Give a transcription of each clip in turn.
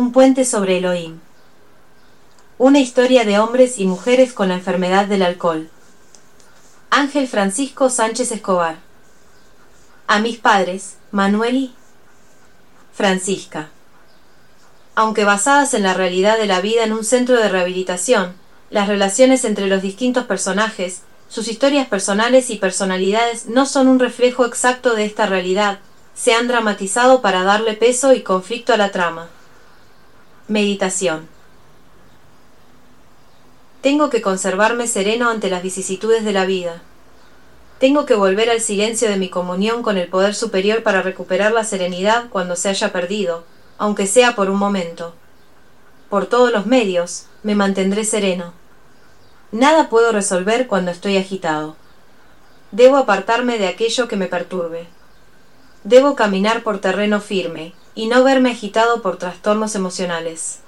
Un puente sobre Elohim. Una historia de hombres y mujeres con la enfermedad del alcohol. Ángel Francisco Sánchez Escobar. A mis padres, Manuel y Francisca. Aunque basadas en la realidad de la vida en un centro de rehabilitación, las relaciones entre los distintos personajes, sus historias personales y personalidades no son un reflejo exacto de esta realidad, se han dramatizado para darle peso y conflicto a la trama. Meditación. Tengo que conservarme sereno ante las vicisitudes de la vida. Tengo que volver al silencio de mi comunión con el poder superior para recuperar la serenidad cuando se haya perdido, aunque sea por un momento. Por todos los medios, me mantendré sereno. Nada puedo resolver cuando estoy agitado. Debo apartarme de aquello que me perturbe. Debo caminar por terreno firme y no verme agitado por trastornos emocionales.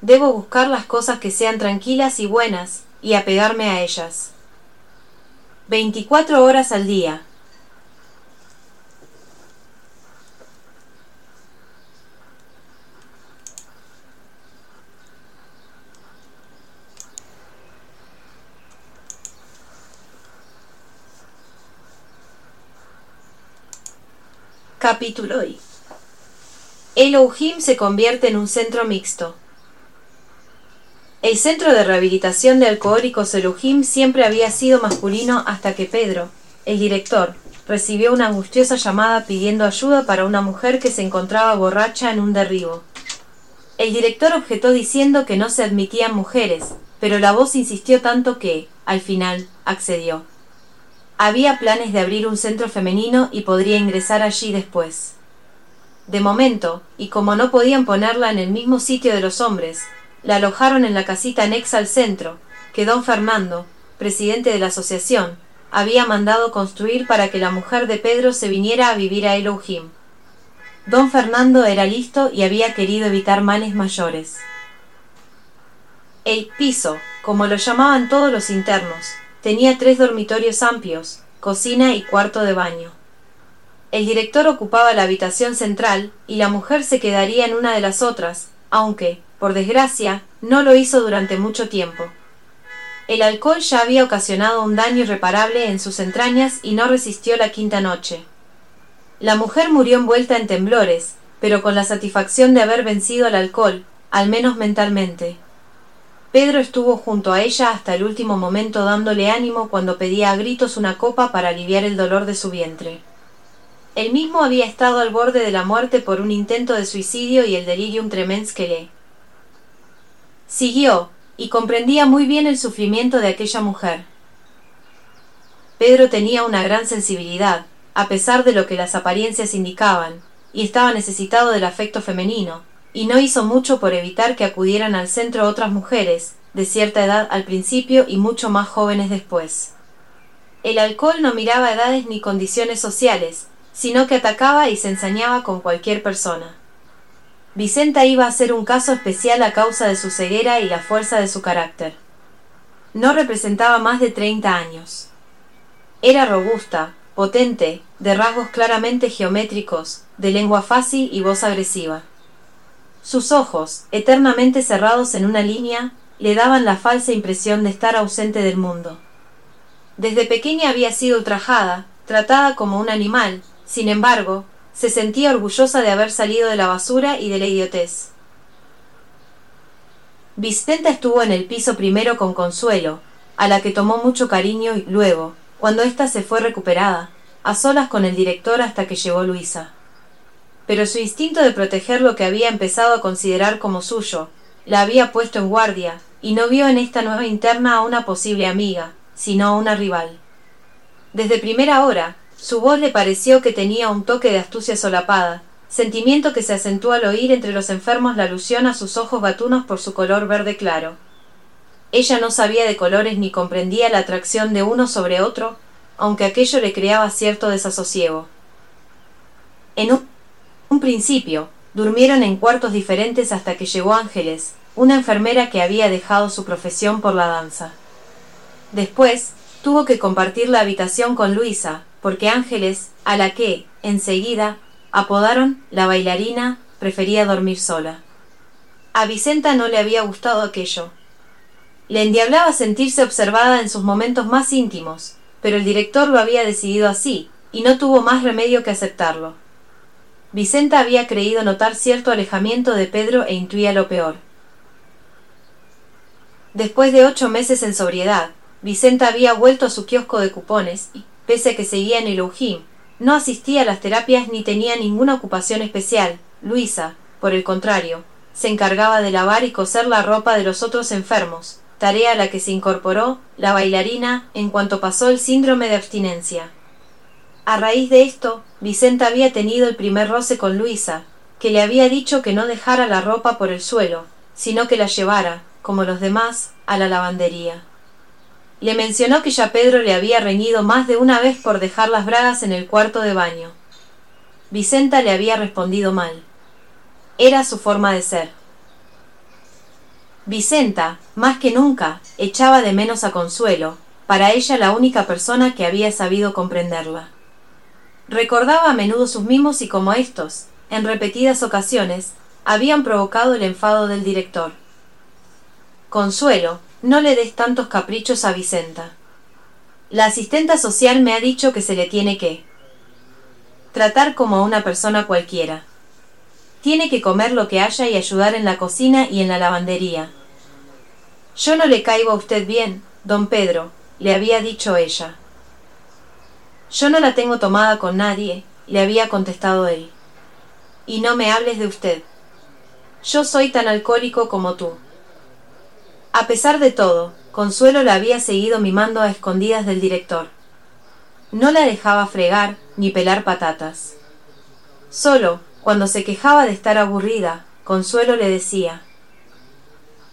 Debo buscar las cosas que sean tranquilas y buenas y apegarme a ellas. 24 horas al día. Capítulo hoy. Elohim se convierte en un centro mixto. El centro de rehabilitación de alcohólicos Elohim siempre había sido masculino hasta que Pedro, el director, recibió una angustiosa llamada pidiendo ayuda para una mujer que se encontraba borracha en un derribo. El director objetó diciendo que no se admitían mujeres, pero la voz insistió tanto que, al final, accedió. Había planes de abrir un centro femenino y podría ingresar allí después. De momento, y como no podían ponerla en el mismo sitio de los hombres, la alojaron en la casita anexa al centro, que don Fernando, presidente de la asociación, había mandado construir para que la mujer de Pedro se viniera a vivir a Elohim. Don Fernando era listo y había querido evitar males mayores. El piso, como lo llamaban todos los internos, tenía tres dormitorios amplios, cocina y cuarto de baño. El director ocupaba la habitación central y la mujer se quedaría en una de las otras, aunque, por desgracia, no lo hizo durante mucho tiempo. El alcohol ya había ocasionado un daño irreparable en sus entrañas y no resistió la quinta noche. La mujer murió envuelta en temblores, pero con la satisfacción de haber vencido al alcohol, al menos mentalmente. Pedro estuvo junto a ella hasta el último momento dándole ánimo cuando pedía a gritos una copa para aliviar el dolor de su vientre. Él mismo había estado al borde de la muerte por un intento de suicidio y el delirium tremens que le siguió, y comprendía muy bien el sufrimiento de aquella mujer. Pedro tenía una gran sensibilidad, a pesar de lo que las apariencias indicaban, y estaba necesitado del afecto femenino, y no hizo mucho por evitar que acudieran al centro otras mujeres, de cierta edad al principio y mucho más jóvenes después. El alcohol no miraba edades ni condiciones sociales, sino que atacaba y se ensañaba con cualquier persona. Vicenta iba a ser un caso especial a causa de su ceguera y la fuerza de su carácter. No representaba más de treinta años. Era robusta, potente, de rasgos claramente geométricos, de lengua fácil y voz agresiva. Sus ojos, eternamente cerrados en una línea, le daban la falsa impresión de estar ausente del mundo. Desde pequeña había sido ultrajada, tratada como un animal, sin embargo, se sentía orgullosa de haber salido de la basura y de la idiotez. Vicenta estuvo en el piso primero con Consuelo, a la que tomó mucho cariño y luego, cuando ésta se fue recuperada, a solas con el director hasta que llegó Luisa pero su instinto de proteger lo que había empezado a considerar como suyo la había puesto en guardia y no vio en esta nueva interna a una posible amiga sino a una rival desde primera hora su voz le pareció que tenía un toque de astucia solapada sentimiento que se acentuó al oír entre los enfermos la alusión a sus ojos gatunos por su color verde claro ella no sabía de colores ni comprendía la atracción de uno sobre otro aunque aquello le creaba cierto desasosiego en un un principio, durmieron en cuartos diferentes hasta que llegó Ángeles, una enfermera que había dejado su profesión por la danza. Después, tuvo que compartir la habitación con Luisa, porque Ángeles, a la que, enseguida, apodaron la bailarina, prefería dormir sola. A Vicenta no le había gustado aquello. Le endiablaba sentirse observada en sus momentos más íntimos, pero el director lo había decidido así, y no tuvo más remedio que aceptarlo. Vicenta había creído notar cierto alejamiento de Pedro e intuía lo peor. Después de ocho meses en sobriedad, Vicenta había vuelto a su kiosco de cupones y, pese a que seguía en el Ujim, no asistía a las terapias ni tenía ninguna ocupación especial. Luisa, por el contrario, se encargaba de lavar y coser la ropa de los otros enfermos, tarea a la que se incorporó la bailarina en cuanto pasó el síndrome de abstinencia. A raíz de esto, Vicenta había tenido el primer roce con Luisa, que le había dicho que no dejara la ropa por el suelo, sino que la llevara, como los demás, a la lavandería. Le mencionó que ya Pedro le había reñido más de una vez por dejar las bragas en el cuarto de baño. Vicenta le había respondido mal. Era su forma de ser. Vicenta, más que nunca, echaba de menos a Consuelo, para ella la única persona que había sabido comprenderla. Recordaba a menudo sus mimos y como estos, en repetidas ocasiones, habían provocado el enfado del director. Consuelo, no le des tantos caprichos a Vicenta. La asistenta social me ha dicho que se le tiene que tratar como a una persona cualquiera. Tiene que comer lo que haya y ayudar en la cocina y en la lavandería. Yo no le caigo a usted bien, don Pedro, le había dicho ella. Yo no la tengo tomada con nadie, le había contestado él. Y no me hables de usted. Yo soy tan alcohólico como tú. A pesar de todo, Consuelo la había seguido mimando a escondidas del director. No la dejaba fregar ni pelar patatas. Solo, cuando se quejaba de estar aburrida, Consuelo le decía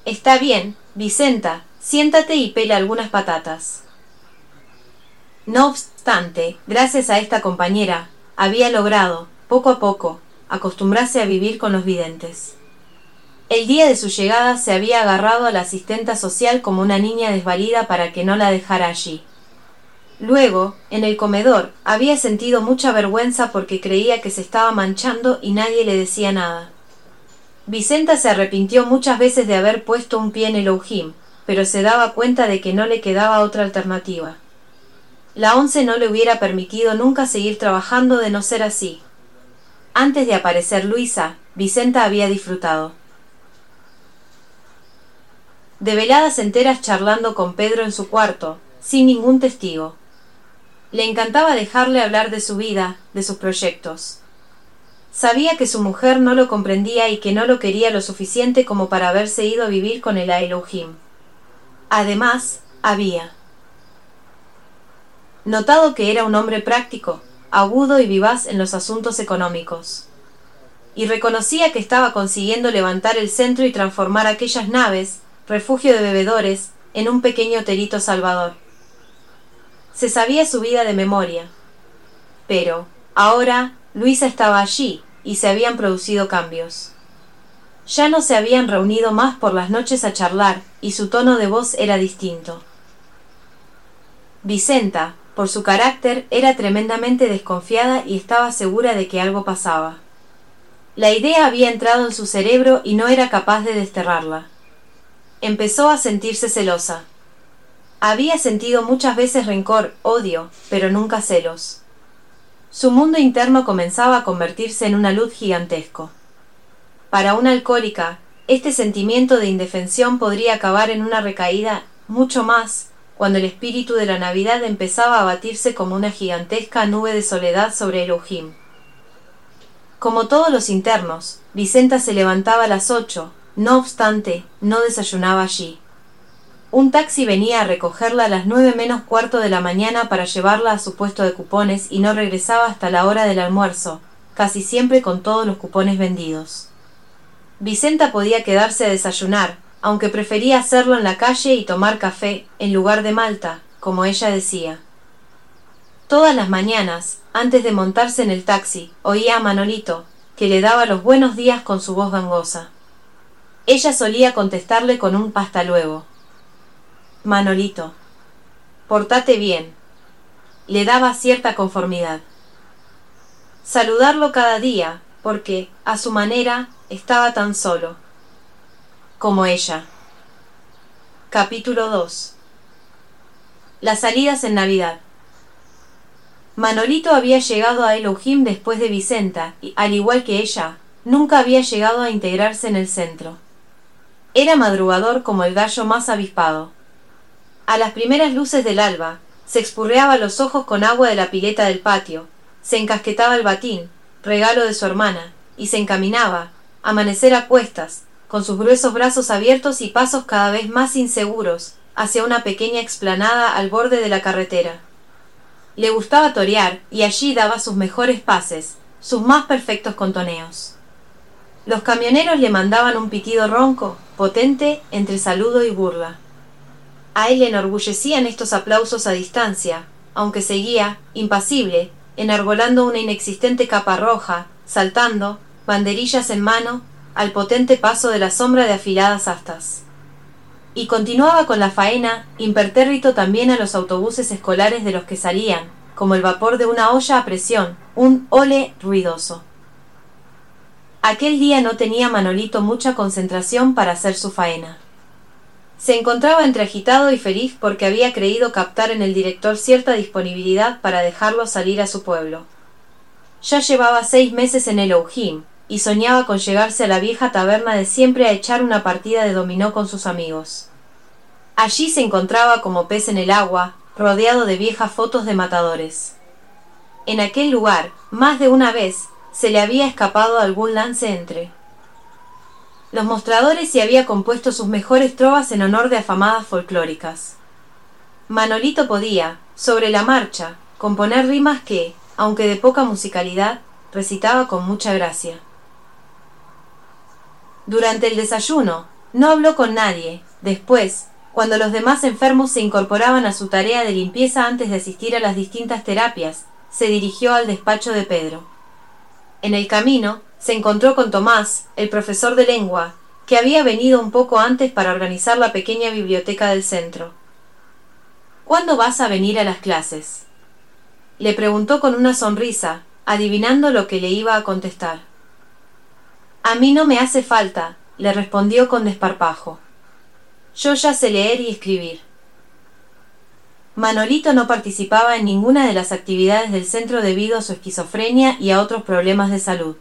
Está bien, Vicenta, siéntate y pela algunas patatas. No obstante, gracias a esta compañera, había logrado, poco a poco, acostumbrarse a vivir con los videntes. El día de su llegada se había agarrado a la asistenta social como una niña desvalida para que no la dejara allí. Luego, en el comedor, había sentido mucha vergüenza porque creía que se estaba manchando y nadie le decía nada. Vicenta se arrepintió muchas veces de haber puesto un pie en el Ojim, pero se daba cuenta de que no le quedaba otra alternativa. La once no le hubiera permitido nunca seguir trabajando de no ser así. Antes de aparecer Luisa, Vicenta había disfrutado de veladas enteras charlando con Pedro en su cuarto, sin ningún testigo. Le encantaba dejarle hablar de su vida, de sus proyectos. Sabía que su mujer no lo comprendía y que no lo quería lo suficiente como para haberse ido a vivir con el Elohim. Además, había notado que era un hombre práctico, agudo y vivaz en los asuntos económicos. Y reconocía que estaba consiguiendo levantar el centro y transformar aquellas naves refugio de bebedores, en un pequeño hotelito salvador. Se sabía su vida de memoria. Pero, ahora, Luisa estaba allí, y se habían producido cambios. Ya no se habían reunido más por las noches a charlar, y su tono de voz era distinto. Vicenta, por su carácter, era tremendamente desconfiada y estaba segura de que algo pasaba. La idea había entrado en su cerebro y no era capaz de desterrarla. Empezó a sentirse celosa. Había sentido muchas veces rencor, odio, pero nunca celos. Su mundo interno comenzaba a convertirse en una luz gigantesco. Para una alcohólica, este sentimiento de indefensión podría acabar en una recaída mucho más cuando el espíritu de la Navidad empezaba a batirse como una gigantesca nube de soledad sobre el Ujim. Como todos los internos, Vicenta se levantaba a las ocho, no obstante, no desayunaba allí. Un taxi venía a recogerla a las nueve menos cuarto de la mañana para llevarla a su puesto de cupones y no regresaba hasta la hora del almuerzo, casi siempre con todos los cupones vendidos. Vicenta podía quedarse a desayunar, aunque prefería hacerlo en la calle y tomar café, en lugar de malta, como ella decía. Todas las mañanas, antes de montarse en el taxi, oía a Manolito, que le daba los buenos días con su voz gangosa. Ella solía contestarle con un pasta luego. Manolito, portate bien. Le daba cierta conformidad. Saludarlo cada día, porque, a su manera, estaba tan solo. como ella. Capítulo 2 Las salidas en Navidad. Manolito había llegado a Elohim después de Vicenta, y, al igual que ella, nunca había llegado a integrarse en el centro. Era madrugador como el gallo más avispado. A las primeras luces del alba, se expurreaba los ojos con agua de la pileta del patio, se encasquetaba el batín, regalo de su hermana, y se encaminaba, amanecer a cuestas, con sus gruesos brazos abiertos y pasos cada vez más inseguros, hacia una pequeña explanada al borde de la carretera. Le gustaba torear y allí daba sus mejores pases, sus más perfectos contoneos. Los camioneros le mandaban un pitido ronco, potente, entre saludo y burla. A él le enorgullecían estos aplausos a distancia, aunque seguía, impasible, enarbolando una inexistente capa roja, saltando, banderillas en mano, al potente paso de la sombra de afiladas astas. Y continuaba con la faena, impertérrito también a los autobuses escolares de los que salían, como el vapor de una olla a presión, un ole ruidoso. Aquel día no tenía Manolito mucha concentración para hacer su faena. Se encontraba entre agitado y feliz porque había creído captar en el director cierta disponibilidad para dejarlo salir a su pueblo. Ya llevaba seis meses en el Ojim, y soñaba con llegarse a la vieja taberna de siempre a echar una partida de dominó con sus amigos. Allí se encontraba como pez en el agua, rodeado de viejas fotos de matadores. En aquel lugar, más de una vez, se le había escapado algún lance entre. Los mostradores se había compuesto sus mejores trovas en honor de afamadas folclóricas. Manolito podía, sobre la marcha, componer rimas que, aunque de poca musicalidad, recitaba con mucha gracia. Durante el desayuno, no habló con nadie. Después, cuando los demás enfermos se incorporaban a su tarea de limpieza antes de asistir a las distintas terapias, se dirigió al despacho de Pedro. En el camino, se encontró con Tomás, el profesor de lengua, que había venido un poco antes para organizar la pequeña biblioteca del centro. ¿Cuándo vas a venir a las clases? Le preguntó con una sonrisa, adivinando lo que le iba a contestar. A mí no me hace falta, le respondió con desparpajo. Yo ya sé leer y escribir. Manolito no participaba en ninguna de las actividades del centro debido a su esquizofrenia y a otros problemas de salud.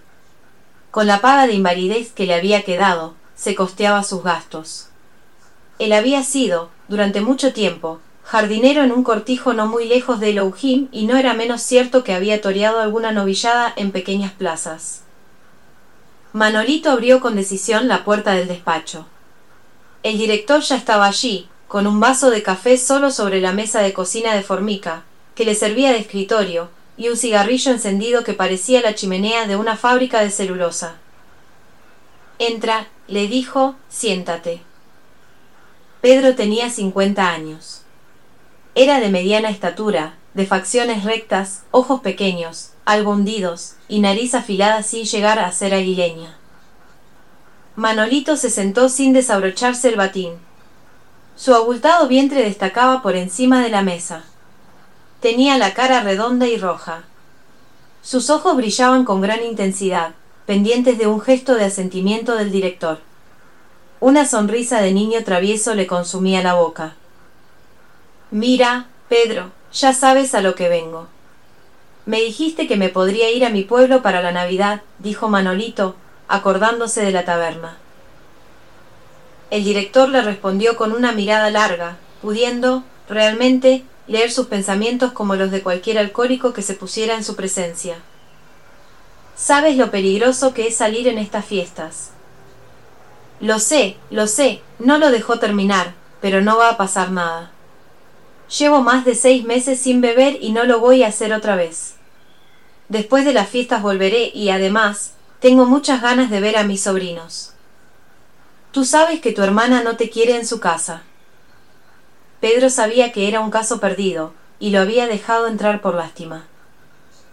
Con la paga de invalidez que le había quedado, se costeaba sus gastos. Él había sido, durante mucho tiempo, jardinero en un cortijo no muy lejos de Loujín y no era menos cierto que había toreado alguna novillada en pequeñas plazas. Manolito abrió con decisión la puerta del despacho. El director ya estaba allí, con un vaso de café solo sobre la mesa de cocina de formica, que le servía de escritorio, y un cigarrillo encendido que parecía la chimenea de una fábrica de celulosa. Entra, le dijo, siéntate. Pedro tenía cincuenta años. Era de mediana estatura, de facciones rectas, ojos pequeños, algo hundidos, y nariz afilada sin llegar a ser aguileña. Manolito se sentó sin desabrocharse el batín. Su abultado vientre destacaba por encima de la mesa. Tenía la cara redonda y roja. Sus ojos brillaban con gran intensidad, pendientes de un gesto de asentimiento del director. Una sonrisa de niño travieso le consumía la boca. Mira, Pedro, ya sabes a lo que vengo. Me dijiste que me podría ir a mi pueblo para la Navidad, dijo Manolito, acordándose de la taberna. El director le respondió con una mirada larga, pudiendo, realmente, leer sus pensamientos como los de cualquier alcohólico que se pusiera en su presencia. Sabes lo peligroso que es salir en estas fiestas. Lo sé, lo sé, no lo dejó terminar, pero no va a pasar nada. Llevo más de seis meses sin beber y no lo voy a hacer otra vez. Después de las fiestas volveré y además tengo muchas ganas de ver a mis sobrinos. Tú sabes que tu hermana no te quiere en su casa. Pedro sabía que era un caso perdido, y lo había dejado entrar por lástima.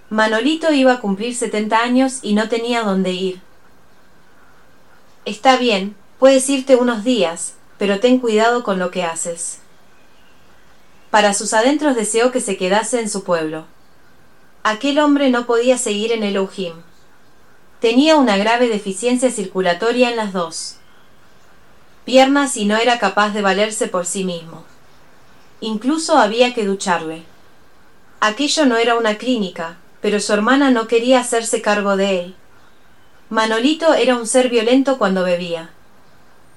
Manolito iba a cumplir setenta años y no tenía dónde ir. Está bien, puedes irte unos días, pero ten cuidado con lo que haces. Para sus adentros deseó que se quedase en su pueblo. Aquel hombre no podía seguir en el Tenía una grave deficiencia circulatoria en las dos. Piernas y no era capaz de valerse por sí mismo. Incluso había que ducharle. Aquello no era una clínica, pero su hermana no quería hacerse cargo de él. Manolito era un ser violento cuando bebía.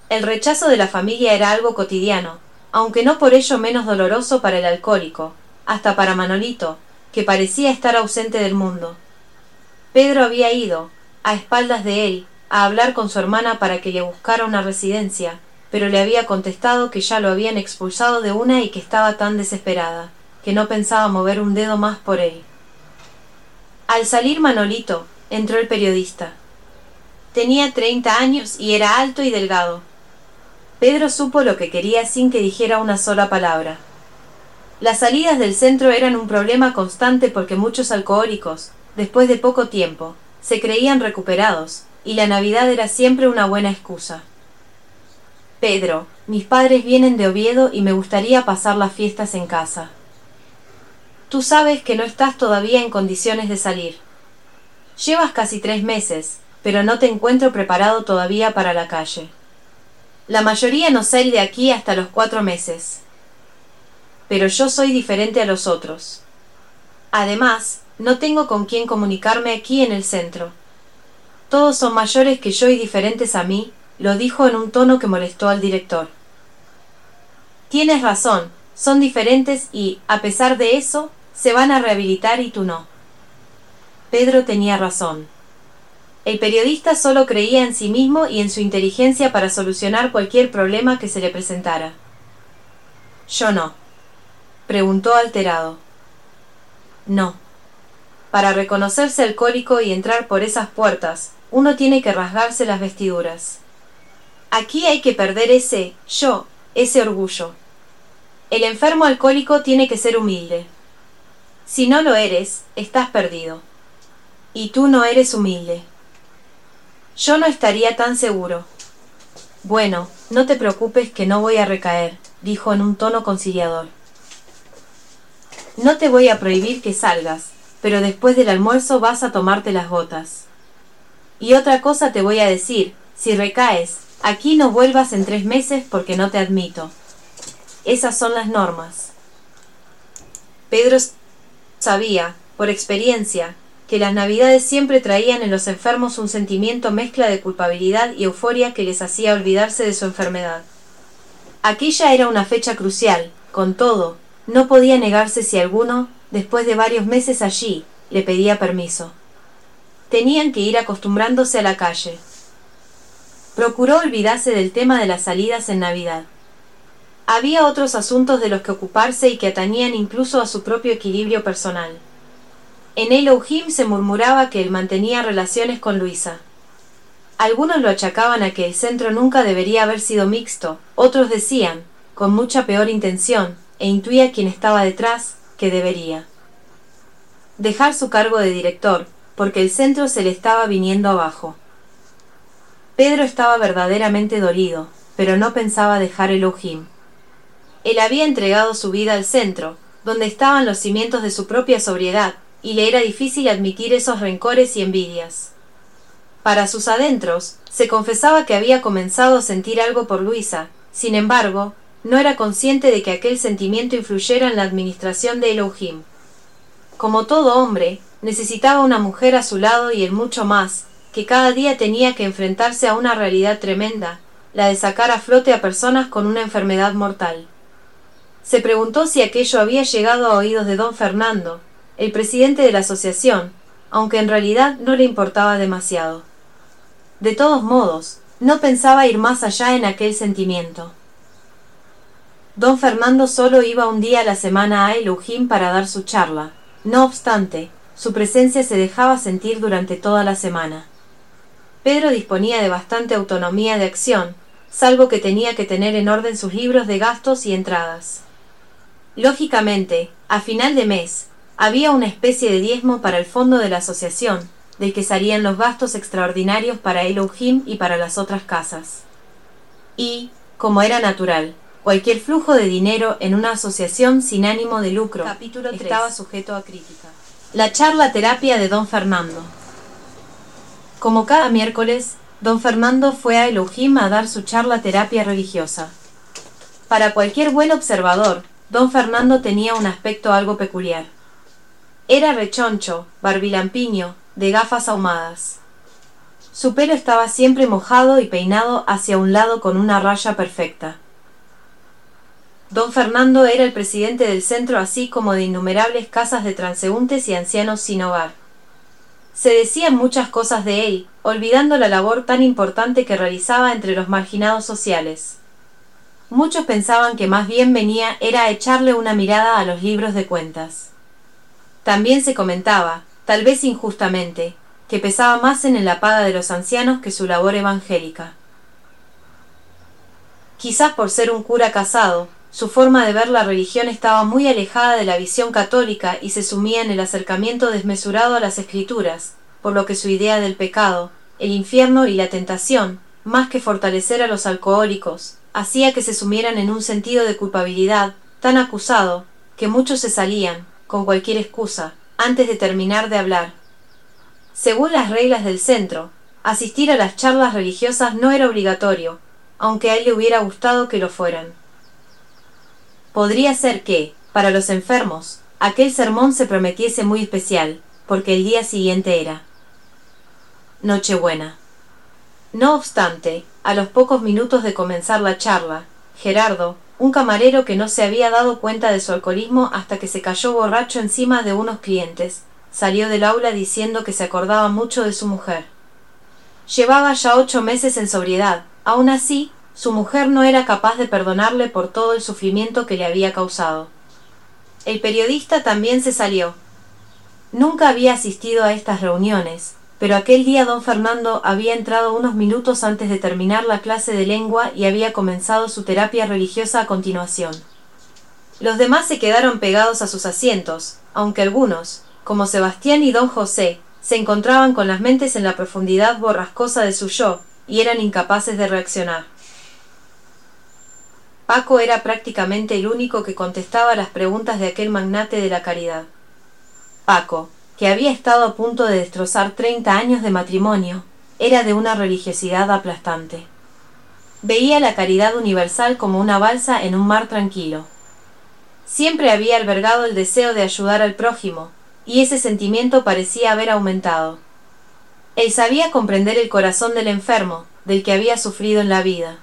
El rechazo de la familia era algo cotidiano, aunque no por ello menos doloroso para el alcohólico, hasta para Manolito, que parecía estar ausente del mundo. Pedro había ido, a espaldas de él, a hablar con su hermana para que le buscara una residencia, pero le había contestado que ya lo habían expulsado de una y que estaba tan desesperada, que no pensaba mover un dedo más por él. Al salir Manolito, entró el periodista. Tenía treinta años y era alto y delgado. Pedro supo lo que quería sin que dijera una sola palabra. Las salidas del centro eran un problema constante porque muchos alcohólicos, después de poco tiempo, se creían recuperados, y la Navidad era siempre una buena excusa. Pedro, mis padres vienen de Oviedo y me gustaría pasar las fiestas en casa. Tú sabes que no estás todavía en condiciones de salir. Llevas casi tres meses, pero no te encuentro preparado todavía para la calle. La mayoría no sale de aquí hasta los cuatro meses. Pero yo soy diferente a los otros. Además, no tengo con quién comunicarme aquí en el centro. Todos son mayores que yo y diferentes a mí, lo dijo en un tono que molestó al director. Tienes razón, son diferentes y, a pesar de eso, se van a rehabilitar y tú no. Pedro tenía razón. El periodista solo creía en sí mismo y en su inteligencia para solucionar cualquier problema que se le presentara. Yo no. Preguntó alterado. No. Para reconocerse alcohólico y entrar por esas puertas, uno tiene que rasgarse las vestiduras. Aquí hay que perder ese yo, ese orgullo. El enfermo alcohólico tiene que ser humilde. Si no lo eres, estás perdido. Y tú no eres humilde. Yo no estaría tan seguro. Bueno, no te preocupes que no voy a recaer, dijo en un tono conciliador. No te voy a prohibir que salgas, pero después del almuerzo vas a tomarte las gotas. Y otra cosa te voy a decir, si recaes, aquí no vuelvas en tres meses porque no te admito. Esas son las normas. Pedro sabía, por experiencia, que las navidades siempre traían en los enfermos un sentimiento mezcla de culpabilidad y euforia que les hacía olvidarse de su enfermedad. Aquella era una fecha crucial, con todo, no podía negarse si alguno, después de varios meses allí, le pedía permiso. Tenían que ir acostumbrándose a la calle. Procuró olvidarse del tema de las salidas en Navidad. Había otros asuntos de los que ocuparse y que atañían incluso a su propio equilibrio personal. En Elohim se murmuraba que él mantenía relaciones con Luisa. Algunos lo achacaban a que el centro nunca debería haber sido mixto, otros decían, con mucha peor intención, e intuía quien estaba detrás, que debería. Dejar su cargo de director, porque el centro se le estaba viniendo abajo. Pedro estaba verdaderamente dolido, pero no pensaba dejar Elohim. Él había entregado su vida al centro, donde estaban los cimientos de su propia sobriedad, y le era difícil admitir esos rencores y envidias. Para sus adentros, se confesaba que había comenzado a sentir algo por Luisa, sin embargo, no era consciente de que aquel sentimiento influyera en la administración de Elohim. Como todo hombre, necesitaba una mujer a su lado y el mucho más, que cada día tenía que enfrentarse a una realidad tremenda, la de sacar a flote a personas con una enfermedad mortal. Se preguntó si aquello había llegado a oídos de don Fernando, el presidente de la asociación, aunque en realidad no le importaba demasiado. De todos modos, no pensaba ir más allá en aquel sentimiento. Don Fernando solo iba un día a la semana a Elohim para dar su charla. No obstante, su presencia se dejaba sentir durante toda la semana. Pedro disponía de bastante autonomía de acción, salvo que tenía que tener en orden sus libros de gastos y entradas. Lógicamente, a final de mes, había una especie de diezmo para el fondo de la asociación, del que salían los gastos extraordinarios para Elohim y para las otras casas. Y, como era natural, cualquier flujo de dinero en una asociación sin ánimo de lucro estaba sujeto a crítica. La charla terapia de don Fernando. Como cada miércoles, don Fernando fue a Elohim a dar su charla terapia religiosa. Para cualquier buen observador, don Fernando tenía un aspecto algo peculiar. Era rechoncho, barbilampiño, de gafas ahumadas. Su pelo estaba siempre mojado y peinado hacia un lado con una raya perfecta. Don Fernando era el presidente del centro así como de innumerables casas de transeúntes y ancianos sin hogar. Se decían muchas cosas de él, olvidando la labor tan importante que realizaba entre los marginados sociales. Muchos pensaban que más bien venía era a echarle una mirada a los libros de cuentas. También se comentaba, tal vez injustamente, que pesaba más en la paga de los ancianos que su labor evangélica. Quizás por ser un cura casado, su forma de ver la religión estaba muy alejada de la visión católica y se sumía en el acercamiento desmesurado a las escrituras, por lo que su idea del pecado, el infierno y la tentación, más que fortalecer a los alcohólicos, hacía que se sumieran en un sentido de culpabilidad tan acusado que muchos se salían, con cualquier excusa, antes de terminar de hablar. Según las reglas del centro, asistir a las charlas religiosas no era obligatorio, aunque a él le hubiera gustado que lo fueran. Podría ser que, para los enfermos, aquel sermón se prometiese muy especial, porque el día siguiente era Nochebuena. No obstante, a los pocos minutos de comenzar la charla, Gerardo, un camarero que no se había dado cuenta de su alcoholismo hasta que se cayó borracho encima de unos clientes, salió del aula diciendo que se acordaba mucho de su mujer. Llevaba ya ocho meses en sobriedad, aun así su mujer no era capaz de perdonarle por todo el sufrimiento que le había causado. El periodista también se salió. Nunca había asistido a estas reuniones, pero aquel día don Fernando había entrado unos minutos antes de terminar la clase de lengua y había comenzado su terapia religiosa a continuación. Los demás se quedaron pegados a sus asientos, aunque algunos, como Sebastián y don José, se encontraban con las mentes en la profundidad borrascosa de su yo, y eran incapaces de reaccionar. Paco era prácticamente el único que contestaba las preguntas de aquel magnate de la caridad. Paco, que había estado a punto de destrozar treinta años de matrimonio, era de una religiosidad aplastante. Veía la caridad universal como una balsa en un mar tranquilo. Siempre había albergado el deseo de ayudar al prójimo, y ese sentimiento parecía haber aumentado. Él sabía comprender el corazón del enfermo, del que había sufrido en la vida.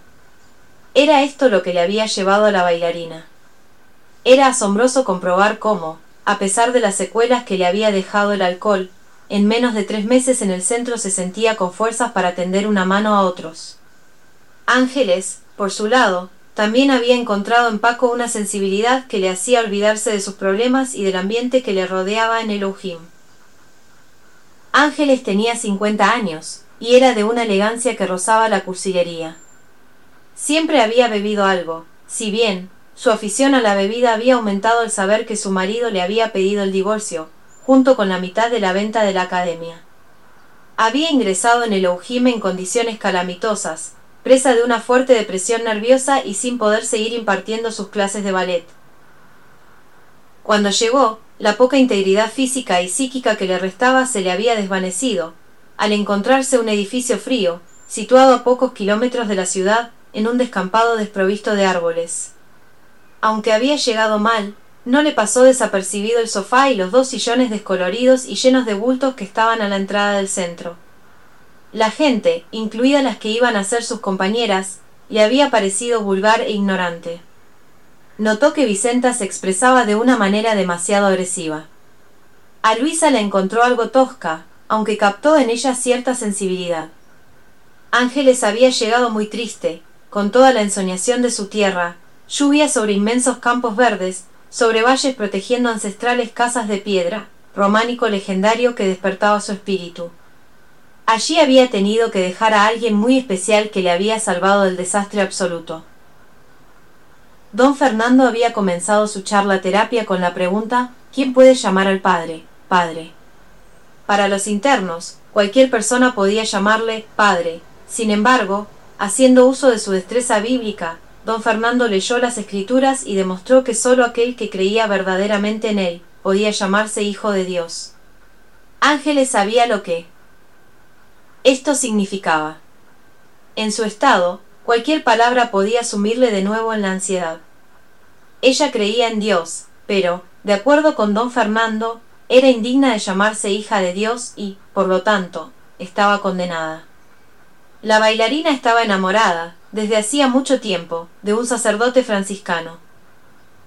Era esto lo que le había llevado a la bailarina. Era asombroso comprobar cómo, a pesar de las secuelas que le había dejado el alcohol, en menos de tres meses en el centro se sentía con fuerzas para tender una mano a otros. Ángeles, por su lado, también había encontrado en Paco una sensibilidad que le hacía olvidarse de sus problemas y del ambiente que le rodeaba en el Ujim. Ángeles tenía cincuenta años, y era de una elegancia que rozaba la cursilería. Siempre había bebido algo, si bien su afición a la bebida había aumentado al saber que su marido le había pedido el divorcio, junto con la mitad de la venta de la academia. Había ingresado en el Oujime en condiciones calamitosas, presa de una fuerte depresión nerviosa y sin poder seguir impartiendo sus clases de ballet. Cuando llegó, la poca integridad física y psíquica que le restaba se le había desvanecido, al encontrarse un edificio frío, situado a pocos kilómetros de la ciudad, en un descampado desprovisto de árboles. Aunque había llegado mal, no le pasó desapercibido el sofá y los dos sillones descoloridos y llenos de bultos que estaban a la entrada del centro. La gente, incluida las que iban a ser sus compañeras, le había parecido vulgar e ignorante. Notó que Vicenta se expresaba de una manera demasiado agresiva. A Luisa la encontró algo tosca, aunque captó en ella cierta sensibilidad. Ángeles había llegado muy triste, con toda la ensoñación de su tierra, lluvia sobre inmensos campos verdes, sobre valles protegiendo ancestrales casas de piedra, románico legendario que despertaba su espíritu. Allí había tenido que dejar a alguien muy especial que le había salvado del desastre absoluto. Don Fernando había comenzado su charla terapia con la pregunta ¿Quién puede llamar al padre? Padre. Para los internos, cualquier persona podía llamarle padre. Sin embargo, Haciendo uso de su destreza bíblica, don Fernando leyó las escrituras y demostró que sólo aquel que creía verdaderamente en él podía llamarse hijo de Dios. Ángeles sabía lo que esto significaba. En su estado, cualquier palabra podía sumirle de nuevo en la ansiedad. Ella creía en Dios, pero, de acuerdo con don Fernando, era indigna de llamarse hija de Dios y, por lo tanto, estaba condenada. La bailarina estaba enamorada, desde hacía mucho tiempo, de un sacerdote franciscano.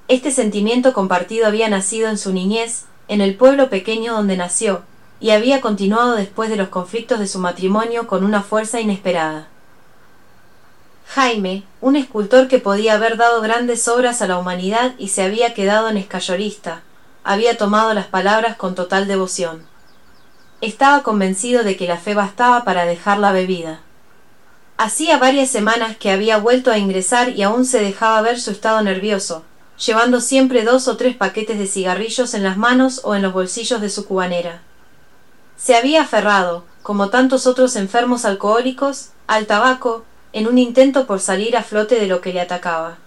Este sentimiento compartido había nacido en su niñez, en el pueblo pequeño donde nació, y había continuado después de los conflictos de su matrimonio con una fuerza inesperada. Jaime, un escultor que podía haber dado grandes obras a la humanidad y se había quedado en escayolista, había tomado las palabras con total devoción. Estaba convencido de que la fe bastaba para dejar la bebida. Hacía varias semanas que había vuelto a ingresar y aún se dejaba ver su estado nervioso, llevando siempre dos o tres paquetes de cigarrillos en las manos o en los bolsillos de su cubanera. Se había aferrado, como tantos otros enfermos alcohólicos, al tabaco, en un intento por salir a flote de lo que le atacaba.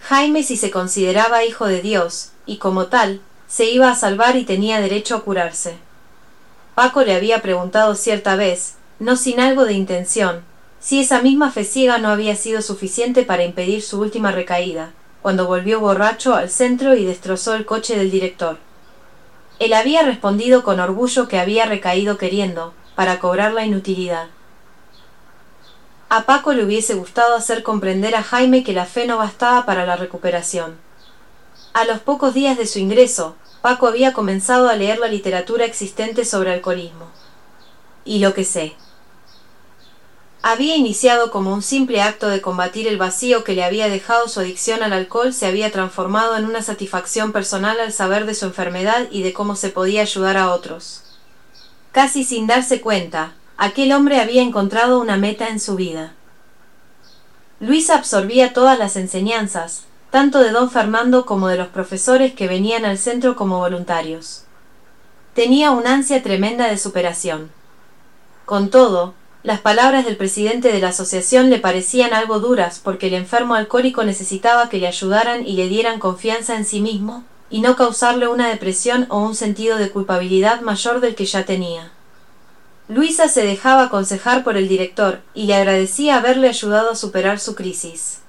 Jaime si se consideraba hijo de Dios, y como tal, se iba a salvar y tenía derecho a curarse. Paco le había preguntado cierta vez, no sin algo de intención, si esa misma fe ciega no había sido suficiente para impedir su última recaída, cuando volvió borracho al centro y destrozó el coche del director. Él había respondido con orgullo que había recaído queriendo, para cobrar la inutilidad. A Paco le hubiese gustado hacer comprender a Jaime que la fe no bastaba para la recuperación. A los pocos días de su ingreso, Paco había comenzado a leer la literatura existente sobre alcoholismo. Y lo que sé. Había iniciado como un simple acto de combatir el vacío que le había dejado su adicción al alcohol se había transformado en una satisfacción personal al saber de su enfermedad y de cómo se podía ayudar a otros. Casi sin darse cuenta, aquel hombre había encontrado una meta en su vida. Luisa absorbía todas las enseñanzas, tanto de don Fernando como de los profesores que venían al centro como voluntarios. Tenía una ansia tremenda de superación. Con todo, las palabras del presidente de la asociación le parecían algo duras porque el enfermo alcohólico necesitaba que le ayudaran y le dieran confianza en sí mismo, y no causarle una depresión o un sentido de culpabilidad mayor del que ya tenía. Luisa se dejaba aconsejar por el director y le agradecía haberle ayudado a superar su crisis.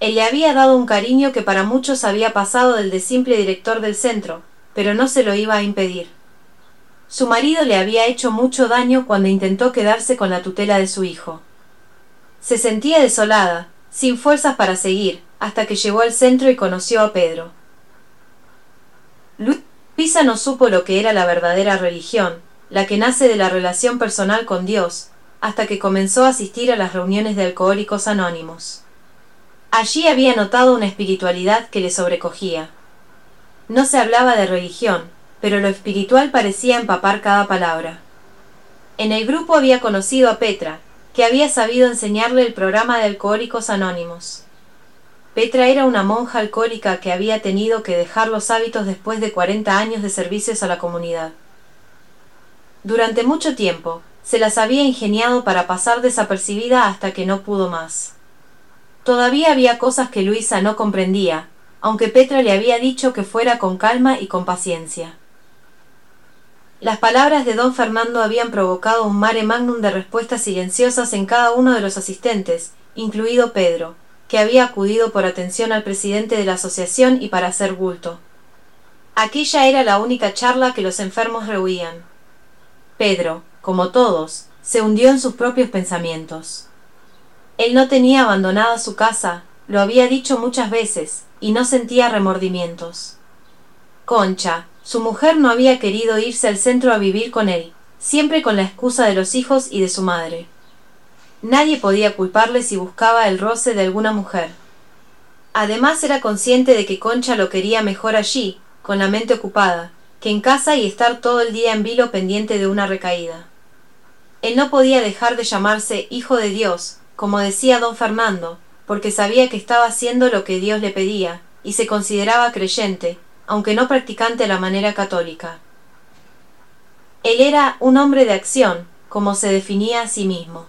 Él le había dado un cariño que para muchos había pasado del de simple director del centro, pero no se lo iba a impedir. Su marido le había hecho mucho daño cuando intentó quedarse con la tutela de su hijo. Se sentía desolada, sin fuerzas para seguir, hasta que llegó al centro y conoció a Pedro. Luisa no supo lo que era la verdadera religión, la que nace de la relación personal con Dios, hasta que comenzó a asistir a las reuniones de alcohólicos anónimos. Allí había notado una espiritualidad que le sobrecogía. No se hablaba de religión, pero lo espiritual parecía empapar cada palabra. En el grupo había conocido a Petra, que había sabido enseñarle el programa de Alcohólicos Anónimos. Petra era una monja alcohólica que había tenido que dejar los hábitos después de cuarenta años de servicios a la comunidad. Durante mucho tiempo, se las había ingeniado para pasar desapercibida hasta que no pudo más. Todavía había cosas que Luisa no comprendía, aunque Petra le había dicho que fuera con calma y con paciencia. Las palabras de don Fernando habían provocado un mare magnum de respuestas silenciosas en cada uno de los asistentes, incluido Pedro, que había acudido por atención al presidente de la asociación y para hacer bulto. Aquella era la única charla que los enfermos rehuían. Pedro, como todos, se hundió en sus propios pensamientos. Él no tenía abandonada su casa, lo había dicho muchas veces, y no sentía remordimientos. Concha, su mujer no había querido irse al centro a vivir con él, siempre con la excusa de los hijos y de su madre. Nadie podía culparle si buscaba el roce de alguna mujer. Además era consciente de que Concha lo quería mejor allí, con la mente ocupada, que en casa y estar todo el día en vilo pendiente de una recaída. Él no podía dejar de llamarse hijo de Dios, como decía don Fernando, porque sabía que estaba haciendo lo que Dios le pedía, y se consideraba creyente, aunque no practicante la manera católica. Él era un hombre de acción, como se definía a sí mismo.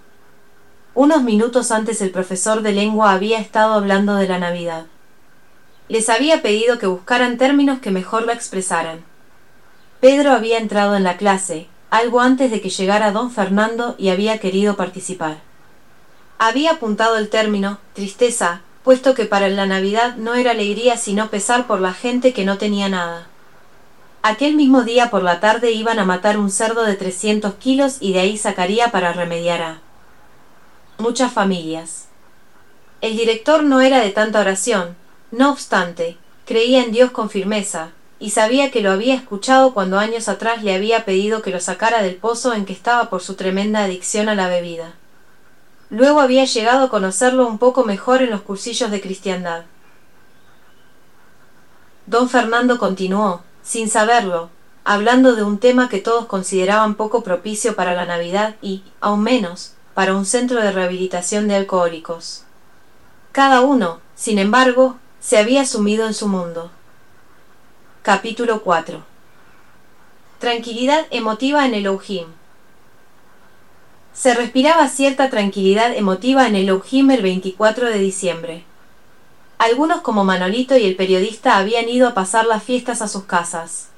Unos minutos antes el profesor de lengua había estado hablando de la Navidad. Les había pedido que buscaran términos que mejor la expresaran. Pedro había entrado en la clase, algo antes de que llegara don Fernando y había querido participar. Había apuntado el término tristeza, puesto que para la Navidad no era alegría sino pesar por la gente que no tenía nada. Aquel mismo día por la tarde iban a matar un cerdo de 300 kilos y de ahí sacaría para remediar a muchas familias. El director no era de tanta oración, no obstante, creía en Dios con firmeza, y sabía que lo había escuchado cuando años atrás le había pedido que lo sacara del pozo en que estaba por su tremenda adicción a la bebida. Luego había llegado a conocerlo un poco mejor en los cursillos de cristiandad. Don Fernando continuó, sin saberlo, hablando de un tema que todos consideraban poco propicio para la Navidad y, aún menos, para un centro de rehabilitación de alcohólicos. Cada uno, sin embargo, se había sumido en su mundo. Capítulo 4 Tranquilidad emotiva en el Elohim. Se respiraba cierta tranquilidad emotiva en el Elohim el 24 de diciembre. Algunos como Manolito y el periodista habían ido a pasar las fiestas a sus casas.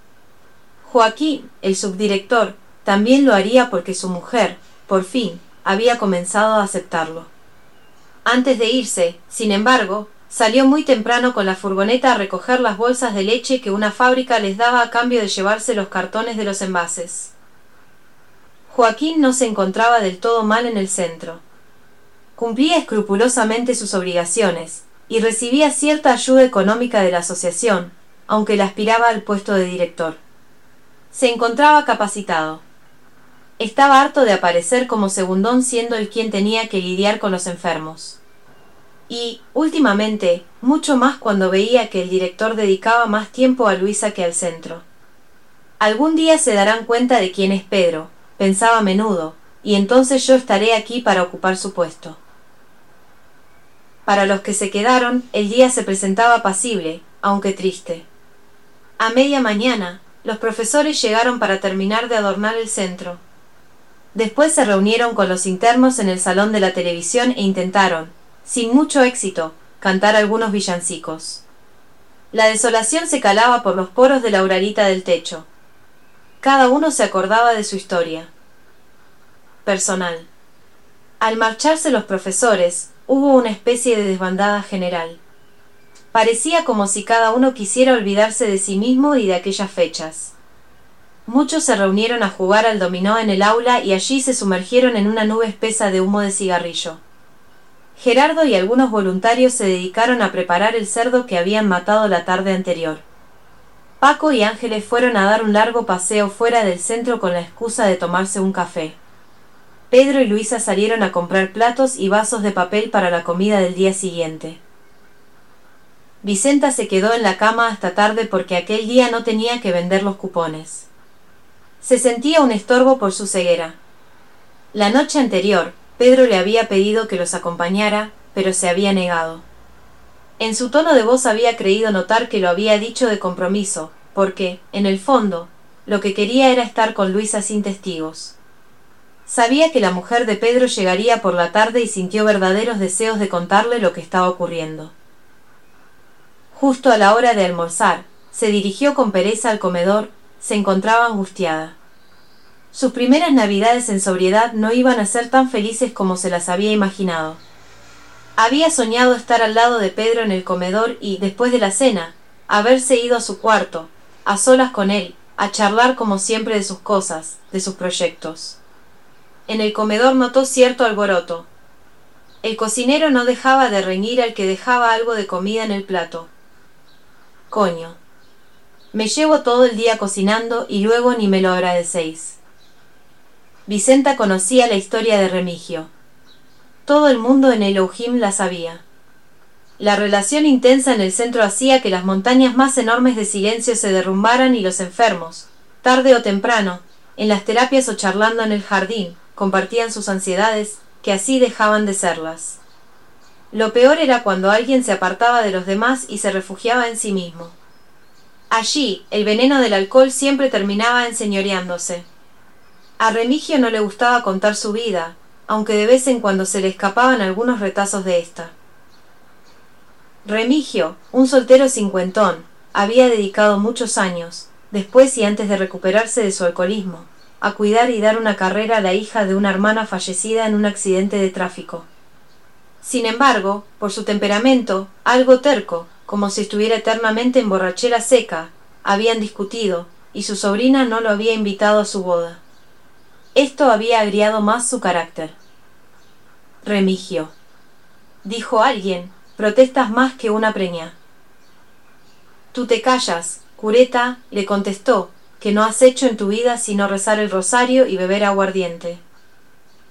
Joaquín, el subdirector, también lo haría porque su mujer, por fin, había comenzado a aceptarlo. Antes de irse, sin embargo, salió muy temprano con la furgoneta a recoger las bolsas de leche que una fábrica les daba a cambio de llevarse los cartones de los envases. Joaquín no se encontraba del todo mal en el centro. Cumplía escrupulosamente sus obligaciones, y recibía cierta ayuda económica de la asociación, aunque le aspiraba al puesto de director. Se encontraba capacitado. Estaba harto de aparecer como segundón siendo el quien tenía que lidiar con los enfermos. Y, últimamente, mucho más cuando veía que el director dedicaba más tiempo a Luisa que al centro. Algún día se darán cuenta de quién es Pedro, pensaba a menudo, y entonces yo estaré aquí para ocupar su puesto. Para los que se quedaron, el día se presentaba apacible, aunque triste. A media mañana, los profesores llegaron para terminar de adornar el centro. Después se reunieron con los internos en el salón de la televisión e intentaron, sin mucho éxito, cantar algunos villancicos. La desolación se calaba por los poros de la uralita del techo. Cada uno se acordaba de su historia. Personal. Al marcharse los profesores, hubo una especie de desbandada general. Parecía como si cada uno quisiera olvidarse de sí mismo y de aquellas fechas. Muchos se reunieron a jugar al dominó en el aula y allí se sumergieron en una nube espesa de humo de cigarrillo. Gerardo y algunos voluntarios se dedicaron a preparar el cerdo que habían matado la tarde anterior. Paco y Ángeles fueron a dar un largo paseo fuera del centro con la excusa de tomarse un café. Pedro y Luisa salieron a comprar platos y vasos de papel para la comida del día siguiente. Vicenta se quedó en la cama hasta tarde porque aquel día no tenía que vender los cupones. Se sentía un estorbo por su ceguera. La noche anterior, Pedro le había pedido que los acompañara, pero se había negado. En su tono de voz había creído notar que lo había dicho de compromiso, porque, en el fondo, lo que quería era estar con Luisa sin testigos. Sabía que la mujer de Pedro llegaría por la tarde y sintió verdaderos deseos de contarle lo que estaba ocurriendo. Justo a la hora de almorzar, se dirigió con pereza al comedor, se encontraba angustiada. Sus primeras navidades en sobriedad no iban a ser tan felices como se las había imaginado. Había soñado estar al lado de Pedro en el comedor y, después de la cena, haberse ido a su cuarto, a solas con él, a charlar como siempre de sus cosas, de sus proyectos. En el comedor notó cierto alboroto. El cocinero no dejaba de reñir al que dejaba algo de comida en el plato. Coño. Me llevo todo el día cocinando y luego ni me lo agradecéis. Vicenta conocía la historia de Remigio. Todo el mundo en el Ojim la sabía. La relación intensa en el centro hacía que las montañas más enormes de silencio se derrumbaran y los enfermos, tarde o temprano, en las terapias o charlando en el jardín, compartían sus ansiedades, que así dejaban de serlas. Lo peor era cuando alguien se apartaba de los demás y se refugiaba en sí mismo. Allí, el veneno del alcohol siempre terminaba enseñoreándose. A Remigio no le gustaba contar su vida, aunque de vez en cuando se le escapaban algunos retazos de ésta. Remigio, un soltero cincuentón, había dedicado muchos años, después y antes de recuperarse de su alcoholismo, a cuidar y dar una carrera a la hija de una hermana fallecida en un accidente de tráfico. Sin embargo, por su temperamento, algo terco, como si estuviera eternamente en borrachera seca, habían discutido, y su sobrina no lo había invitado a su boda. Esto había agriado más su carácter. Remigio. Dijo alguien, protestas más que una preña. Tú te callas, cureta, le contestó, que no has hecho en tu vida sino rezar el rosario y beber aguardiente.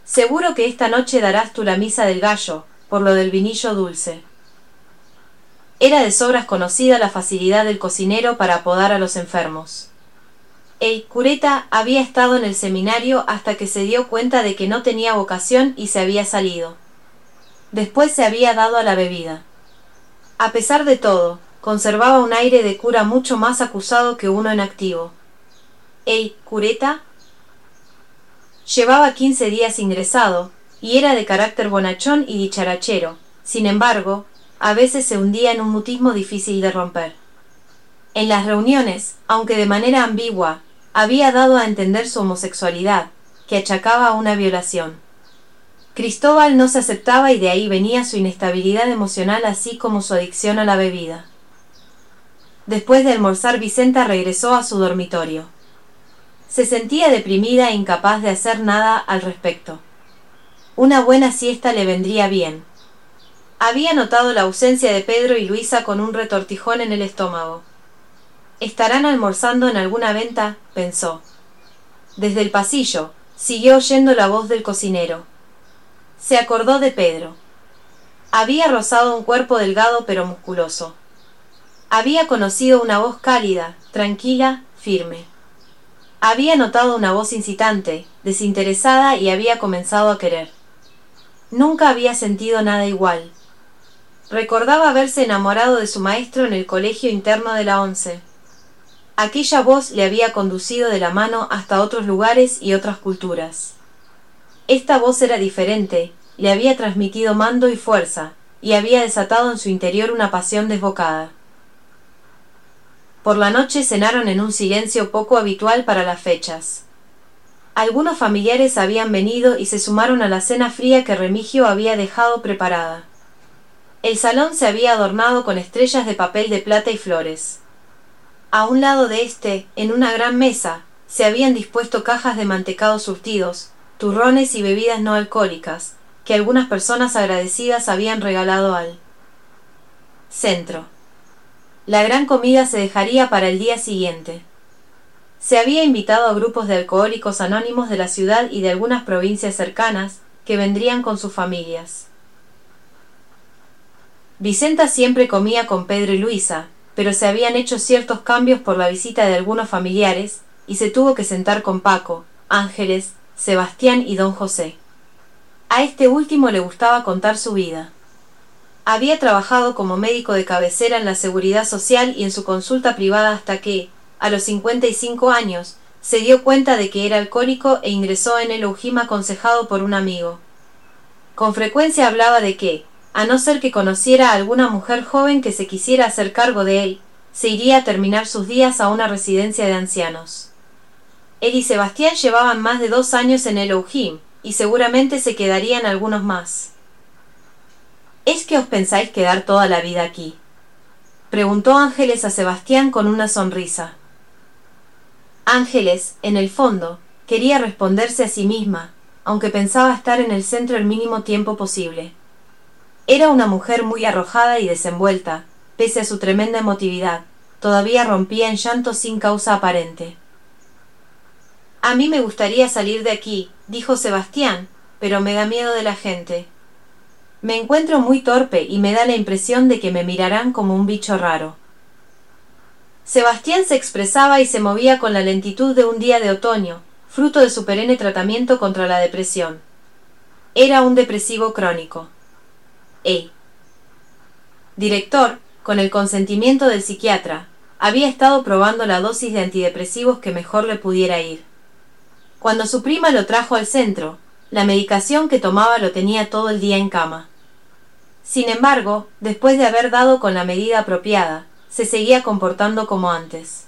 Seguro que esta noche darás tú la misa del gallo, por lo del vinillo dulce. Era de sobras conocida la facilidad del cocinero para apodar a los enfermos. El cureta había estado en el seminario hasta que se dio cuenta de que no tenía vocación y se había salido. Después se había dado a la bebida. A pesar de todo, conservaba un aire de cura mucho más acusado que uno en activo. El cureta llevaba quince días ingresado, y era de carácter bonachón y dicharachero. Sin embargo, a veces se hundía en un mutismo difícil de romper. En las reuniones, aunque de manera ambigua, había dado a entender su homosexualidad, que achacaba a una violación. Cristóbal no se aceptaba y de ahí venía su inestabilidad emocional así como su adicción a la bebida. Después de almorzar Vicenta regresó a su dormitorio. Se sentía deprimida e incapaz de hacer nada al respecto. Una buena siesta le vendría bien. Había notado la ausencia de Pedro y Luisa con un retortijón en el estómago. Estarán almorzando en alguna venta, pensó. Desde el pasillo, siguió oyendo la voz del cocinero. Se acordó de Pedro. Había rozado un cuerpo delgado pero musculoso. Había conocido una voz cálida, tranquila, firme. Había notado una voz incitante, desinteresada y había comenzado a querer. Nunca había sentido nada igual. Recordaba haberse enamorado de su maestro en el colegio interno de la once. Aquella voz le había conducido de la mano hasta otros lugares y otras culturas. Esta voz era diferente, le había transmitido mando y fuerza, y había desatado en su interior una pasión desbocada. Por la noche cenaron en un silencio poco habitual para las fechas. Algunos familiares habían venido y se sumaron a la cena fría que Remigio había dejado preparada. El salón se había adornado con estrellas de papel de plata y flores. A un lado de éste, en una gran mesa, se habían dispuesto cajas de mantecados surtidos, turrones y bebidas no alcohólicas, que algunas personas agradecidas habían regalado al centro. La gran comida se dejaría para el día siguiente. Se había invitado a grupos de alcohólicos anónimos de la ciudad y de algunas provincias cercanas, que vendrían con sus familias. Vicenta siempre comía con Pedro y Luisa, pero se habían hecho ciertos cambios por la visita de algunos familiares, y se tuvo que sentar con Paco, Ángeles, Sebastián y don José. A este último le gustaba contar su vida. Había trabajado como médico de cabecera en la seguridad social y en su consulta privada hasta que, a los 55 años, se dio cuenta de que era alcohólico e ingresó en el Ujima aconsejado por un amigo. Con frecuencia hablaba de que, a no ser que conociera a alguna mujer joven que se quisiera hacer cargo de él, se iría a terminar sus días a una residencia de ancianos. Él y Sebastián llevaban más de dos años en el Ujim, y seguramente se quedarían algunos más. ¿Es que os pensáis quedar toda la vida aquí? preguntó Ángeles a Sebastián con una sonrisa. Ángeles, en el fondo, quería responderse a sí misma, aunque pensaba estar en el centro el mínimo tiempo posible. Era una mujer muy arrojada y desenvuelta, pese a su tremenda emotividad, todavía rompía en llanto sin causa aparente. A mí me gustaría salir de aquí, dijo Sebastián, pero me da miedo de la gente. Me encuentro muy torpe y me da la impresión de que me mirarán como un bicho raro. Sebastián se expresaba y se movía con la lentitud de un día de otoño, fruto de su perenne tratamiento contra la depresión. Era un depresivo crónico. E. Director, con el consentimiento del psiquiatra, había estado probando la dosis de antidepresivos que mejor le pudiera ir. Cuando su prima lo trajo al centro, la medicación que tomaba lo tenía todo el día en cama. Sin embargo, después de haber dado con la medida apropiada, se seguía comportando como antes.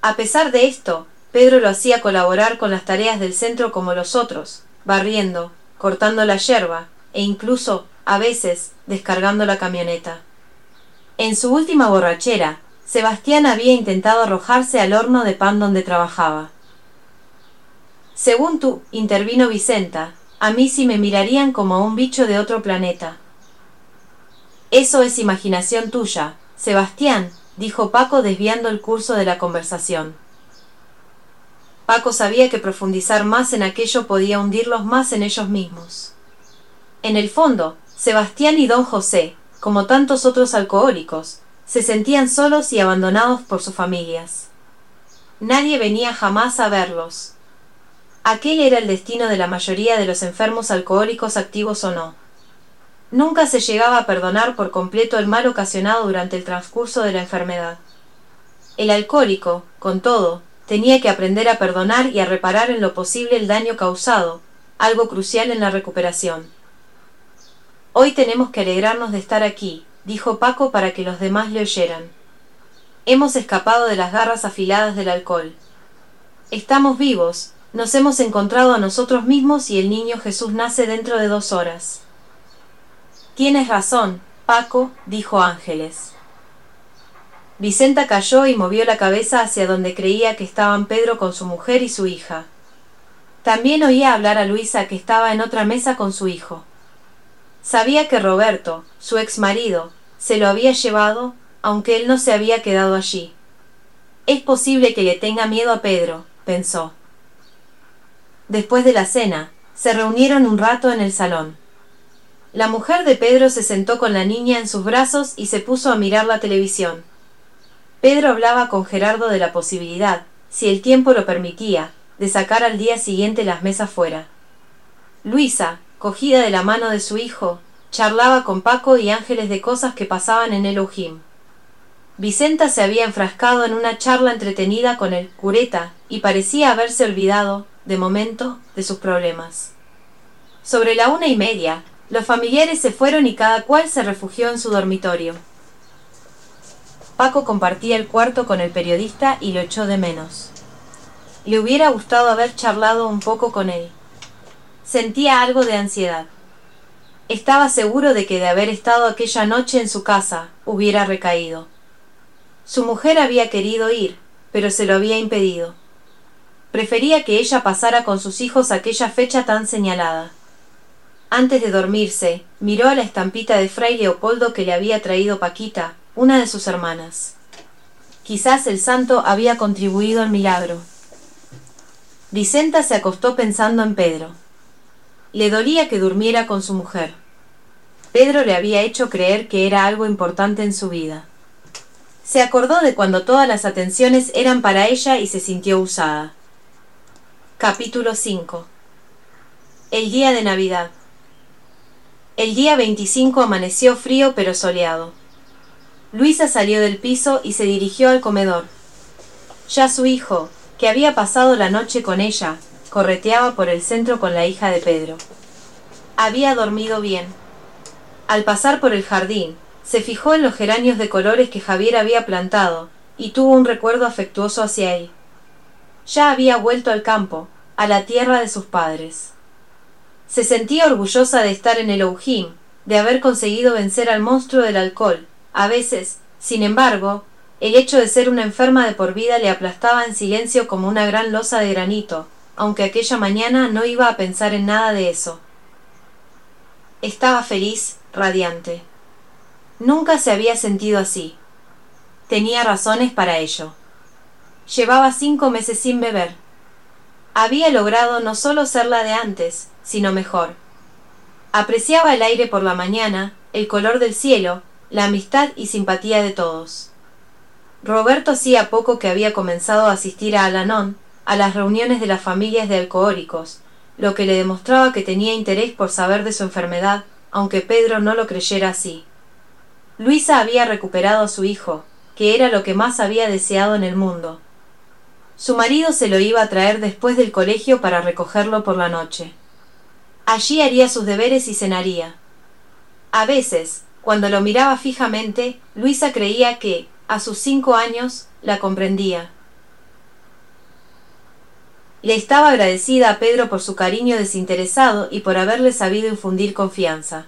A pesar de esto, Pedro lo hacía colaborar con las tareas del centro como los otros, barriendo, cortando la yerba, e incluso a veces descargando la camioneta. En su última borrachera, Sebastián había intentado arrojarse al horno de pan donde trabajaba. Según tú, intervino Vicenta, a mí sí me mirarían como un bicho de otro planeta. Eso es imaginación tuya, Sebastián, dijo Paco desviando el curso de la conversación. Paco sabía que profundizar más en aquello podía hundirlos más en ellos mismos. En el fondo, Sebastián y don José, como tantos otros alcohólicos, se sentían solos y abandonados por sus familias. Nadie venía jamás a verlos. Aquel era el destino de la mayoría de los enfermos alcohólicos activos o no. Nunca se llegaba a perdonar por completo el mal ocasionado durante el transcurso de la enfermedad. El alcohólico, con todo, tenía que aprender a perdonar y a reparar en lo posible el daño causado, algo crucial en la recuperación. Hoy tenemos que alegrarnos de estar aquí, dijo Paco para que los demás le oyeran. Hemos escapado de las garras afiladas del alcohol. Estamos vivos, nos hemos encontrado a nosotros mismos y el niño Jesús nace dentro de dos horas. Tienes razón, Paco, dijo Ángeles. Vicenta cayó y movió la cabeza hacia donde creía que estaban Pedro con su mujer y su hija. También oía hablar a Luisa que estaba en otra mesa con su hijo. Sabía que Roberto, su ex marido, se lo había llevado, aunque él no se había quedado allí. Es posible que le tenga miedo a Pedro, pensó. Después de la cena, se reunieron un rato en el salón. La mujer de Pedro se sentó con la niña en sus brazos y se puso a mirar la televisión. Pedro hablaba con Gerardo de la posibilidad, si el tiempo lo permitía, de sacar al día siguiente las mesas fuera. Luisa, cogida de la mano de su hijo, charlaba con Paco y Ángeles de cosas que pasaban en el Ojim. Vicenta se había enfrascado en una charla entretenida con el cureta y parecía haberse olvidado, de momento, de sus problemas. Sobre la una y media, los familiares se fueron y cada cual se refugió en su dormitorio. Paco compartía el cuarto con el periodista y lo echó de menos. Le hubiera gustado haber charlado un poco con él. Sentía algo de ansiedad. Estaba seguro de que de haber estado aquella noche en su casa hubiera recaído. Su mujer había querido ir, pero se lo había impedido. Prefería que ella pasara con sus hijos aquella fecha tan señalada. Antes de dormirse, miró a la estampita de fray Leopoldo que le había traído Paquita, una de sus hermanas. Quizás el santo había contribuido al milagro. Vicenta se acostó pensando en Pedro. Le dolía que durmiera con su mujer. Pedro le había hecho creer que era algo importante en su vida. Se acordó de cuando todas las atenciones eran para ella y se sintió usada. Capítulo 5 El día de Navidad el día 25 amaneció frío pero soleado. Luisa salió del piso y se dirigió al comedor. Ya su hijo, que había pasado la noche con ella, correteaba por el centro con la hija de Pedro. Había dormido bien. Al pasar por el jardín, se fijó en los geranios de colores que Javier había plantado, y tuvo un recuerdo afectuoso hacia él. Ya había vuelto al campo, a la tierra de sus padres. Se sentía orgullosa de estar en el Oujim, de haber conseguido vencer al monstruo del alcohol. A veces, sin embargo, el hecho de ser una enferma de por vida le aplastaba en silencio como una gran losa de granito, aunque aquella mañana no iba a pensar en nada de eso. Estaba feliz, radiante. Nunca se había sentido así. Tenía razones para ello. Llevaba cinco meses sin beber. Había logrado no solo ser la de antes, sino mejor. Apreciaba el aire por la mañana, el color del cielo, la amistad y simpatía de todos. Roberto hacía poco que había comenzado a asistir a Alanón, a las reuniones de las familias de alcohólicos, lo que le demostraba que tenía interés por saber de su enfermedad, aunque Pedro no lo creyera así. Luisa había recuperado a su hijo, que era lo que más había deseado en el mundo. Su marido se lo iba a traer después del colegio para recogerlo por la noche. Allí haría sus deberes y cenaría. A veces, cuando lo miraba fijamente, Luisa creía que, a sus cinco años, la comprendía. Le estaba agradecida a Pedro por su cariño desinteresado y por haberle sabido infundir confianza.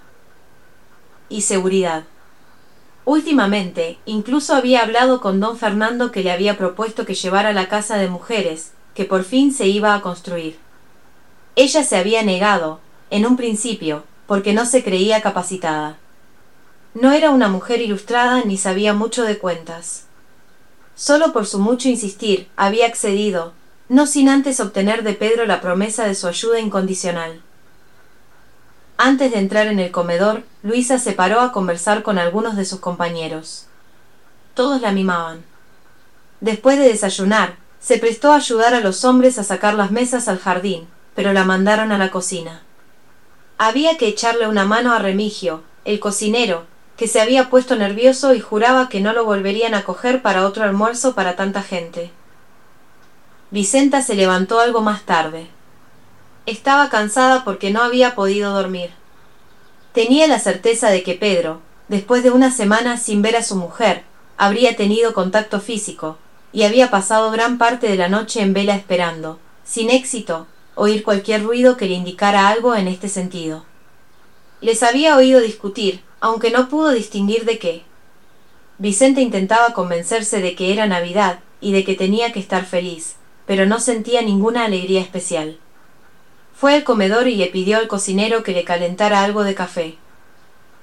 y seguridad. Últimamente, incluso había hablado con don Fernando que le había propuesto que llevara la casa de mujeres, que por fin se iba a construir. Ella se había negado, en un principio, porque no se creía capacitada. No era una mujer ilustrada ni sabía mucho de cuentas. Solo por su mucho insistir había accedido, no sin antes obtener de Pedro la promesa de su ayuda incondicional. Antes de entrar en el comedor, Luisa se paró a conversar con algunos de sus compañeros. Todos la mimaban. Después de desayunar, se prestó a ayudar a los hombres a sacar las mesas al jardín, pero la mandaron a la cocina. Había que echarle una mano a Remigio, el cocinero, que se había puesto nervioso y juraba que no lo volverían a coger para otro almuerzo para tanta gente. Vicenta se levantó algo más tarde. Estaba cansada porque no había podido dormir. Tenía la certeza de que Pedro, después de una semana sin ver a su mujer, habría tenido contacto físico, y había pasado gran parte de la noche en vela esperando, sin éxito, oír cualquier ruido que le indicara algo en este sentido. Les había oído discutir, aunque no pudo distinguir de qué. Vicente intentaba convencerse de que era Navidad y de que tenía que estar feliz, pero no sentía ninguna alegría especial. Fue al comedor y le pidió al cocinero que le calentara algo de café.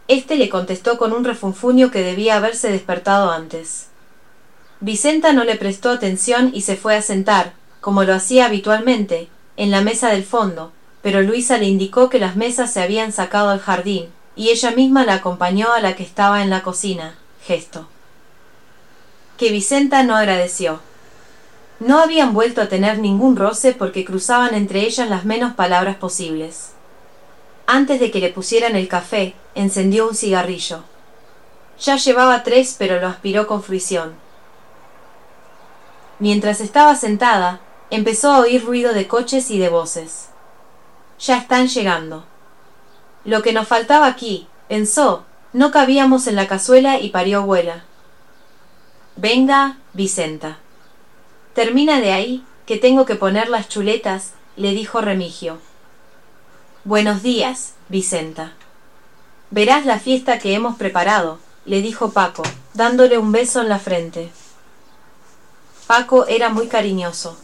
Este le contestó con un refunfuño que debía haberse despertado antes. Vicenta no le prestó atención y se fue a sentar, como lo hacía habitualmente, en la mesa del fondo, pero Luisa le indicó que las mesas se habían sacado al jardín, y ella misma la acompañó a la que estaba en la cocina, gesto. Que Vicenta no agradeció. No habían vuelto a tener ningún roce porque cruzaban entre ellas las menos palabras posibles. Antes de que le pusieran el café, encendió un cigarrillo. Ya llevaba tres, pero lo aspiró con fruición. Mientras estaba sentada, empezó a oír ruido de coches y de voces. Ya están llegando. Lo que nos faltaba aquí, pensó, no cabíamos en la cazuela y parió abuela. Venga, Vicenta. Termina de ahí, que tengo que poner las chuletas, le dijo Remigio. Buenos días, Vicenta. Verás la fiesta que hemos preparado, le dijo Paco, dándole un beso en la frente. Paco era muy cariñoso.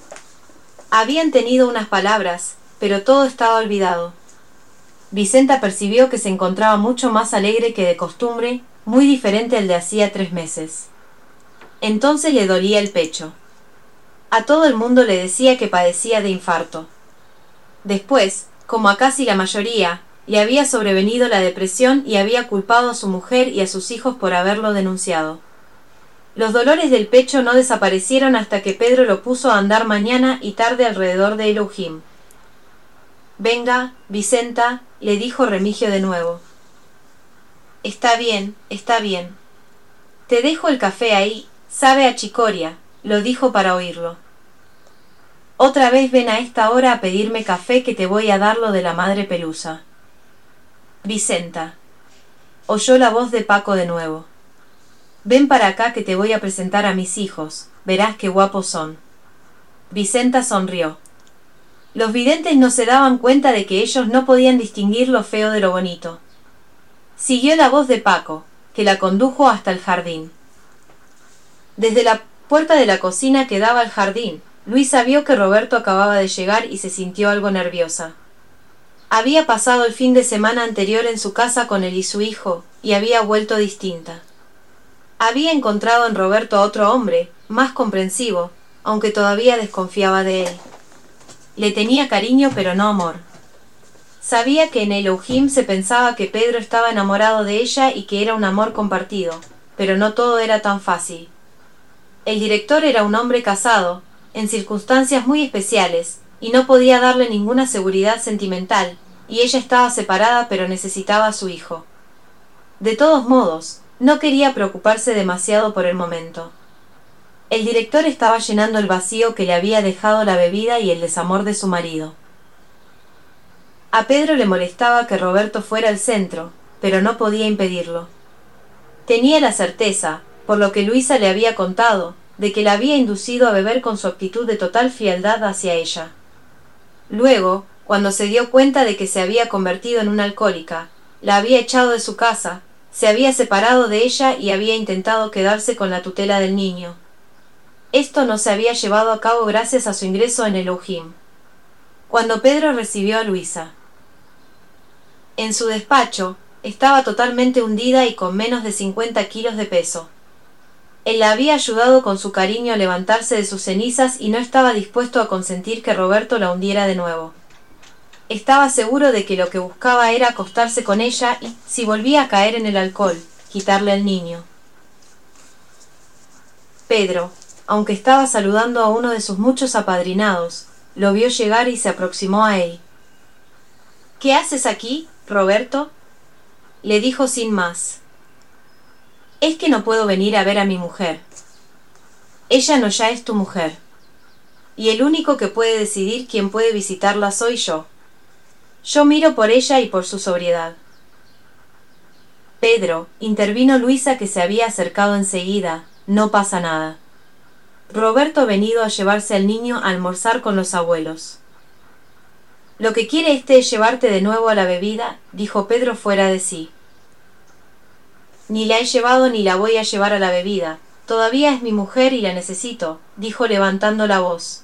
Habían tenido unas palabras, pero todo estaba olvidado. Vicenta percibió que se encontraba mucho más alegre que de costumbre, muy diferente al de hacía tres meses. Entonces le dolía el pecho. A todo el mundo le decía que padecía de infarto. Después, como a casi la mayoría, le había sobrevenido la depresión y había culpado a su mujer y a sus hijos por haberlo denunciado. Los dolores del pecho no desaparecieron hasta que Pedro lo puso a andar mañana y tarde alrededor de Elohim. Venga, Vicenta, le dijo Remigio de nuevo. Está bien, está bien. Te dejo el café ahí, sabe a chicoria, lo dijo para oírlo. Otra vez ven a esta hora a pedirme café que te voy a dar lo de la madre pelusa. Vicenta. Oyó la voz de Paco de nuevo. Ven para acá que te voy a presentar a mis hijos, verás qué guapos son. Vicenta sonrió. Los videntes no se daban cuenta de que ellos no podían distinguir lo feo de lo bonito. Siguió la voz de Paco, que la condujo hasta el jardín. Desde la puerta de la cocina que daba al jardín, Luisa vio que Roberto acababa de llegar y se sintió algo nerviosa. Había pasado el fin de semana anterior en su casa con él y su hijo, y había vuelto distinta. Había encontrado en Roberto a otro hombre, más comprensivo, aunque todavía desconfiaba de él. Le tenía cariño pero no amor. Sabía que en Elohim se pensaba que Pedro estaba enamorado de ella y que era un amor compartido, pero no todo era tan fácil. El director era un hombre casado, en circunstancias muy especiales, y no podía darle ninguna seguridad sentimental, y ella estaba separada pero necesitaba a su hijo. De todos modos, no quería preocuparse demasiado por el momento. El director estaba llenando el vacío que le había dejado la bebida y el desamor de su marido. A Pedro le molestaba que Roberto fuera al centro, pero no podía impedirlo. Tenía la certeza, por lo que Luisa le había contado, de que la había inducido a beber con su actitud de total frialdad hacia ella. Luego, cuando se dio cuenta de que se había convertido en una alcohólica, la había echado de su casa, se había separado de ella y había intentado quedarse con la tutela del niño. Esto no se había llevado a cabo gracias a su ingreso en el Ojim. Cuando Pedro recibió a Luisa. En su despacho, estaba totalmente hundida y con menos de cincuenta kilos de peso. Él la había ayudado con su cariño a levantarse de sus cenizas y no estaba dispuesto a consentir que Roberto la hundiera de nuevo. Estaba seguro de que lo que buscaba era acostarse con ella y, si volvía a caer en el alcohol, quitarle al niño. Pedro, aunque estaba saludando a uno de sus muchos apadrinados, lo vio llegar y se aproximó a él. ¿Qué haces aquí, Roberto? le dijo sin más. Es que no puedo venir a ver a mi mujer. Ella no ya es tu mujer. Y el único que puede decidir quién puede visitarla soy yo. Yo miro por ella y por su sobriedad. Pedro, intervino Luisa que se había acercado enseguida. No pasa nada. Roberto ha venido a llevarse al niño a almorzar con los abuelos. Lo que quiere este es llevarte de nuevo a la bebida, dijo Pedro fuera de sí. Ni la he llevado ni la voy a llevar a la bebida. Todavía es mi mujer y la necesito, dijo levantando la voz.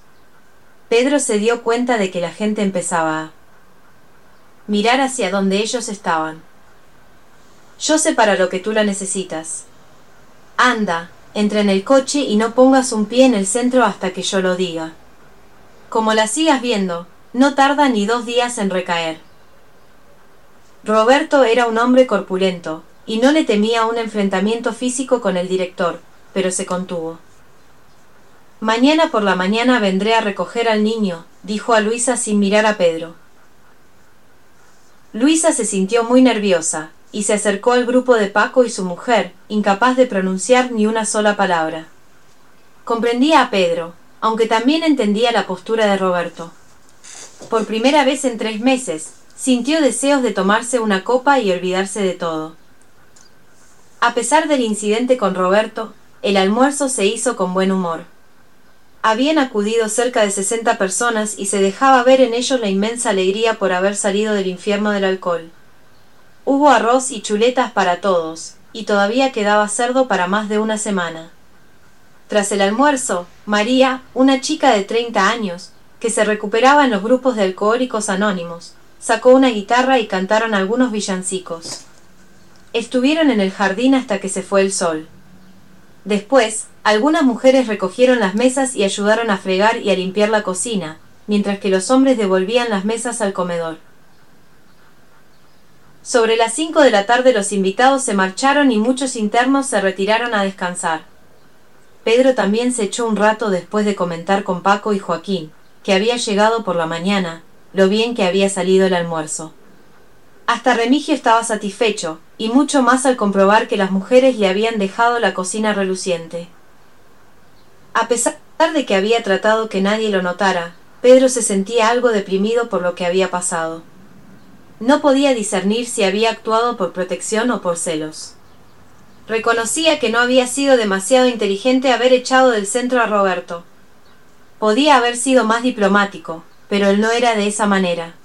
Pedro se dio cuenta de que la gente empezaba a mirar hacia donde ellos estaban. Yo sé para lo que tú la necesitas. Anda, entra en el coche y no pongas un pie en el centro hasta que yo lo diga. Como la sigas viendo, no tarda ni dos días en recaer. Roberto era un hombre corpulento, y no le temía un enfrentamiento físico con el director, pero se contuvo. Mañana por la mañana vendré a recoger al niño, dijo a Luisa sin mirar a Pedro. Luisa se sintió muy nerviosa, y se acercó al grupo de Paco y su mujer, incapaz de pronunciar ni una sola palabra. Comprendía a Pedro, aunque también entendía la postura de Roberto. Por primera vez en tres meses, sintió deseos de tomarse una copa y olvidarse de todo. A pesar del incidente con Roberto, el almuerzo se hizo con buen humor. Habían acudido cerca de sesenta personas y se dejaba ver en ellos la inmensa alegría por haber salido del infierno del alcohol. Hubo arroz y chuletas para todos, y todavía quedaba cerdo para más de una semana. Tras el almuerzo, María, una chica de treinta años, que se recuperaba en los grupos de alcohólicos anónimos, sacó una guitarra y cantaron algunos villancicos. Estuvieron en el jardín hasta que se fue el sol. Después, algunas mujeres recogieron las mesas y ayudaron a fregar y a limpiar la cocina, mientras que los hombres devolvían las mesas al comedor. Sobre las cinco de la tarde los invitados se marcharon y muchos internos se retiraron a descansar. Pedro también se echó un rato después de comentar con Paco y Joaquín, que había llegado por la mañana, lo bien que había salido el almuerzo. Hasta Remigio estaba satisfecho, y mucho más al comprobar que las mujeres le habían dejado la cocina reluciente. A pesar de que había tratado que nadie lo notara, Pedro se sentía algo deprimido por lo que había pasado. No podía discernir si había actuado por protección o por celos. Reconocía que no había sido demasiado inteligente haber echado del centro a Roberto. Podía haber sido más diplomático, pero él no era de esa manera.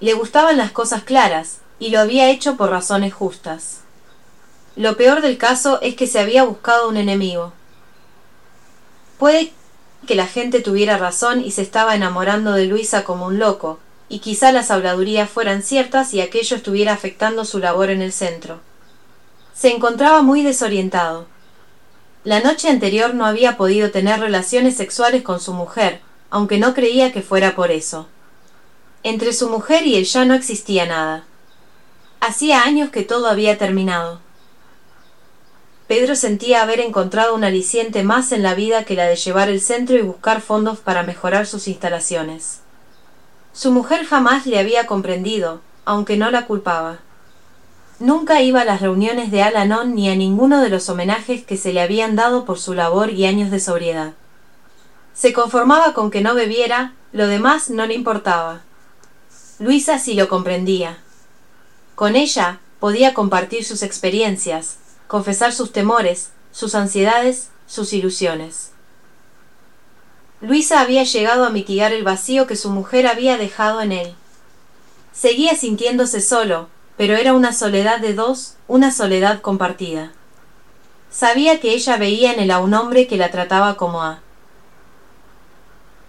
Le gustaban las cosas claras, y lo había hecho por razones justas. Lo peor del caso es que se había buscado un enemigo. Puede que la gente tuviera razón y se estaba enamorando de Luisa como un loco, y quizá las habladurías fueran ciertas y aquello estuviera afectando su labor en el centro. Se encontraba muy desorientado. La noche anterior no había podido tener relaciones sexuales con su mujer, aunque no creía que fuera por eso. Entre su mujer y él ya no existía nada. Hacía años que todo había terminado. Pedro sentía haber encontrado un aliciente más en la vida que la de llevar el centro y buscar fondos para mejorar sus instalaciones. Su mujer jamás le había comprendido, aunque no la culpaba. Nunca iba a las reuniones de Al-Anon ni a ninguno de los homenajes que se le habían dado por su labor y años de sobriedad. Se conformaba con que no bebiera, lo demás no le importaba. Luisa sí lo comprendía. Con ella podía compartir sus experiencias, confesar sus temores, sus ansiedades, sus ilusiones. Luisa había llegado a mitigar el vacío que su mujer había dejado en él. Seguía sintiéndose solo, pero era una soledad de dos, una soledad compartida. Sabía que ella veía en él a un hombre que la trataba como a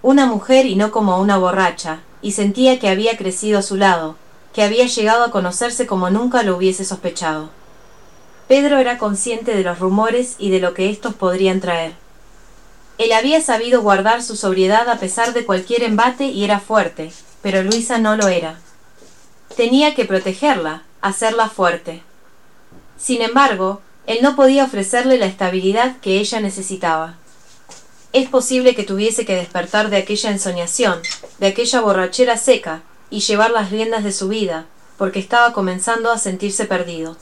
una mujer y no como una borracha, y sentía que había crecido a su lado, que había llegado a conocerse como nunca lo hubiese sospechado. Pedro era consciente de los rumores y de lo que éstos podrían traer. Él había sabido guardar su sobriedad a pesar de cualquier embate y era fuerte, pero Luisa no lo era. Tenía que protegerla, hacerla fuerte. Sin embargo, él no podía ofrecerle la estabilidad que ella necesitaba. Es posible que tuviese que despertar de aquella ensoñación, de aquella borrachera seca, y llevar las riendas de su vida, porque estaba comenzando a sentirse perdido.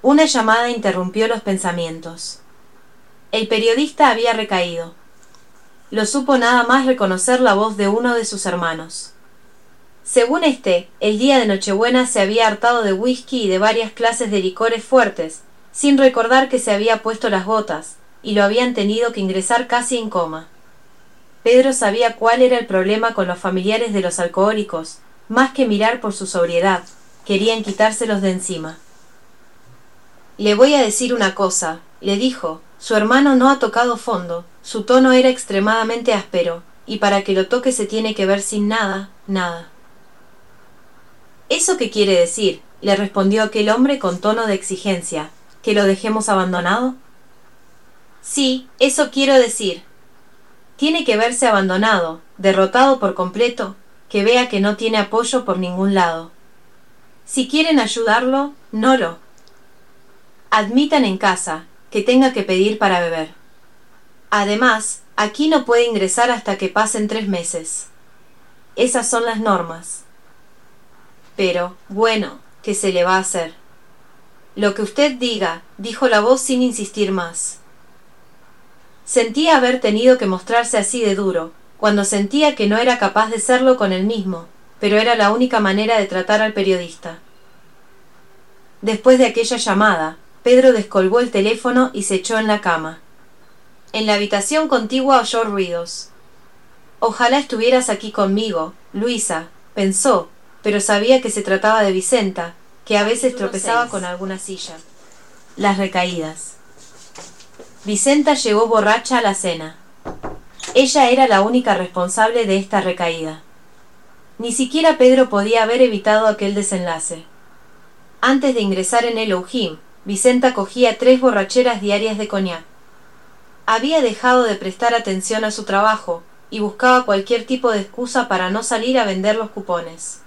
Una llamada interrumpió los pensamientos. El periodista había recaído. Lo supo nada más reconocer la voz de uno de sus hermanos. Según éste, el día de Nochebuena se había hartado de whisky y de varias clases de licores fuertes, sin recordar que se había puesto las botas, y lo habían tenido que ingresar casi en coma. Pedro sabía cuál era el problema con los familiares de los alcohólicos, más que mirar por su sobriedad, querían quitárselos de encima. Le voy a decir una cosa, le dijo, su hermano no ha tocado fondo, su tono era extremadamente áspero, y para que lo toque se tiene que ver sin nada, nada. ¿Eso qué quiere decir? le respondió aquel hombre con tono de exigencia, que lo dejemos abandonado. Sí, eso quiero decir, tiene que verse abandonado, derrotado por completo, que vea que no tiene apoyo por ningún lado. Si quieren ayudarlo, no lo. Admitan en casa, que tenga que pedir para beber. Además, aquí no puede ingresar hasta que pasen tres meses. Esas son las normas. Pero, bueno, ¿qué se le va a hacer? Lo que usted diga, dijo la voz sin insistir más. Sentía haber tenido que mostrarse así de duro, cuando sentía que no era capaz de serlo con él mismo, pero era la única manera de tratar al periodista. Después de aquella llamada, Pedro descolgó el teléfono y se echó en la cama. En la habitación contigua oyó ruidos. Ojalá estuvieras aquí conmigo, Luisa, pensó, pero sabía que se trataba de Vicenta, que a veces tropezaba con alguna silla. Las recaídas. Vicenta llegó borracha a la cena. Ella era la única responsable de esta recaída. Ni siquiera Pedro podía haber evitado aquel desenlace. Antes de ingresar en el Oujim, Vicenta cogía tres borracheras diarias de coñac. Había dejado de prestar atención a su trabajo y buscaba cualquier tipo de excusa para no salir a vender los cupones.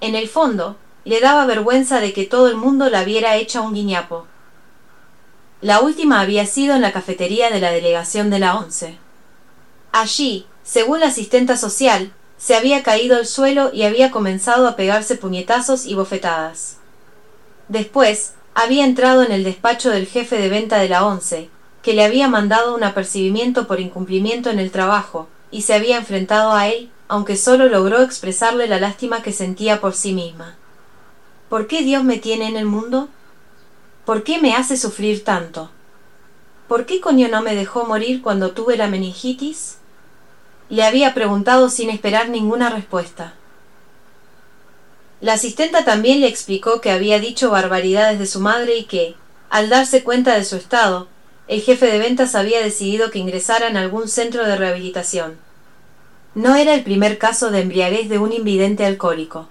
En el fondo, le daba vergüenza de que todo el mundo la viera hecha un guiñapo. La última había sido en la cafetería de la delegación de la ONCE. Allí, según la asistenta social, se había caído al suelo y había comenzado a pegarse puñetazos y bofetadas. Después, había entrado en el despacho del jefe de venta de la ONCE, que le había mandado un apercibimiento por incumplimiento en el trabajo, y se había enfrentado a él, aunque solo logró expresarle la lástima que sentía por sí misma. ¿Por qué Dios me tiene en el mundo? ¿Por qué me hace sufrir tanto? ¿Por qué coño no me dejó morir cuando tuve la meningitis? Le había preguntado sin esperar ninguna respuesta. La asistenta también le explicó que había dicho barbaridades de su madre y que, al darse cuenta de su estado, el jefe de ventas había decidido que ingresara en algún centro de rehabilitación. No era el primer caso de embriaguez de un invidente alcohólico.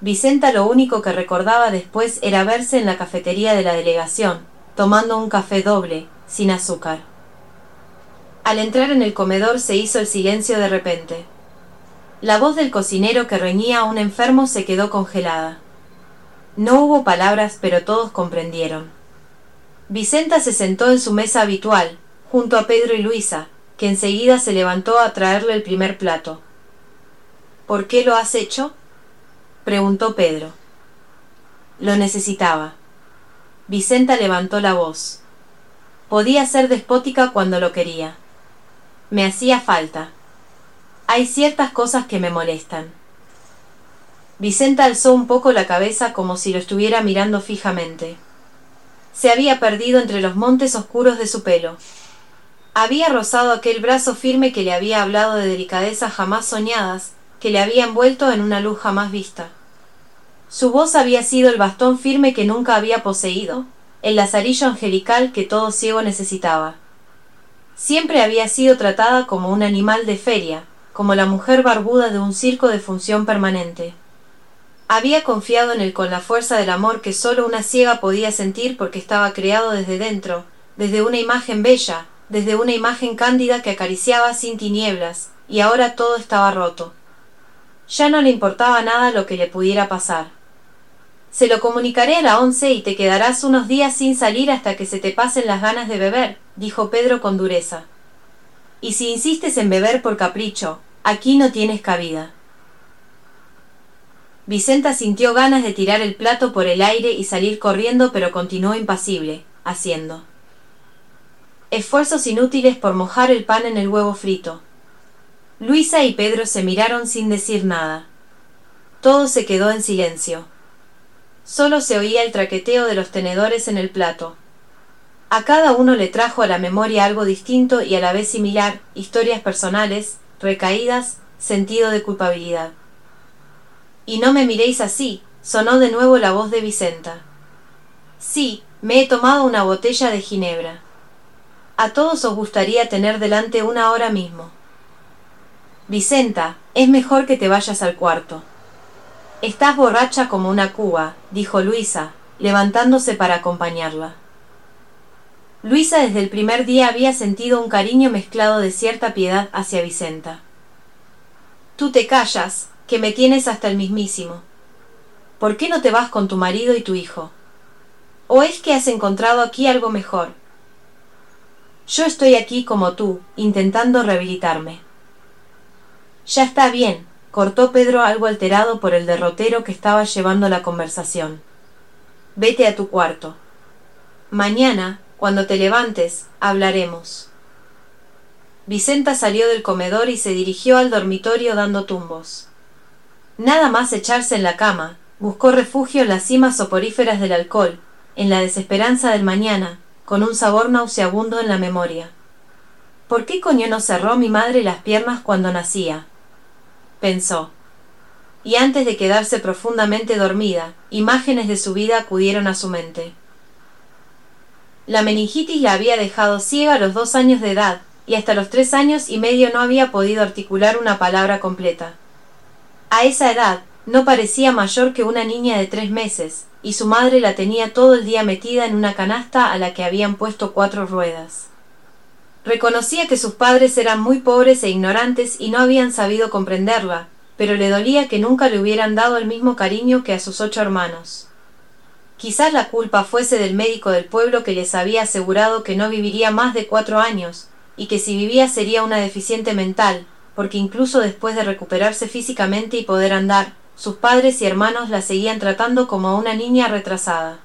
Vicenta lo único que recordaba después era verse en la cafetería de la delegación, tomando un café doble, sin azúcar. Al entrar en el comedor se hizo el silencio de repente. La voz del cocinero que reñía a un enfermo se quedó congelada. No hubo palabras, pero todos comprendieron. Vicenta se sentó en su mesa habitual, junto a Pedro y Luisa, que enseguida se levantó a traerle el primer plato. ¿Por qué lo has hecho? Preguntó Pedro. Lo necesitaba. Vicenta levantó la voz. Podía ser despótica cuando lo quería. Me hacía falta. Hay ciertas cosas que me molestan. Vicenta alzó un poco la cabeza como si lo estuviera mirando fijamente. Se había perdido entre los montes oscuros de su pelo. Había rozado aquel brazo firme que le había hablado de delicadezas jamás soñadas, que le había envuelto en una luz jamás vista. Su voz había sido el bastón firme que nunca había poseído, el lazarillo angelical que todo ciego necesitaba. Siempre había sido tratada como un animal de feria, como la mujer barbuda de un circo de función permanente. Había confiado en él con la fuerza del amor que sólo una ciega podía sentir porque estaba creado desde dentro, desde una imagen bella, desde una imagen cándida que acariciaba sin tinieblas, y ahora todo estaba roto. Ya no le importaba nada lo que le pudiera pasar. Se lo comunicaré a la once y te quedarás unos días sin salir hasta que se te pasen las ganas de beber, dijo Pedro con dureza. Y si insistes en beber por capricho, aquí no tienes cabida. Vicenta sintió ganas de tirar el plato por el aire y salir corriendo, pero continuó impasible, haciendo esfuerzos inútiles por mojar el pan en el huevo frito. Luisa y Pedro se miraron sin decir nada. Todo se quedó en silencio. Solo se oía el traqueteo de los tenedores en el plato. A cada uno le trajo a la memoria algo distinto y a la vez similar, historias personales, recaídas, sentido de culpabilidad. Y no me miréis así, sonó de nuevo la voz de Vicenta. Sí, me he tomado una botella de ginebra. A todos os gustaría tener delante una hora mismo. Vicenta, es mejor que te vayas al cuarto. Estás borracha como una cuba, dijo Luisa, levantándose para acompañarla. Luisa desde el primer día había sentido un cariño mezclado de cierta piedad hacia Vicenta. Tú te callas, que me tienes hasta el mismísimo. ¿Por qué no te vas con tu marido y tu hijo? ¿O es que has encontrado aquí algo mejor? Yo estoy aquí como tú, intentando rehabilitarme. Ya está bien, cortó Pedro algo alterado por el derrotero que estaba llevando la conversación. Vete a tu cuarto. Mañana, cuando te levantes, hablaremos. Vicenta salió del comedor y se dirigió al dormitorio dando tumbos. Nada más echarse en la cama, buscó refugio en las cimas soporíferas del alcohol, en la desesperanza del mañana, con un sabor nauseabundo en la memoria. ¿Por qué coño no cerró mi madre las piernas cuando nacía? Pensó. Y antes de quedarse profundamente dormida, imágenes de su vida acudieron a su mente. La meningitis la había dejado ciega a los dos años de edad, y hasta los tres años y medio no había podido articular una palabra completa. A esa edad no parecía mayor que una niña de tres meses, y su madre la tenía todo el día metida en una canasta a la que habían puesto cuatro ruedas. Reconocía que sus padres eran muy pobres e ignorantes y no habían sabido comprenderla, pero le dolía que nunca le hubieran dado el mismo cariño que a sus ocho hermanos. Quizás la culpa fuese del médico del pueblo que les había asegurado que no viviría más de cuatro años, y que si vivía sería una deficiente mental, porque incluso después de recuperarse físicamente y poder andar, sus padres y hermanos la seguían tratando como a una niña retrasada.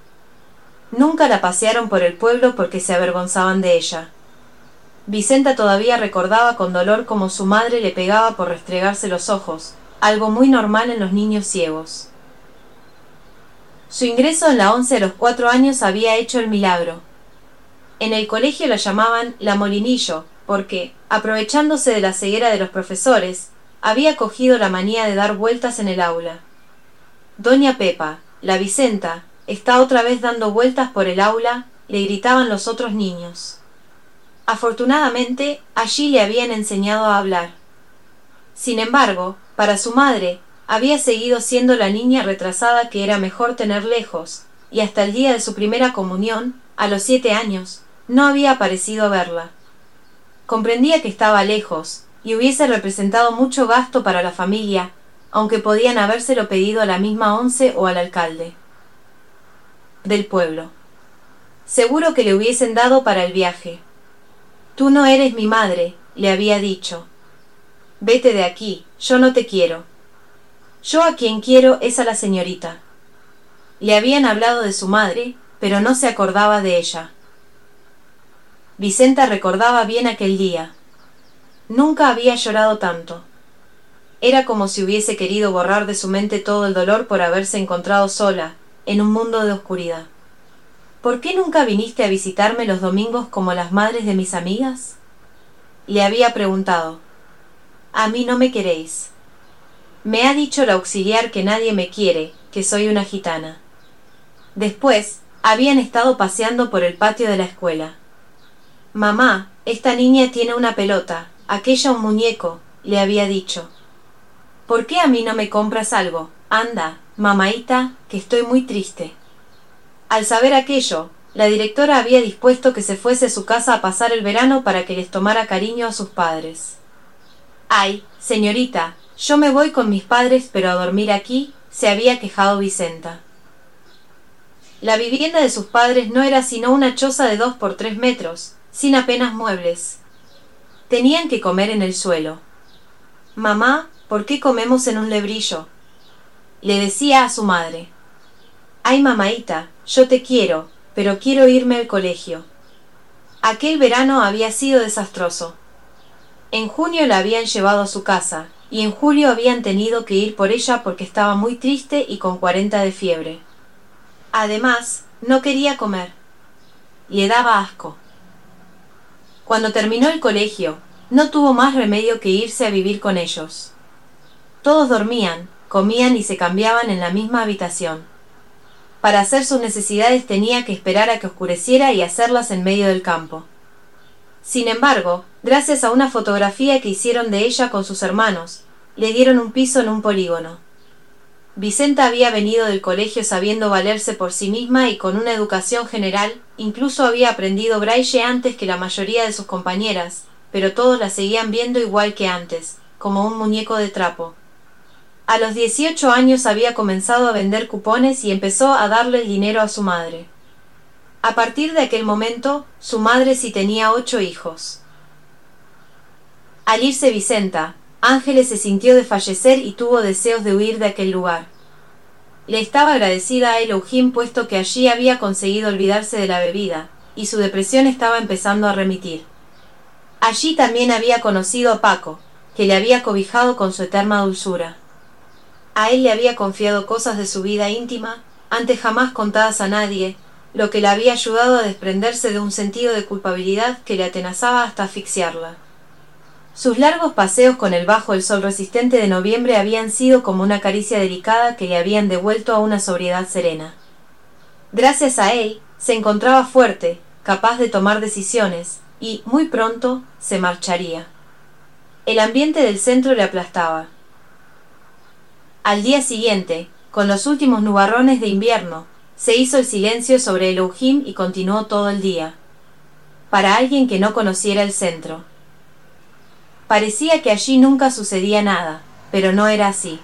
Nunca la pasearon por el pueblo porque se avergonzaban de ella. Vicenta todavía recordaba con dolor cómo su madre le pegaba por restregarse los ojos, algo muy normal en los niños ciegos. Su ingreso en la once a los cuatro años había hecho el milagro. En el colegio la llamaban la Molinillo, porque, aprovechándose de la ceguera de los profesores, había cogido la manía de dar vueltas en el aula. Doña Pepa, la Vicenta, está otra vez dando vueltas por el aula, le gritaban los otros niños. Afortunadamente, allí le habían enseñado a hablar. Sin embargo, para su madre, había seguido siendo la niña retrasada que era mejor tener lejos, y hasta el día de su primera comunión, a los siete años, no había parecido verla. Comprendía que estaba lejos, y hubiese representado mucho gasto para la familia, aunque podían habérselo pedido a la misma once o al alcalde del pueblo. Seguro que le hubiesen dado para el viaje. Tú no eres mi madre, le había dicho. Vete de aquí, yo no te quiero. Yo a quien quiero es a la señorita. Le habían hablado de su madre, pero no se acordaba de ella. Vicenta recordaba bien aquel día. Nunca había llorado tanto. Era como si hubiese querido borrar de su mente todo el dolor por haberse encontrado sola, en un mundo de oscuridad. ¿Por qué nunca viniste a visitarme los domingos como las madres de mis amigas? Le había preguntado. A mí no me queréis. Me ha dicho la auxiliar que nadie me quiere, que soy una gitana. Después, habían estado paseando por el patio de la escuela. Mamá, esta niña tiene una pelota, aquella un muñeco, le había dicho. ¿Por qué a mí no me compras algo? Anda, mamaita, que estoy muy triste. Al saber aquello, la directora había dispuesto que se fuese a su casa a pasar el verano para que les tomara cariño a sus padres. Ay, señorita, yo me voy con mis padres, pero a dormir aquí, se había quejado Vicenta. La vivienda de sus padres no era sino una choza de dos por tres metros, sin apenas muebles. Tenían que comer en el suelo. Mamá, ¿por qué comemos en un lebrillo? Le decía a su madre. Ay, mamaita, yo te quiero, pero quiero irme al colegio. Aquel verano había sido desastroso. En junio la habían llevado a su casa, y en julio habían tenido que ir por ella porque estaba muy triste y con cuarenta de fiebre. Además, no quería comer. Le daba asco. Cuando terminó el colegio, no tuvo más remedio que irse a vivir con ellos. Todos dormían, comían y se cambiaban en la misma habitación. Para hacer sus necesidades tenía que esperar a que oscureciera y hacerlas en medio del campo. Sin embargo, gracias a una fotografía que hicieron de ella con sus hermanos, le dieron un piso en un polígono. Vicenta había venido del colegio sabiendo valerse por sí misma y con una educación general, incluso había aprendido braille antes que la mayoría de sus compañeras, pero todos la seguían viendo igual que antes, como un muñeco de trapo. A los dieciocho años había comenzado a vender cupones y empezó a darle el dinero a su madre. A partir de aquel momento, su madre sí tenía ocho hijos. Al irse Vicenta, Ángeles se sintió de fallecer y tuvo deseos de huir de aquel lugar. Le estaba agradecida a Elohim puesto que allí había conseguido olvidarse de la bebida, y su depresión estaba empezando a remitir. Allí también había conocido a Paco, que le había cobijado con su eterna dulzura. A él le había confiado cosas de su vida íntima, antes jamás contadas a nadie, lo que le había ayudado a desprenderse de un sentido de culpabilidad que le atenazaba hasta asfixiarla. Sus largos paseos con el bajo el sol resistente de noviembre habían sido como una caricia delicada que le habían devuelto a una sobriedad serena. Gracias a él, se encontraba fuerte, capaz de tomar decisiones, y, muy pronto, se marcharía. El ambiente del centro le aplastaba. Al día siguiente, con los últimos nubarrones de invierno, se hizo el silencio sobre el Elohim y continuó todo el día. Para alguien que no conociera el centro. Parecía que allí nunca sucedía nada, pero no era así.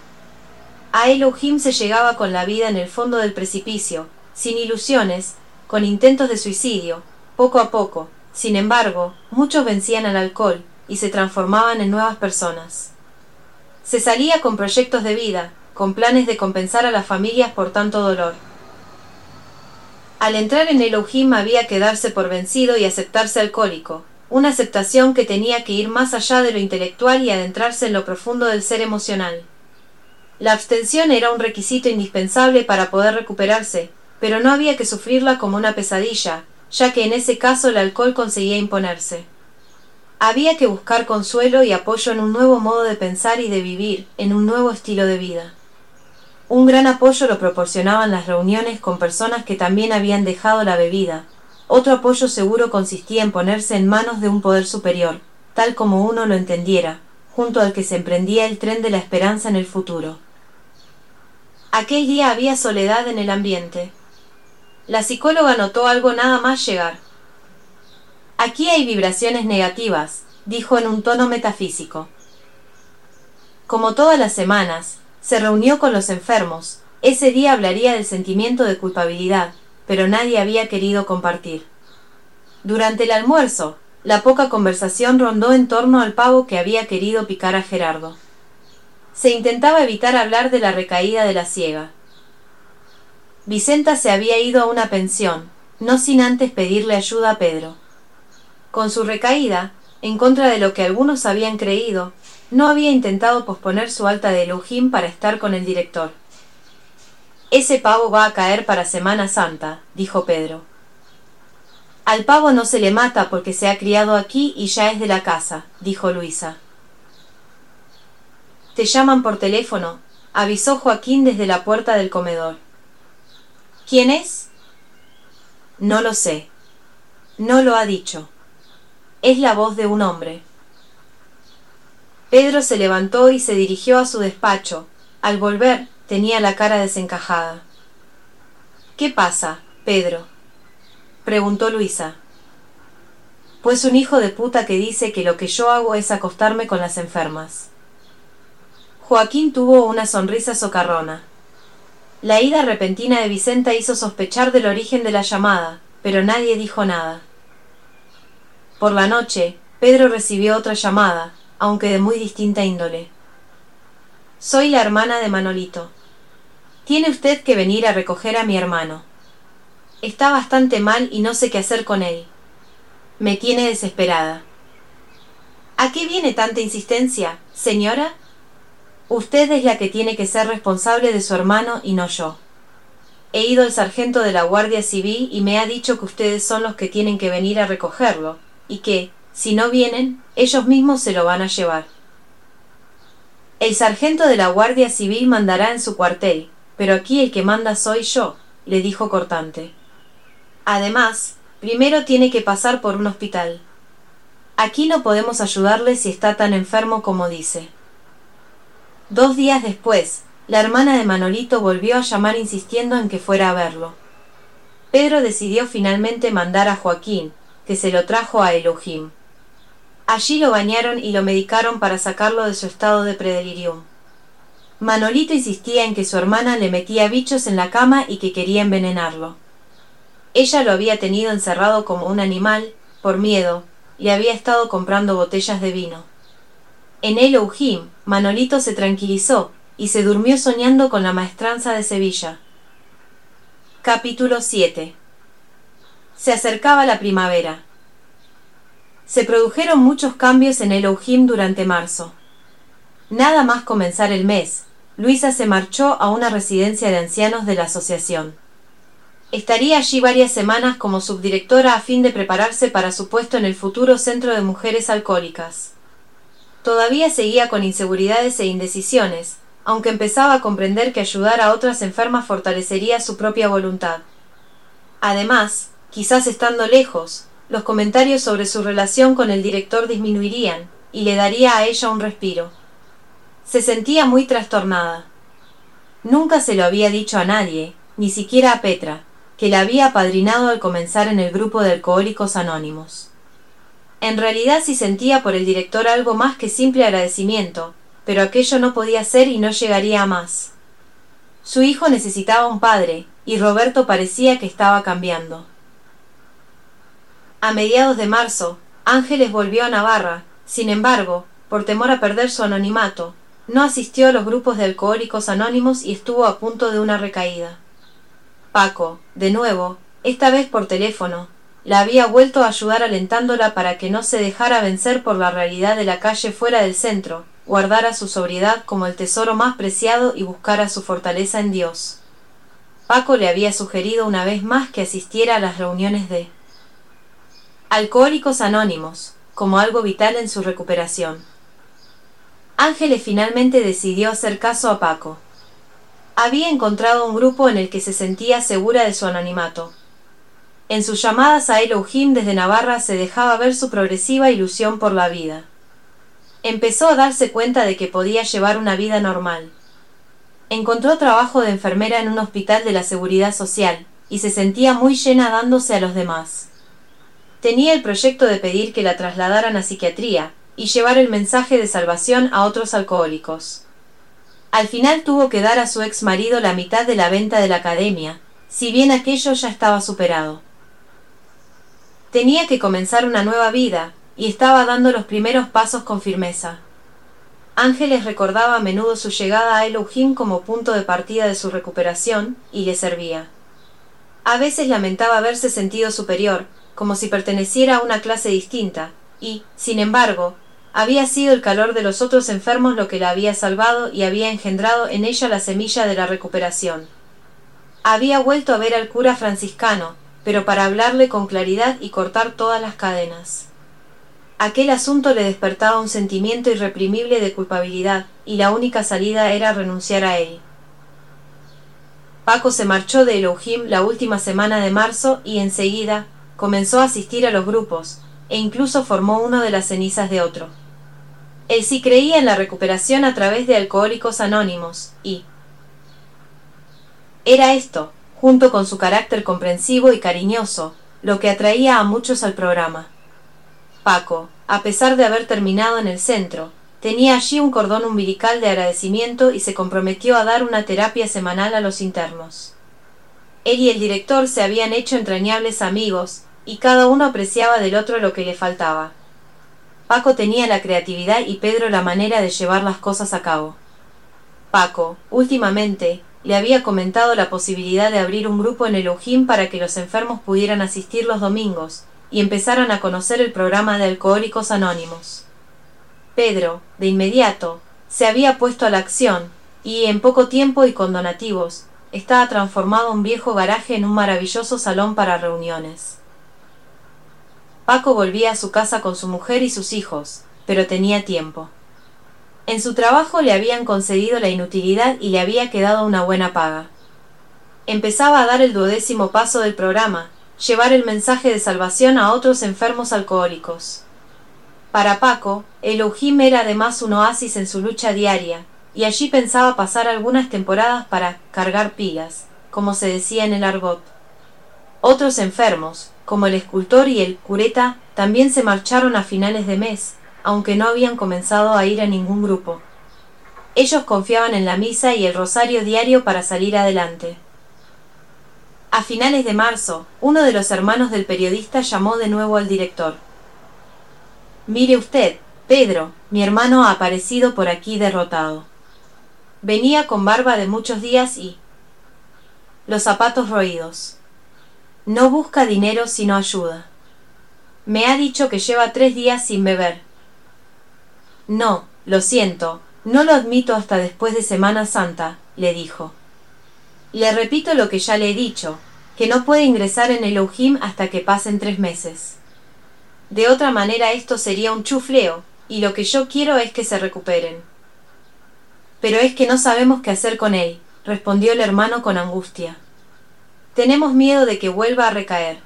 A Elohim se llegaba con la vida en el fondo del precipicio, sin ilusiones, con intentos de suicidio, poco a poco. Sin embargo, muchos vencían al alcohol y se transformaban en nuevas personas. Se salía con proyectos de vida, con planes de compensar a las familias por tanto dolor. Al entrar en Elohim había que darse por vencido y aceptarse alcohólico, una aceptación que tenía que ir más allá de lo intelectual y adentrarse en lo profundo del ser emocional. La abstención era un requisito indispensable para poder recuperarse, pero no había que sufrirla como una pesadilla, ya que en ese caso el alcohol conseguía imponerse. Había que buscar consuelo y apoyo en un nuevo modo de pensar y de vivir, en un nuevo estilo de vida. Un gran apoyo lo proporcionaban las reuniones con personas que también habían dejado la bebida. Otro apoyo seguro consistía en ponerse en manos de un poder superior, tal como uno lo entendiera, junto al que se emprendía el tren de la esperanza en el futuro. Aquel día había soledad en el ambiente. La psicóloga notó algo nada más llegar. Aquí hay vibraciones negativas, dijo en un tono metafísico. Como todas las semanas, se reunió con los enfermos. Ese día hablaría del sentimiento de culpabilidad, pero nadie había querido compartir. Durante el almuerzo, la poca conversación rondó en torno al pavo que había querido picar a Gerardo. Se intentaba evitar hablar de la recaída de la ciega. Vicenta se había ido a una pensión, no sin antes pedirle ayuda a Pedro. Con su recaída, en contra de lo que algunos habían creído, no había intentado posponer su alta de Elohim para estar con el director. Ese pavo va a caer para Semana Santa, dijo Pedro. Al pavo no se le mata porque se ha criado aquí y ya es de la casa, dijo Luisa. Te llaman por teléfono, avisó Joaquín desde la puerta del comedor. ¿Quién es? No lo sé. No lo ha dicho. Es la voz de un hombre. Pedro se levantó y se dirigió a su despacho. Al volver, tenía la cara desencajada. ¿Qué pasa, Pedro? preguntó Luisa. Pues un hijo de puta que dice que lo que yo hago es acostarme con las enfermas. Joaquín tuvo una sonrisa socarrona. La ida repentina de Vicenta hizo sospechar del origen de la llamada, pero nadie dijo nada. Por la noche, Pedro recibió otra llamada, aunque de muy distinta índole. Soy la hermana de Manolito. Tiene usted que venir a recoger a mi hermano. Está bastante mal y no sé qué hacer con él. Me tiene desesperada. ¿A qué viene tanta insistencia, señora? Usted es la que tiene que ser responsable de su hermano y no yo. He ido al sargento de la Guardia Civil y me ha dicho que ustedes son los que tienen que venir a recogerlo, y que, si no vienen, ellos mismos se lo van a llevar. El sargento de la Guardia Civil mandará en su cuartel, pero aquí el que manda soy yo, le dijo cortante. Además, primero tiene que pasar por un hospital. Aquí no podemos ayudarle si está tan enfermo como dice. Dos días después, la hermana de Manolito volvió a llamar insistiendo en que fuera a verlo. Pedro decidió finalmente mandar a Joaquín, que se lo trajo a Elohim. Allí lo bañaron y lo medicaron para sacarlo de su estado de predelirium. Manolito insistía en que su hermana le metía bichos en la cama y que quería envenenarlo. Ella lo había tenido encerrado como un animal, por miedo, y había estado comprando botellas de vino. En Elohim, Manolito se tranquilizó y se durmió soñando con la maestranza de Sevilla. Capítulo 7 Se acercaba la primavera. Se produjeron muchos cambios en Elohim durante marzo. Nada más comenzar el mes, Luisa se marchó a una residencia de ancianos de la asociación. Estaría allí varias semanas como subdirectora a fin de prepararse para su puesto en el futuro Centro de Mujeres Alcohólicas. Todavía seguía con inseguridades e indecisiones, aunque empezaba a comprender que ayudar a otras enfermas fortalecería su propia voluntad. Además, quizás estando lejos, los comentarios sobre su relación con el director disminuirían, y le daría a ella un respiro. Se sentía muy trastornada. Nunca se lo había dicho a nadie, ni siquiera a Petra, que la había apadrinado al comenzar en el grupo de alcohólicos anónimos. En realidad sí sentía por el director algo más que simple agradecimiento, pero aquello no podía ser y no llegaría a más. Su hijo necesitaba un padre, y Roberto parecía que estaba cambiando. A mediados de marzo, Ángeles volvió a Navarra, sin embargo, por temor a perder su anonimato, no asistió a los grupos de alcohólicos anónimos y estuvo a punto de una recaída. Paco, de nuevo, esta vez por teléfono, la había vuelto a ayudar alentándola para que no se dejara vencer por la realidad de la calle fuera del centro, guardara su sobriedad como el tesoro más preciado y buscara su fortaleza en Dios. Paco le había sugerido una vez más que asistiera a las reuniones de Alcohólicos Anónimos, como algo vital en su recuperación. Ángeles finalmente decidió hacer caso a Paco. Había encontrado un grupo en el que se sentía segura de su anonimato, en sus llamadas a Elohim desde Navarra se dejaba ver su progresiva ilusión por la vida. Empezó a darse cuenta de que podía llevar una vida normal. Encontró trabajo de enfermera en un hospital de la Seguridad Social y se sentía muy llena dándose a los demás. Tenía el proyecto de pedir que la trasladaran a psiquiatría y llevar el mensaje de salvación a otros alcohólicos. Al final tuvo que dar a su ex marido la mitad de la venta de la academia, si bien aquello ya estaba superado. Tenía que comenzar una nueva vida, y estaba dando los primeros pasos con firmeza. Ángeles recordaba a menudo su llegada a Elohim como punto de partida de su recuperación, y le servía. A veces lamentaba haberse sentido superior, como si perteneciera a una clase distinta, y, sin embargo, había sido el calor de los otros enfermos lo que la había salvado y había engendrado en ella la semilla de la recuperación. Había vuelto a ver al cura franciscano, pero para hablarle con claridad y cortar todas las cadenas. Aquel asunto le despertaba un sentimiento irreprimible de culpabilidad, y la única salida era renunciar a él. Paco se marchó de Elohim la última semana de marzo y enseguida comenzó a asistir a los grupos, e incluso formó uno de las cenizas de otro. Él sí creía en la recuperación a través de alcohólicos anónimos, y era esto, junto con su carácter comprensivo y cariñoso, lo que atraía a muchos al programa. Paco, a pesar de haber terminado en el centro, Tenía allí un cordón umbilical de agradecimiento y se comprometió a dar una terapia semanal a los internos. Él y el director se habían hecho entrañables amigos, y cada uno apreciaba del otro lo que le faltaba. Paco tenía la creatividad y Pedro la manera de llevar las cosas a cabo. Paco, últimamente, le había comentado la posibilidad de abrir un grupo en el Ojín para que los enfermos pudieran asistir los domingos y empezaran a conocer el programa de Alcohólicos Anónimos. Pedro, de inmediato, se había puesto a la acción, y en poco tiempo y con donativos, estaba transformado un viejo garaje en un maravilloso salón para reuniones. Paco volvía a su casa con su mujer y sus hijos, pero tenía tiempo. En su trabajo le habían concedido la inutilidad y le había quedado una buena paga. Empezaba a dar el duodécimo paso del programa, llevar el mensaje de salvación a otros enfermos alcohólicos. Para Paco, el Ojim era además un oasis en su lucha diaria, y allí pensaba pasar algunas temporadas para cargar pilas, como se decía en el argot. Otros enfermos, como el escultor y el cureta, también se marcharon a finales de mes, aunque no habían comenzado a ir a ningún grupo. Ellos confiaban en la misa y el rosario diario para salir adelante. A finales de marzo, uno de los hermanos del periodista llamó de nuevo al director. Mire usted, Pedro, mi hermano ha aparecido por aquí derrotado. Venía con barba de muchos días y los zapatos roídos. No busca dinero sino ayuda. Me ha dicho que lleva tres días sin beber. No, lo siento, no lo admito hasta después de Semana Santa, le dijo. Le repito lo que ya le he dicho, que no puede ingresar en el Ojim hasta que pasen tres meses. De otra manera esto sería un chufleo, y lo que yo quiero es que se recuperen. Pero es que no sabemos qué hacer con él, respondió el hermano con angustia. Tenemos miedo de que vuelva a recaer.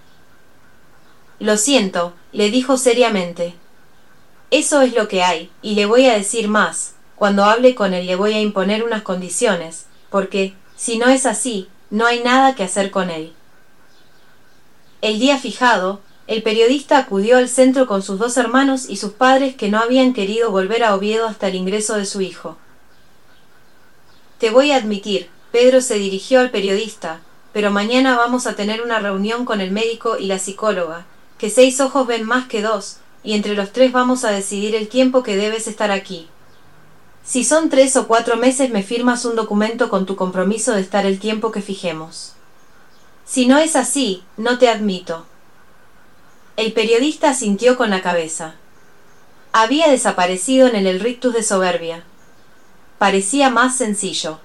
Lo siento, le dijo seriamente. Eso es lo que hay, y le voy a decir más. Cuando hable con él le voy a imponer unas condiciones, porque, si no es así, no hay nada que hacer con él. El día fijado, el periodista acudió al centro con sus dos hermanos y sus padres que no habían querido volver a Oviedo hasta el ingreso de su hijo. Te voy a admitir, Pedro se dirigió al periodista, pero mañana vamos a tener una reunión con el médico y la psicóloga, que seis ojos ven más que dos, y entre los tres vamos a decidir el tiempo que debes estar aquí. Si son tres o cuatro meses me firmas un documento con tu compromiso de estar el tiempo que fijemos. Si no es así, no te admito, el periodista sintió con la cabeza. Había desaparecido en el rictus de soberbia. Parecía más sencillo.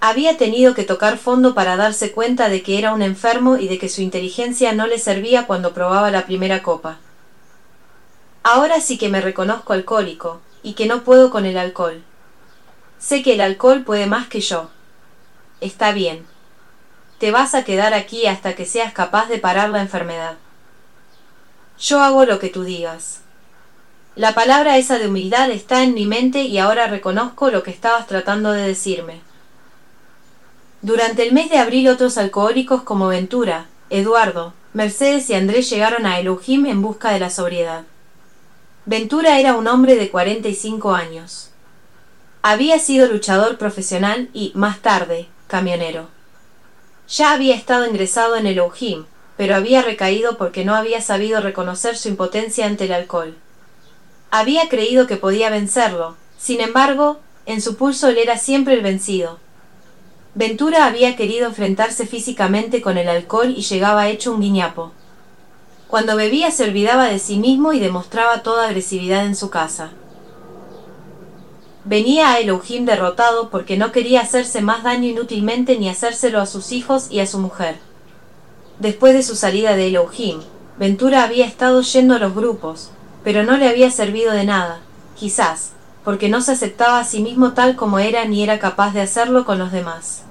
Había tenido que tocar fondo para darse cuenta de que era un enfermo y de que su inteligencia no le servía cuando probaba la primera copa. Ahora sí que me reconozco alcohólico, y que no puedo con el alcohol. Sé que el alcohol puede más que yo. Está bien. Te vas a quedar aquí hasta que seas capaz de parar la enfermedad. Yo hago lo que tú digas. La palabra esa de humildad está en mi mente y ahora reconozco lo que estabas tratando de decirme. Durante el mes de abril otros alcohólicos como Ventura, Eduardo, Mercedes y Andrés llegaron a Elohim en busca de la sobriedad. Ventura era un hombre de 45 años. Había sido luchador profesional y, más tarde, camionero. Ya había estado ingresado en Elohim, pero había recaído porque no había sabido reconocer su impotencia ante el alcohol. Había creído que podía vencerlo, sin embargo, en su pulso él era siempre el vencido. Ventura había querido enfrentarse físicamente con el alcohol y llegaba hecho un guiñapo. Cuando bebía se olvidaba de sí mismo y demostraba toda agresividad en su casa. Venía a Elohim derrotado porque no quería hacerse más daño inútilmente ni hacérselo a sus hijos y a su mujer. Después de su salida de Elohim, Ventura había estado yendo a los grupos, pero no le había servido de nada, quizás, porque no se aceptaba a sí mismo tal como era ni era capaz de hacerlo con los demás.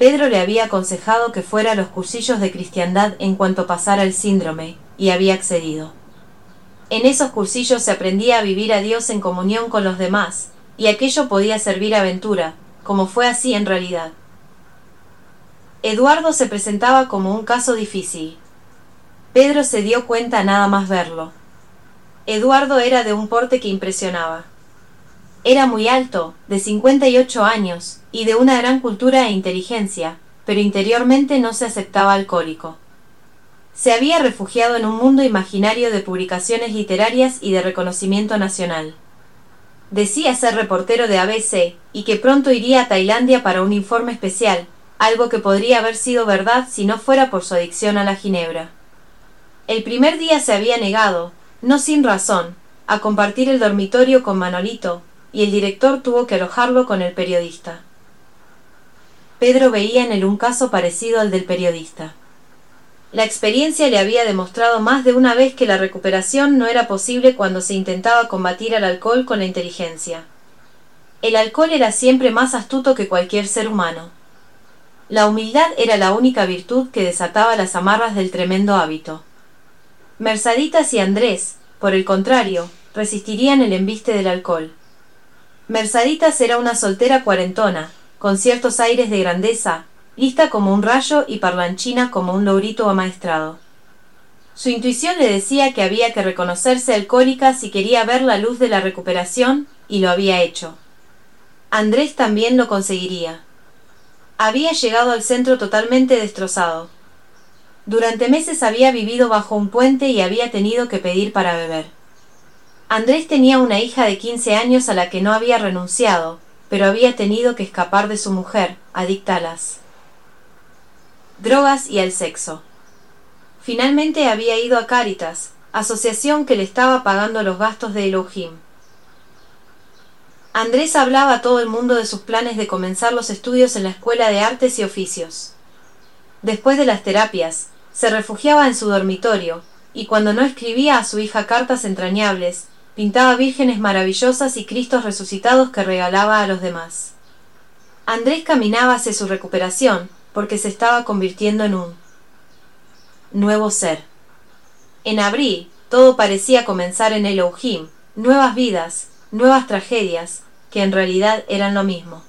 Pedro le había aconsejado que fuera a los cursillos de cristiandad en cuanto pasara el síndrome, y había accedido. En esos cursillos se aprendía a vivir a Dios en comunión con los demás, y aquello podía servir aventura, como fue así en realidad. Eduardo se presentaba como un caso difícil. Pedro se dio cuenta nada más verlo. Eduardo era de un porte que impresionaba. Era muy alto, de 58 años, y de una gran cultura e inteligencia, pero interiormente no se aceptaba alcohólico. Se había refugiado en un mundo imaginario de publicaciones literarias y de reconocimiento nacional. Decía ser reportero de ABC y que pronto iría a Tailandia para un informe especial, algo que podría haber sido verdad si no fuera por su adicción a la ginebra. El primer día se había negado, no sin razón, a compartir el dormitorio con Manolito, y el director tuvo que alojarlo con el periodista. Pedro veía en él un caso parecido al del periodista. La experiencia le había demostrado más de una vez que la recuperación no era posible cuando se intentaba combatir al alcohol con la inteligencia. El alcohol era siempre más astuto que cualquier ser humano. La humildad era la única virtud que desataba las amarras del tremendo hábito. Mercaditas y Andrés, por el contrario, resistirían el embiste del alcohol. Mercaditas era una soltera cuarentona, con ciertos aires de grandeza, lista como un rayo y parlanchina como un lourito amaestrado. Su intuición le decía que había que reconocerse alcohólica si quería ver la luz de la recuperación, y lo había hecho. Andrés también lo conseguiría. Había llegado al centro totalmente destrozado. Durante meses había vivido bajo un puente y había tenido que pedir para beber. Andrés tenía una hija de quince años a la que no había renunciado, pero había tenido que escapar de su mujer, adicta a las drogas y al sexo. Finalmente había ido a Cáritas, asociación que le estaba pagando los gastos de Elohim. Andrés hablaba a todo el mundo de sus planes de comenzar los estudios en la Escuela de Artes y Oficios. Después de las terapias, se refugiaba en su dormitorio, y cuando no escribía a su hija cartas entrañables, pintaba vírgenes maravillosas y cristos resucitados que regalaba a los demás. Andrés caminaba hacia su recuperación, porque se estaba convirtiendo en un nuevo ser. En abril, todo parecía comenzar en Elohim, nuevas vidas, nuevas tragedias, que en realidad eran lo mismo.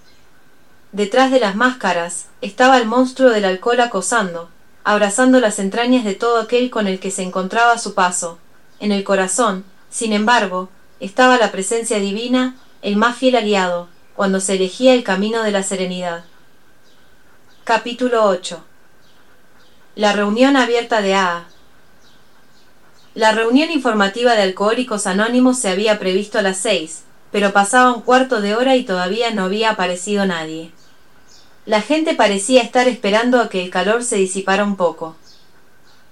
Detrás de las máscaras estaba el monstruo del alcohol acosando, abrazando las entrañas de todo aquel con el que se encontraba a su paso. En el corazón, sin embargo, estaba la presencia divina, el más fiel aliado, cuando se elegía el camino de la serenidad. Capítulo 8 La reunión abierta de AA La reunión informativa de Alcohólicos Anónimos se había previsto a las seis, pero pasaba un cuarto de hora y todavía no había aparecido nadie. La gente parecía estar esperando a que el calor se disipara un poco.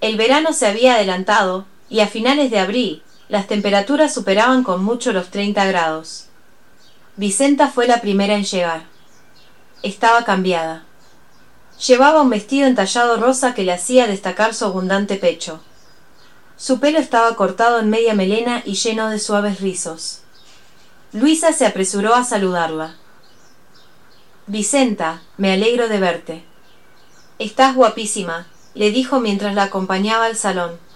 El verano se había adelantado, y a finales de abril, las temperaturas superaban con mucho los 30 grados. Vicenta fue la primera en llegar. Estaba cambiada. Llevaba un vestido entallado rosa que le hacía destacar su abundante pecho. Su pelo estaba cortado en media melena y lleno de suaves rizos. Luisa se apresuró a saludarla. Vicenta, me alegro de verte. Estás guapísima, le dijo mientras la acompañaba al salón.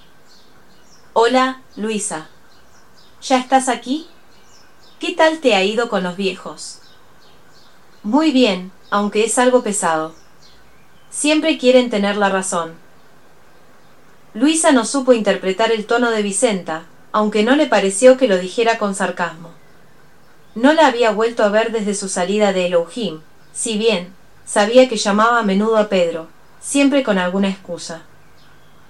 Hola, Luisa. ¿Ya estás aquí? ¿Qué tal te ha ido con los viejos? Muy bien, aunque es algo pesado. Siempre quieren tener la razón. Luisa no supo interpretar el tono de Vicenta, aunque no le pareció que lo dijera con sarcasmo. No la había vuelto a ver desde su salida de Elohim, si bien sabía que llamaba a menudo a Pedro, siempre con alguna excusa.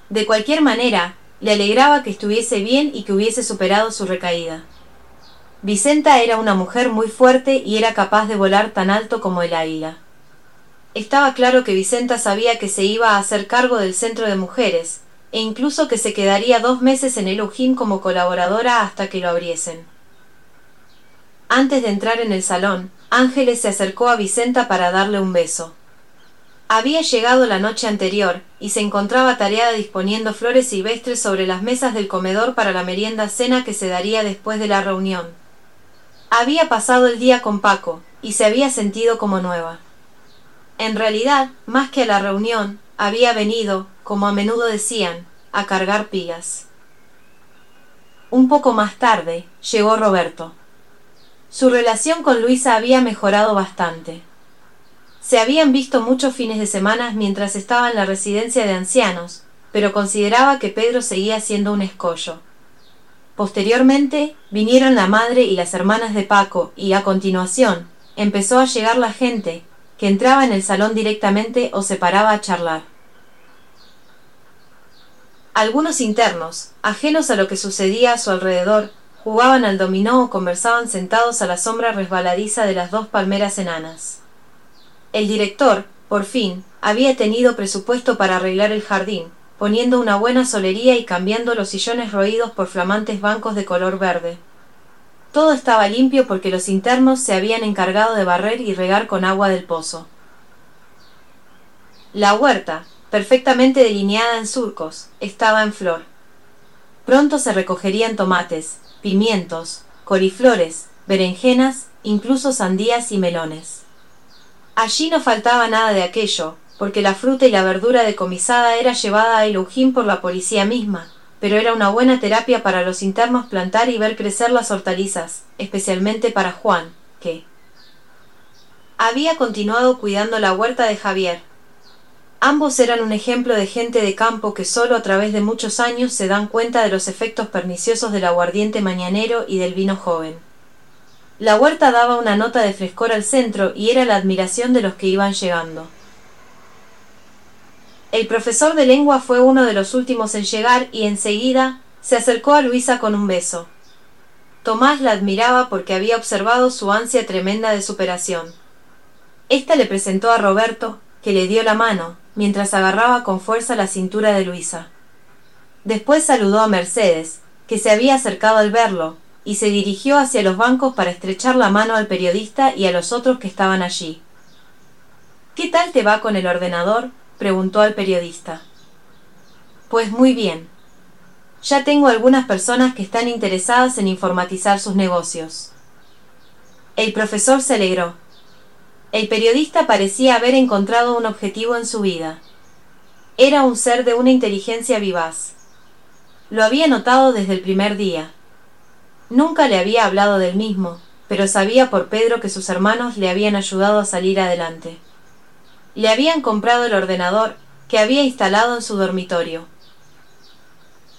De cualquier manera, le alegraba que estuviese bien y que hubiese superado su recaída. Vicenta era una mujer muy fuerte y era capaz de volar tan alto como el águila. Estaba claro que Vicenta sabía que se iba a hacer cargo del centro de mujeres, e incluso que se quedaría dos meses en el Ujim como colaboradora hasta que lo abriesen. Antes de entrar en el salón, Ángeles se acercó a Vicenta para darle un beso. Había llegado la noche anterior, y se encontraba tareada disponiendo flores silvestres sobre las mesas del comedor para la merienda cena que se daría después de la reunión. Había pasado el día con Paco, y se había sentido como nueva. En realidad, más que a la reunión, había venido, como a menudo decían, a cargar pigas. Un poco más tarde, llegó Roberto. Su relación con Luisa había mejorado bastante. Se habían visto muchos fines de semana mientras estaba en la residencia de ancianos, pero consideraba que Pedro seguía siendo un escollo. Posteriormente vinieron la madre y las hermanas de Paco y a continuación empezó a llegar la gente que entraba en el salón directamente o se paraba a charlar. Algunos internos, ajenos a lo que sucedía a su alrededor, jugaban al dominó o conversaban sentados a la sombra resbaladiza de las dos palmeras enanas. El director, por fin, había tenido presupuesto para arreglar el jardín, poniendo una buena solería y cambiando los sillones roídos por flamantes bancos de color verde. Todo estaba limpio porque los internos se habían encargado de barrer y regar con agua del pozo. La huerta, perfectamente delineada en surcos, estaba en flor. Pronto se recogerían tomates, pimientos, coliflores, berenjenas, incluso sandías y melones. Allí no faltaba nada de aquello, porque la fruta y la verdura decomisada era llevada a Elohim por la policía misma, pero era una buena terapia para los internos plantar y ver crecer las hortalizas, especialmente para Juan, que había continuado cuidando la huerta de Javier. Ambos eran un ejemplo de gente de campo que solo a través de muchos años se dan cuenta de los efectos perniciosos del aguardiente mañanero y del vino joven. La huerta daba una nota de frescor al centro y era la admiración de los que iban llegando. El profesor de lengua fue uno de los últimos en llegar y enseguida se acercó a Luisa con un beso. Tomás la admiraba porque había observado su ansia tremenda de superación. Esta le presentó a Roberto, que le dio la mano, mientras agarraba con fuerza la cintura de Luisa. Después saludó a Mercedes, que se había acercado al verlo, y se dirigió hacia los bancos para estrechar la mano al periodista y a los otros que estaban allí. ¿Qué tal te va con el ordenador? preguntó al periodista. Pues muy bien. Ya tengo algunas personas que están interesadas en informatizar sus negocios. El profesor se alegró. El periodista parecía haber encontrado un objetivo en su vida. Era un ser de una inteligencia vivaz. Lo había notado desde el primer día. Nunca le había hablado del mismo, pero sabía por Pedro que sus hermanos le habían ayudado a salir adelante. Le habían comprado el ordenador que había instalado en su dormitorio.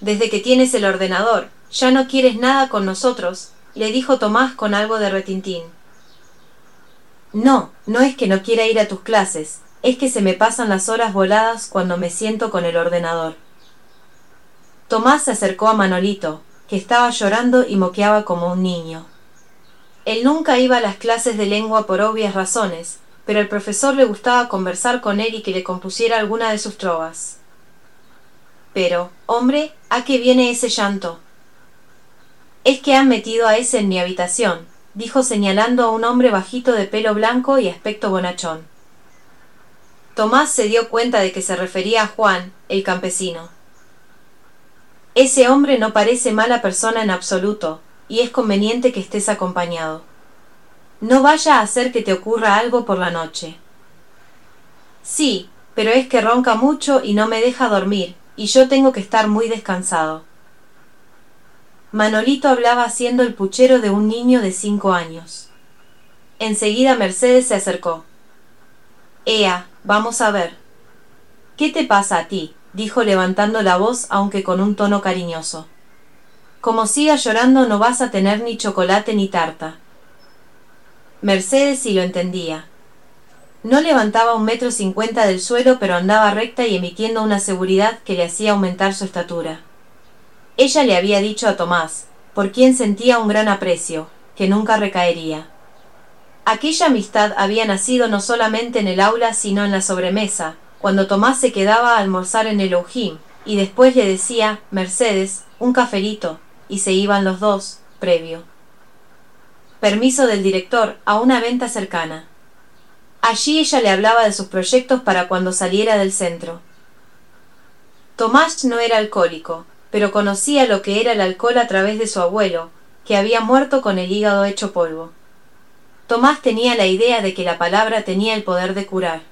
Desde que tienes el ordenador, ya no quieres nada con nosotros, le dijo Tomás con algo de retintín. No, no es que no quiera ir a tus clases, es que se me pasan las horas voladas cuando me siento con el ordenador. Tomás se acercó a Manolito, que estaba llorando y moqueaba como un niño. Él nunca iba a las clases de lengua por obvias razones, pero al profesor le gustaba conversar con él y que le compusiera alguna de sus trovas. Pero, hombre, ¿a qué viene ese llanto? Es que han metido a ese en mi habitación, dijo señalando a un hombre bajito de pelo blanco y aspecto bonachón. Tomás se dio cuenta de que se refería a Juan, el campesino. Ese hombre no parece mala persona en absoluto, y es conveniente que estés acompañado. No vaya a hacer que te ocurra algo por la noche. Sí, pero es que ronca mucho y no me deja dormir, y yo tengo que estar muy descansado. Manolito hablaba haciendo el puchero de un niño de cinco años. Enseguida Mercedes se acercó. Ea, vamos a ver. ¿Qué te pasa a ti? Dijo levantando la voz aunque con un tono cariñoso. Como sigas llorando no vas a tener ni chocolate ni tarta. Mercedes sí lo entendía. No levantaba un metro cincuenta del suelo, pero andaba recta y emitiendo una seguridad que le hacía aumentar su estatura. Ella le había dicho a Tomás, por quien sentía un gran aprecio, que nunca recaería. Aquella amistad había nacido no solamente en el aula, sino en la sobremesa, cuando Tomás se quedaba a almorzar en el Ojim, y después le decía, Mercedes, un cafelito, y se iban los dos, previo. Permiso del director a una venta cercana. Allí ella le hablaba de sus proyectos para cuando saliera del centro. Tomás no era alcohólico, pero conocía lo que era el alcohol a través de su abuelo, que había muerto con el hígado hecho polvo. Tomás tenía la idea de que la palabra tenía el poder de curar.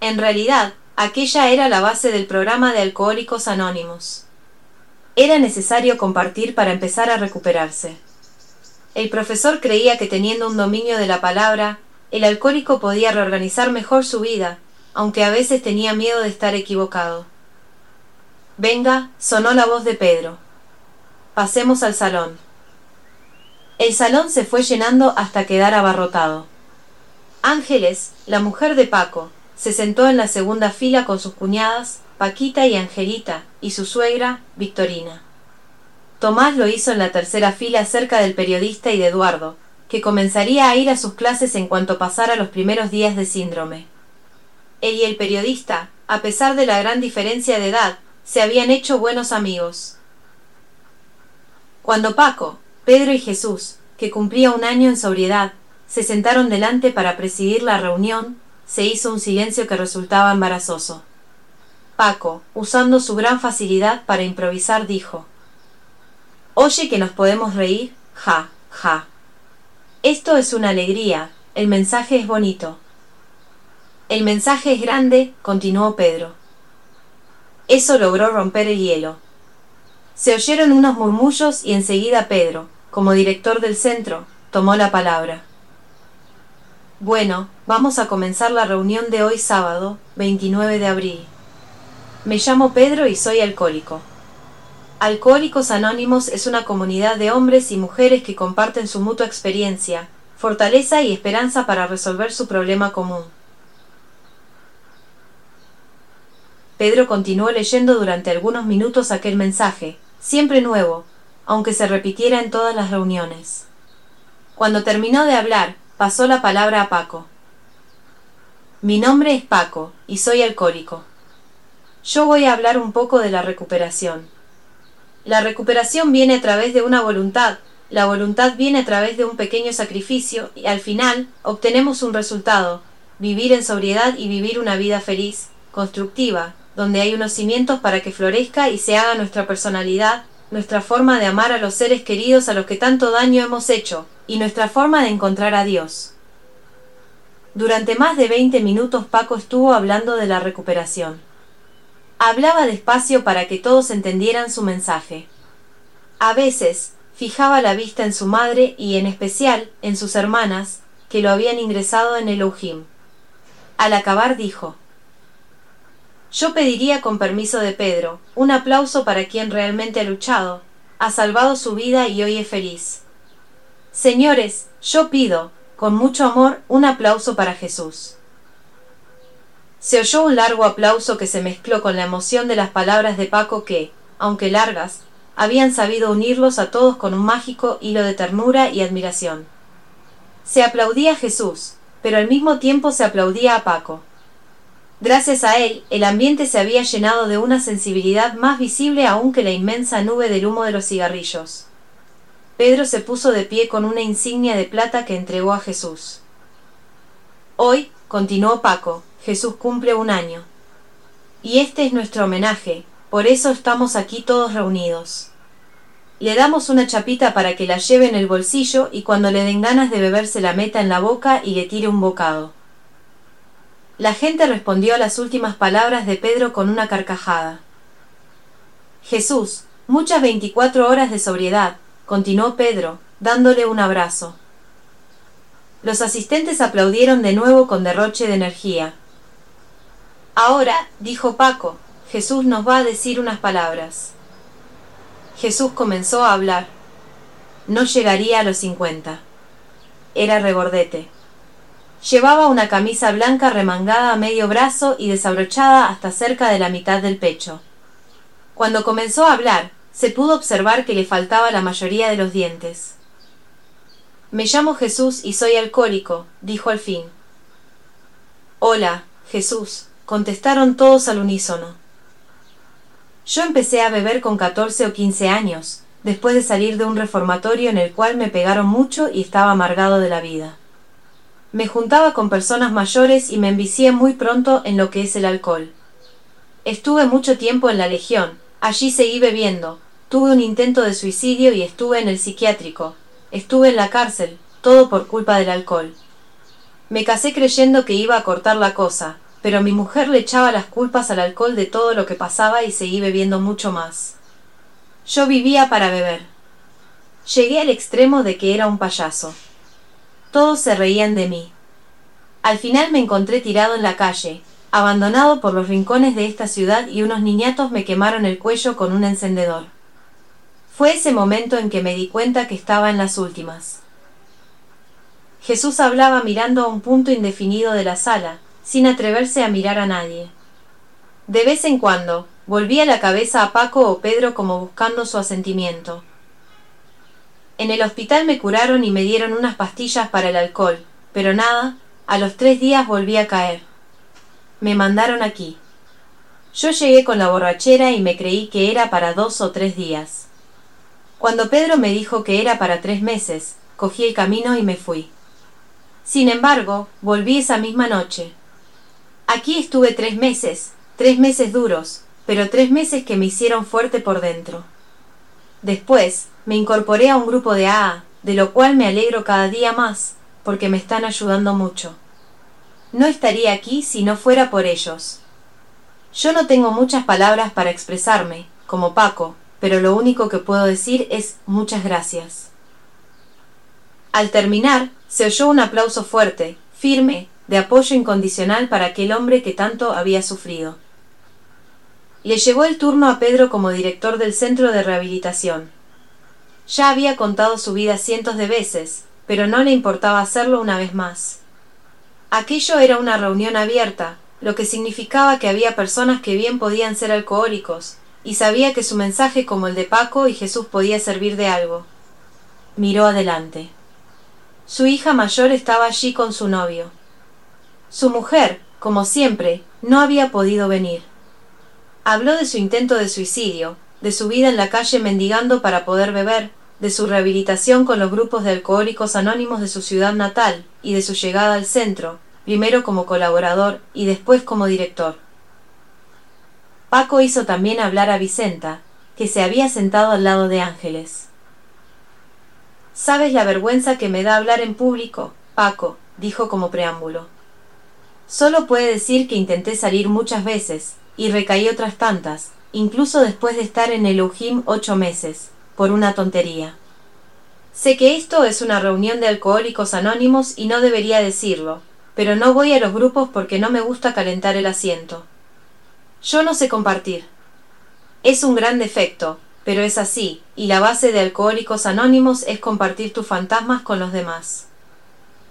En realidad, aquella era la base del programa de Alcohólicos Anónimos. Era necesario compartir para empezar a recuperarse. El profesor creía que teniendo un dominio de la palabra, el alcohólico podía reorganizar mejor su vida, aunque a veces tenía miedo de estar equivocado. Venga, sonó la voz de Pedro. Pasemos al salón. El salón se fue llenando hasta quedar abarrotado. Ángeles, la mujer de Paco, se sentó en la segunda fila con sus cuñadas, Paquita y Angelita, y su suegra, Victorina. Tomás lo hizo en la tercera fila cerca del periodista y de Eduardo, que comenzaría a ir a sus clases en cuanto pasara los primeros días de síndrome. Él y el periodista, a pesar de la gran diferencia de edad, se habían hecho buenos amigos. Cuando Paco, Pedro y Jesús, que cumplía un año en sobriedad, se sentaron delante para presidir la reunión, se hizo un silencio que resultaba embarazoso. Paco, usando su gran facilidad para improvisar, dijo Oye que nos podemos reír, ja, ja. Esto es una alegría, el mensaje es bonito. El mensaje es grande, continuó Pedro. Eso logró romper el hielo. Se oyeron unos murmullos y enseguida Pedro, como director del centro, tomó la palabra. Bueno, vamos a comenzar la reunión de hoy sábado, 29 de abril. Me llamo Pedro y soy alcohólico. Alcohólicos Anónimos es una comunidad de hombres y mujeres que comparten su mutua experiencia, fortaleza y esperanza para resolver su problema común. Pedro continuó leyendo durante algunos minutos aquel mensaje, siempre nuevo, aunque se repitiera en todas las reuniones. Cuando terminó de hablar, pasó la palabra a Paco. Mi nombre es Paco y soy alcohólico. Yo voy a hablar un poco de la recuperación. La recuperación viene a través de una voluntad, la voluntad viene a través de un pequeño sacrificio y al final obtenemos un resultado, vivir en sobriedad y vivir una vida feliz, constructiva, donde hay unos cimientos para que florezca y se haga nuestra personalidad, nuestra forma de amar a los seres queridos a los que tanto daño hemos hecho, y nuestra forma de encontrar a Dios. Durante más de veinte minutos Paco estuvo hablando de la recuperación. Hablaba despacio para que todos entendieran su mensaje. A veces fijaba la vista en su madre y en especial en sus hermanas, que lo habían ingresado en el Ojim. Al acabar dijo Yo pediría con permiso de Pedro un aplauso para quien realmente ha luchado, ha salvado su vida y hoy es feliz. Señores, yo pido, con mucho amor, un aplauso para Jesús. Se oyó un largo aplauso que se mezcló con la emoción de las palabras de Paco que, aunque largas, habían sabido unirlos a todos con un mágico hilo de ternura y admiración. Se aplaudía a Jesús, pero al mismo tiempo se aplaudía a Paco. Gracias a él, el ambiente se había llenado de una sensibilidad más visible aún que la inmensa nube del humo de los cigarrillos. Pedro se puso de pie con una insignia de plata que entregó a Jesús. Hoy, continuó Paco, Jesús cumple un año. Y este es nuestro homenaje, por eso estamos aquí todos reunidos. Le damos una chapita para que la lleve en el bolsillo y cuando le den ganas de beberse la meta en la boca y le tire un bocado. La gente respondió a las últimas palabras de Pedro con una carcajada. Jesús, muchas veinticuatro horas de sobriedad, continuó Pedro, dándole un abrazo. Los asistentes aplaudieron de nuevo con derroche de energía. Ahora, dijo Paco, Jesús nos va a decir unas palabras. Jesús comenzó a hablar. No llegaría a los cincuenta. Era regordete. Llevaba una camisa blanca remangada a medio brazo y desabrochada hasta cerca de la mitad del pecho. Cuando comenzó a hablar, se pudo observar que le faltaba la mayoría de los dientes. Me llamo Jesús y soy alcohólico, dijo al fin. Hola, Jesús, contestaron todos al unísono. Yo empecé a beber con catorce o quince años, después de salir de un reformatorio en el cual me pegaron mucho y estaba amargado de la vida. Me juntaba con personas mayores y me envicié muy pronto en lo que es el alcohol. Estuve mucho tiempo en la Legión, allí seguí bebiendo, tuve un intento de suicidio y estuve en el psiquiátrico, estuve en la cárcel, todo por culpa del alcohol. Me casé creyendo que iba a cortar la cosa, pero mi mujer le echaba las culpas al alcohol de todo lo que pasaba y seguí bebiendo mucho más. Yo vivía para beber. Llegué al extremo de que era un payaso. Todos se reían de mí. Al final me encontré tirado en la calle, abandonado por los rincones de esta ciudad y unos niñatos me quemaron el cuello con un encendedor. Fue ese momento en que me di cuenta que estaba en las últimas. Jesús hablaba mirando a un punto indefinido de la sala, sin atreverse a mirar a nadie. De vez en cuando, volvía la cabeza a Paco o Pedro como buscando su asentimiento. En el hospital me curaron y me dieron unas pastillas para el alcohol, pero nada, a los tres días volví a caer. Me mandaron aquí. Yo llegué con la borrachera y me creí que era para dos o tres días. Cuando Pedro me dijo que era para tres meses, cogí el camino y me fui. Sin embargo, volví esa misma noche. Aquí estuve tres meses, tres meses duros, pero tres meses que me hicieron fuerte por dentro. Después, me incorporé a un grupo de AA, de lo cual me alegro cada día más, porque me están ayudando mucho. No estaría aquí si no fuera por ellos. Yo no tengo muchas palabras para expresarme, como Paco, pero lo único que puedo decir es muchas gracias. Al terminar, se oyó un aplauso fuerte, firme, de apoyo incondicional para aquel hombre que tanto había sufrido. Le llegó el turno a Pedro como director del centro de rehabilitación. Ya había contado su vida cientos de veces, pero no le importaba hacerlo una vez más. Aquello era una reunión abierta, lo que significaba que había personas que bien podían ser alcohólicos, y sabía que su mensaje como el de Paco y Jesús podía servir de algo. Miró adelante. Su hija mayor estaba allí con su novio. Su mujer, como siempre, no había podido venir. Habló de su intento de suicidio, de su vida en la calle mendigando para poder beber, de su rehabilitación con los grupos de alcohólicos anónimos de su ciudad natal y de su llegada al centro, primero como colaborador y después como director. Paco hizo también hablar a Vicenta, que se había sentado al lado de Ángeles. ¿Sabes la vergüenza que me da hablar en público? Paco, dijo como preámbulo. Solo puede decir que intenté salir muchas veces, y recaí otras tantas, incluso después de estar en el Ujim ocho meses, por una tontería. Sé que esto es una reunión de alcohólicos anónimos y no debería decirlo, pero no voy a los grupos porque no me gusta calentar el asiento. Yo no sé compartir. Es un gran defecto, pero es así, y la base de Alcohólicos Anónimos es compartir tus fantasmas con los demás.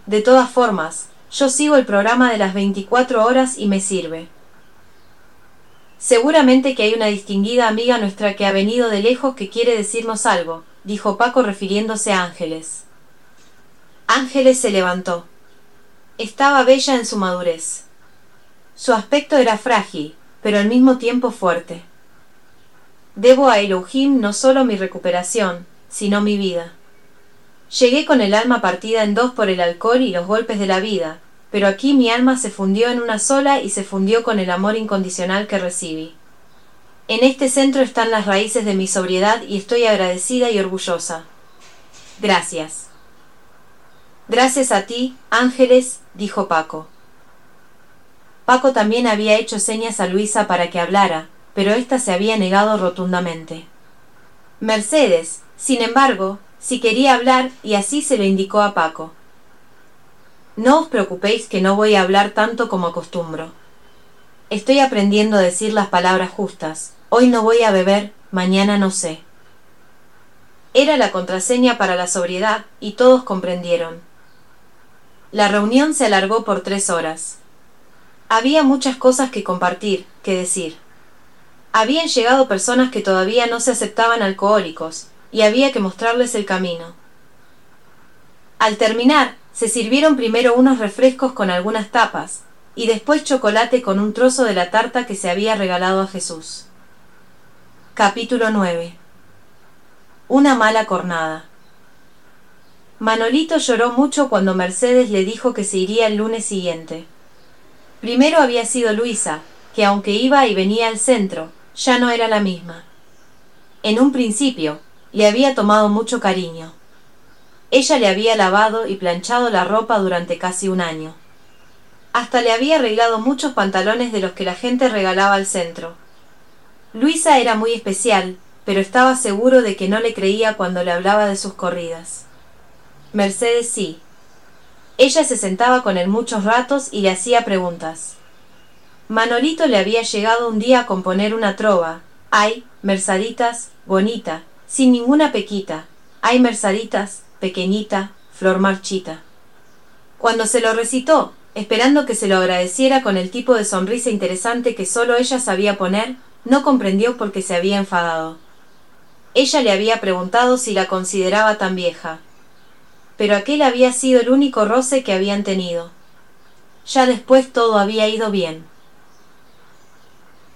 De todas formas, yo sigo el programa de las 24 horas y me sirve. Seguramente que hay una distinguida amiga nuestra que ha venido de lejos que quiere decirnos algo, dijo Paco refiriéndose a Ángeles. Ángeles se levantó. Estaba bella en su madurez. Su aspecto era frágil, pero al mismo tiempo fuerte. Debo a Elohim no solo mi recuperación, sino mi vida. Llegué con el alma partida en dos por el alcohol y los golpes de la vida, pero aquí mi alma se fundió en una sola y se fundió con el amor incondicional que recibí. En este centro están las raíces de mi sobriedad y estoy agradecida y orgullosa. Gracias. Gracias a ti, ángeles, dijo Paco. Paco también había hecho señas a Luisa para que hablara, pero ésta se había negado rotundamente. Mercedes, sin embargo, si quería hablar y así se lo indicó a Paco. No os preocupéis que no voy a hablar tanto como acostumbro. Estoy aprendiendo a decir las palabras justas. Hoy no voy a beber, mañana no sé. Era la contraseña para la sobriedad y todos comprendieron. La reunión se alargó por tres horas. Había muchas cosas que compartir, que decir. Habían llegado personas que todavía no se aceptaban alcohólicos, y había que mostrarles el camino. Al terminar, se sirvieron primero unos refrescos con algunas tapas, y después chocolate con un trozo de la tarta que se había regalado a Jesús. Capítulo 9 Una mala cornada Manolito lloró mucho cuando Mercedes le dijo que se iría el lunes siguiente. Primero había sido Luisa, que aunque iba y venía al centro, ya no era la misma. En un principio, le había tomado mucho cariño. Ella le había lavado y planchado la ropa durante casi un año. Hasta le había arreglado muchos pantalones de los que la gente regalaba al centro. Luisa era muy especial, pero estaba seguro de que no le creía cuando le hablaba de sus corridas. Mercedes sí. Ella se sentaba con él muchos ratos y le hacía preguntas. Manolito le había llegado un día a componer una trova. Ay, Mersaditas, bonita, sin ninguna pequita. Ay, Mersaditas, pequeñita, flor marchita. Cuando se lo recitó, esperando que se lo agradeciera con el tipo de sonrisa interesante que solo ella sabía poner, no comprendió por qué se había enfadado. Ella le había preguntado si la consideraba tan vieja. Pero aquel había sido el único roce que habían tenido. Ya después todo había ido bien.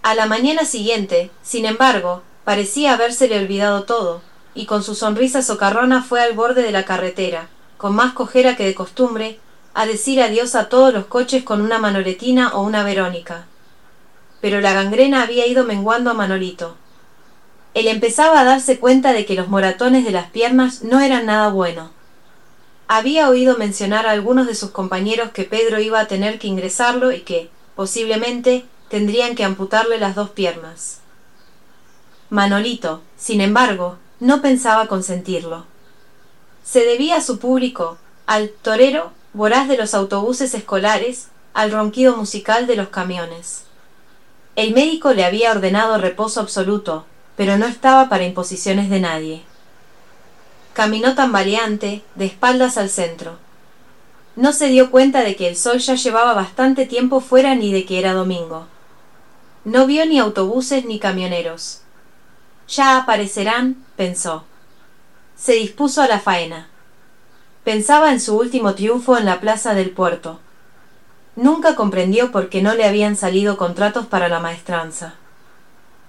A la mañana siguiente, sin embargo, parecía habérsele olvidado todo, y con su sonrisa socarrona fue al borde de la carretera, con más cojera que de costumbre, a decir adiós a todos los coches con una manoletina o una verónica. Pero la gangrena había ido menguando a Manolito. Él empezaba a darse cuenta de que los moratones de las piernas no eran nada bueno. Había oído mencionar a algunos de sus compañeros que Pedro iba a tener que ingresarlo y que, posiblemente, tendrían que amputarle las dos piernas. Manolito, sin embargo, no pensaba consentirlo. Se debía a su público, al torero voraz de los autobuses escolares, al ronquido musical de los camiones. El médico le había ordenado reposo absoluto, pero no estaba para imposiciones de nadie. Caminó tambaleante, de espaldas al centro. No se dio cuenta de que el sol ya llevaba bastante tiempo fuera ni de que era domingo. No vio ni autobuses ni camioneros. Ya aparecerán, pensó. Se dispuso a la faena. Pensaba en su último triunfo en la plaza del puerto. Nunca comprendió por qué no le habían salido contratos para la maestranza.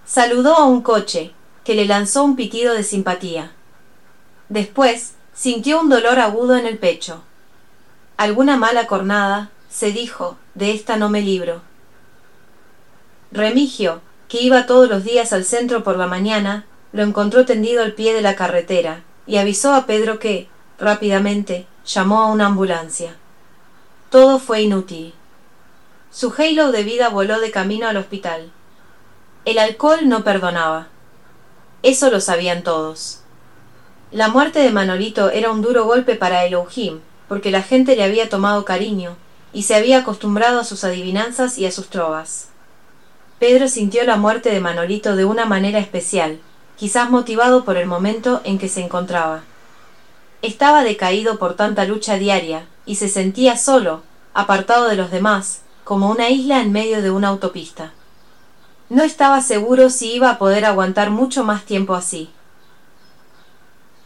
Saludó a un coche, que le lanzó un pitido de simpatía. Después sintió un dolor agudo en el pecho. Alguna mala cornada, se dijo, de esta no me libro. Remigio, que iba todos los días al centro por la mañana, lo encontró tendido al pie de la carretera, y avisó a Pedro que, Rápidamente llamó a una ambulancia. Todo fue inútil. Su halo de vida voló de camino al hospital. El alcohol no perdonaba. Eso lo sabían todos. La muerte de Manolito era un duro golpe para Elohim, porque la gente le había tomado cariño y se había acostumbrado a sus adivinanzas y a sus trovas. Pedro sintió la muerte de Manolito de una manera especial, quizás motivado por el momento en que se encontraba. Estaba decaído por tanta lucha diaria, y se sentía solo, apartado de los demás, como una isla en medio de una autopista. No estaba seguro si iba a poder aguantar mucho más tiempo así.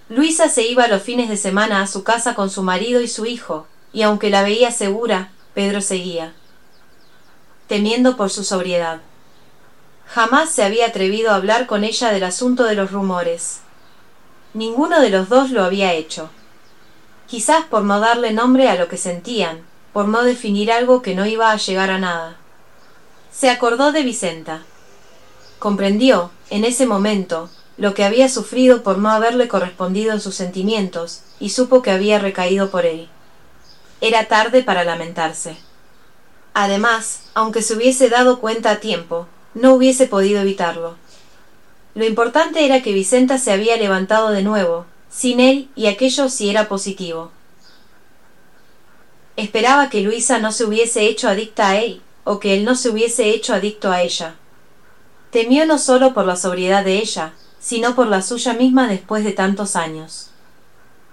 Luisa se iba los fines de semana a su casa con su marido y su hijo, y aunque la veía segura, Pedro seguía, temiendo por su sobriedad. Jamás se había atrevido a hablar con ella del asunto de los rumores. Ninguno de los dos lo había hecho. Quizás por no darle nombre a lo que sentían, por no definir algo que no iba a llegar a nada. Se acordó de Vicenta. Comprendió, en ese momento, lo que había sufrido por no haberle correspondido en sus sentimientos, y supo que había recaído por él. Era tarde para lamentarse. Además, aunque se hubiese dado cuenta a tiempo, no hubiese podido evitarlo. Lo importante era que Vicenta se había levantado de nuevo, sin él y aquello sí era positivo. Esperaba que Luisa no se hubiese hecho adicta a él, o que él no se hubiese hecho adicto a ella. Temió no solo por la sobriedad de ella, sino por la suya misma después de tantos años.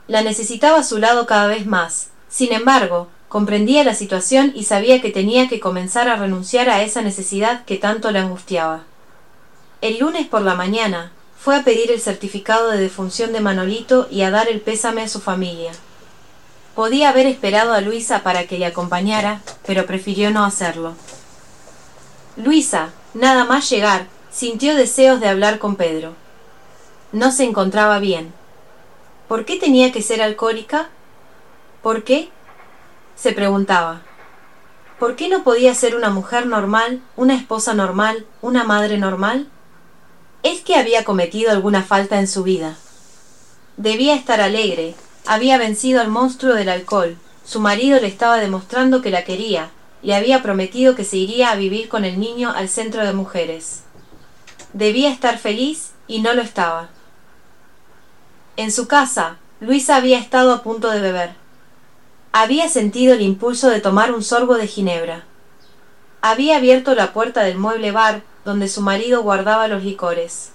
La necesitaba a su lado cada vez más, sin embargo, comprendía la situación y sabía que tenía que comenzar a renunciar a esa necesidad que tanto le angustiaba. El lunes por la mañana fue a pedir el certificado de defunción de Manolito y a dar el pésame a su familia. Podía haber esperado a Luisa para que le acompañara, pero prefirió no hacerlo. Luisa, nada más llegar, sintió deseos de hablar con Pedro. No se encontraba bien. ¿Por qué tenía que ser alcohólica? ¿Por qué? se preguntaba. ¿Por qué no podía ser una mujer normal, una esposa normal, una madre normal? ¿Es que había cometido alguna falta en su vida? Debía estar alegre, había vencido al monstruo del alcohol, su marido le estaba demostrando que la quería, le había prometido que se iría a vivir con el niño al centro de mujeres. Debía estar feliz y no lo estaba. En su casa, Luisa había estado a punto de beber. Había sentido el impulso de tomar un sorbo de ginebra. Había abierto la puerta del mueble bar donde su marido guardaba los licores.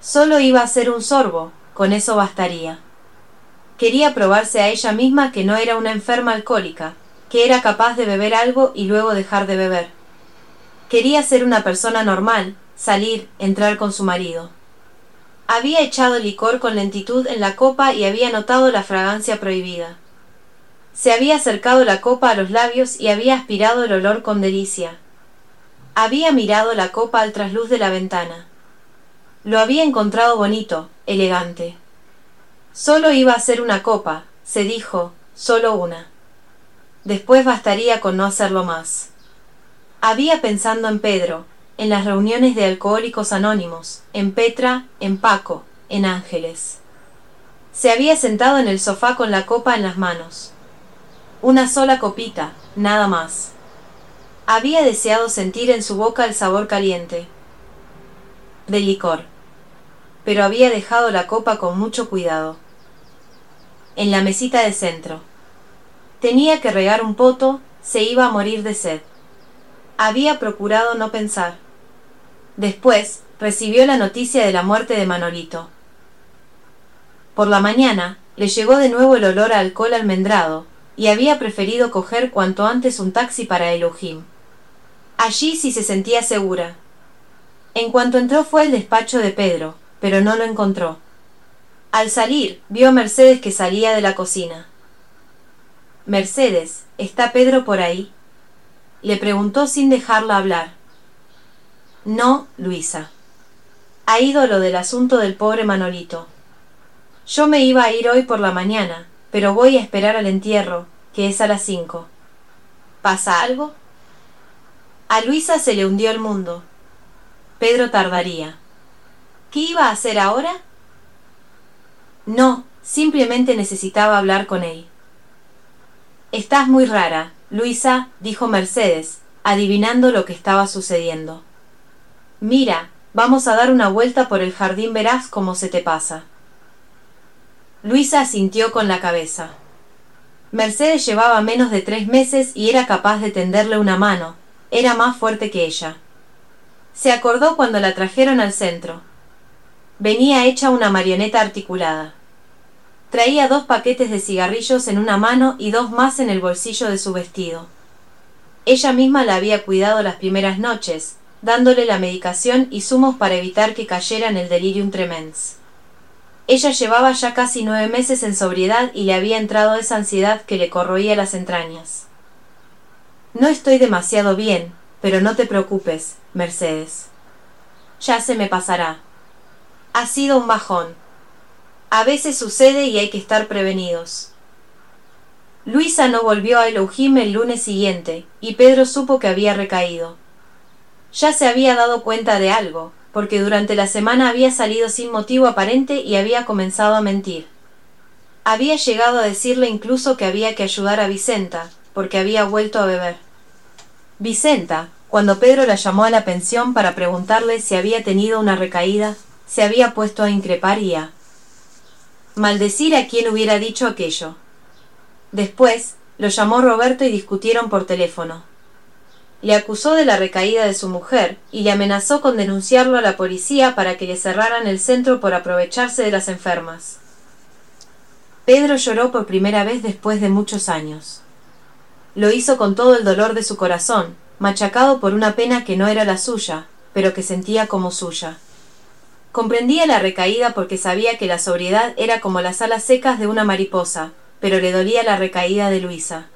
Solo iba a hacer un sorbo, con eso bastaría. Quería probarse a ella misma que no era una enferma alcohólica, que era capaz de beber algo y luego dejar de beber. Quería ser una persona normal, salir, entrar con su marido. Había echado licor con lentitud en la copa y había notado la fragancia prohibida. Se había acercado la copa a los labios y había aspirado el olor con delicia. Había mirado la copa al trasluz de la ventana. Lo había encontrado bonito, elegante. Solo iba a ser una copa, se dijo, solo una. Después bastaría con no hacerlo más. Había pensando en Pedro, en las reuniones de alcohólicos anónimos, en Petra, en Paco, en Ángeles. Se había sentado en el sofá con la copa en las manos. Una sola copita, nada más. Había deseado sentir en su boca el sabor caliente de licor, pero había dejado la copa con mucho cuidado. En la mesita de centro. Tenía que regar un poto, se iba a morir de sed. Había procurado no pensar. Después recibió la noticia de la muerte de Manolito. Por la mañana le llegó de nuevo el olor a alcohol almendrado, y había preferido coger cuanto antes un taxi para Elohim. Allí sí se sentía segura. En cuanto entró fue al despacho de Pedro, pero no lo encontró. Al salir, vio a Mercedes que salía de la cocina. Mercedes, ¿está Pedro por ahí? Le preguntó sin dejarla hablar. No, Luisa. Ha ido lo del asunto del pobre Manolito. Yo me iba a ir hoy por la mañana, pero voy a esperar al entierro, que es a las cinco. ¿Pasa algo? A Luisa se le hundió el mundo. Pedro tardaría. ¿Qué iba a hacer ahora? No, simplemente necesitaba hablar con él. Estás muy rara, Luisa, dijo Mercedes, adivinando lo que estaba sucediendo. Mira, vamos a dar una vuelta por el jardín, verás cómo se te pasa. Luisa asintió con la cabeza. Mercedes llevaba menos de tres meses y era capaz de tenderle una mano. Era más fuerte que ella. Se acordó cuando la trajeron al centro. Venía hecha una marioneta articulada. Traía dos paquetes de cigarrillos en una mano y dos más en el bolsillo de su vestido. Ella misma la había cuidado las primeras noches, dándole la medicación y zumos para evitar que cayera en el delirium tremens. Ella llevaba ya casi nueve meses en sobriedad y le había entrado esa ansiedad que le corroía las entrañas. No estoy demasiado bien, pero no te preocupes, Mercedes. Ya se me pasará. Ha sido un bajón. A veces sucede y hay que estar prevenidos. Luisa no volvió a Elohim el lunes siguiente, y Pedro supo que había recaído. Ya se había dado cuenta de algo, porque durante la semana había salido sin motivo aparente y había comenzado a mentir. Había llegado a decirle incluso que había que ayudar a Vicenta, porque había vuelto a beber. Vicenta, cuando Pedro la llamó a la pensión para preguntarle si había tenido una recaída, se había puesto a increpar y maldecir a quien hubiera dicho aquello. Después, lo llamó Roberto y discutieron por teléfono le acusó de la recaída de su mujer y le amenazó con denunciarlo a la policía para que le cerraran el centro por aprovecharse de las enfermas. Pedro lloró por primera vez después de muchos años. Lo hizo con todo el dolor de su corazón, machacado por una pena que no era la suya, pero que sentía como suya. Comprendía la recaída porque sabía que la sobriedad era como las alas secas de una mariposa, pero le dolía la recaída de Luisa.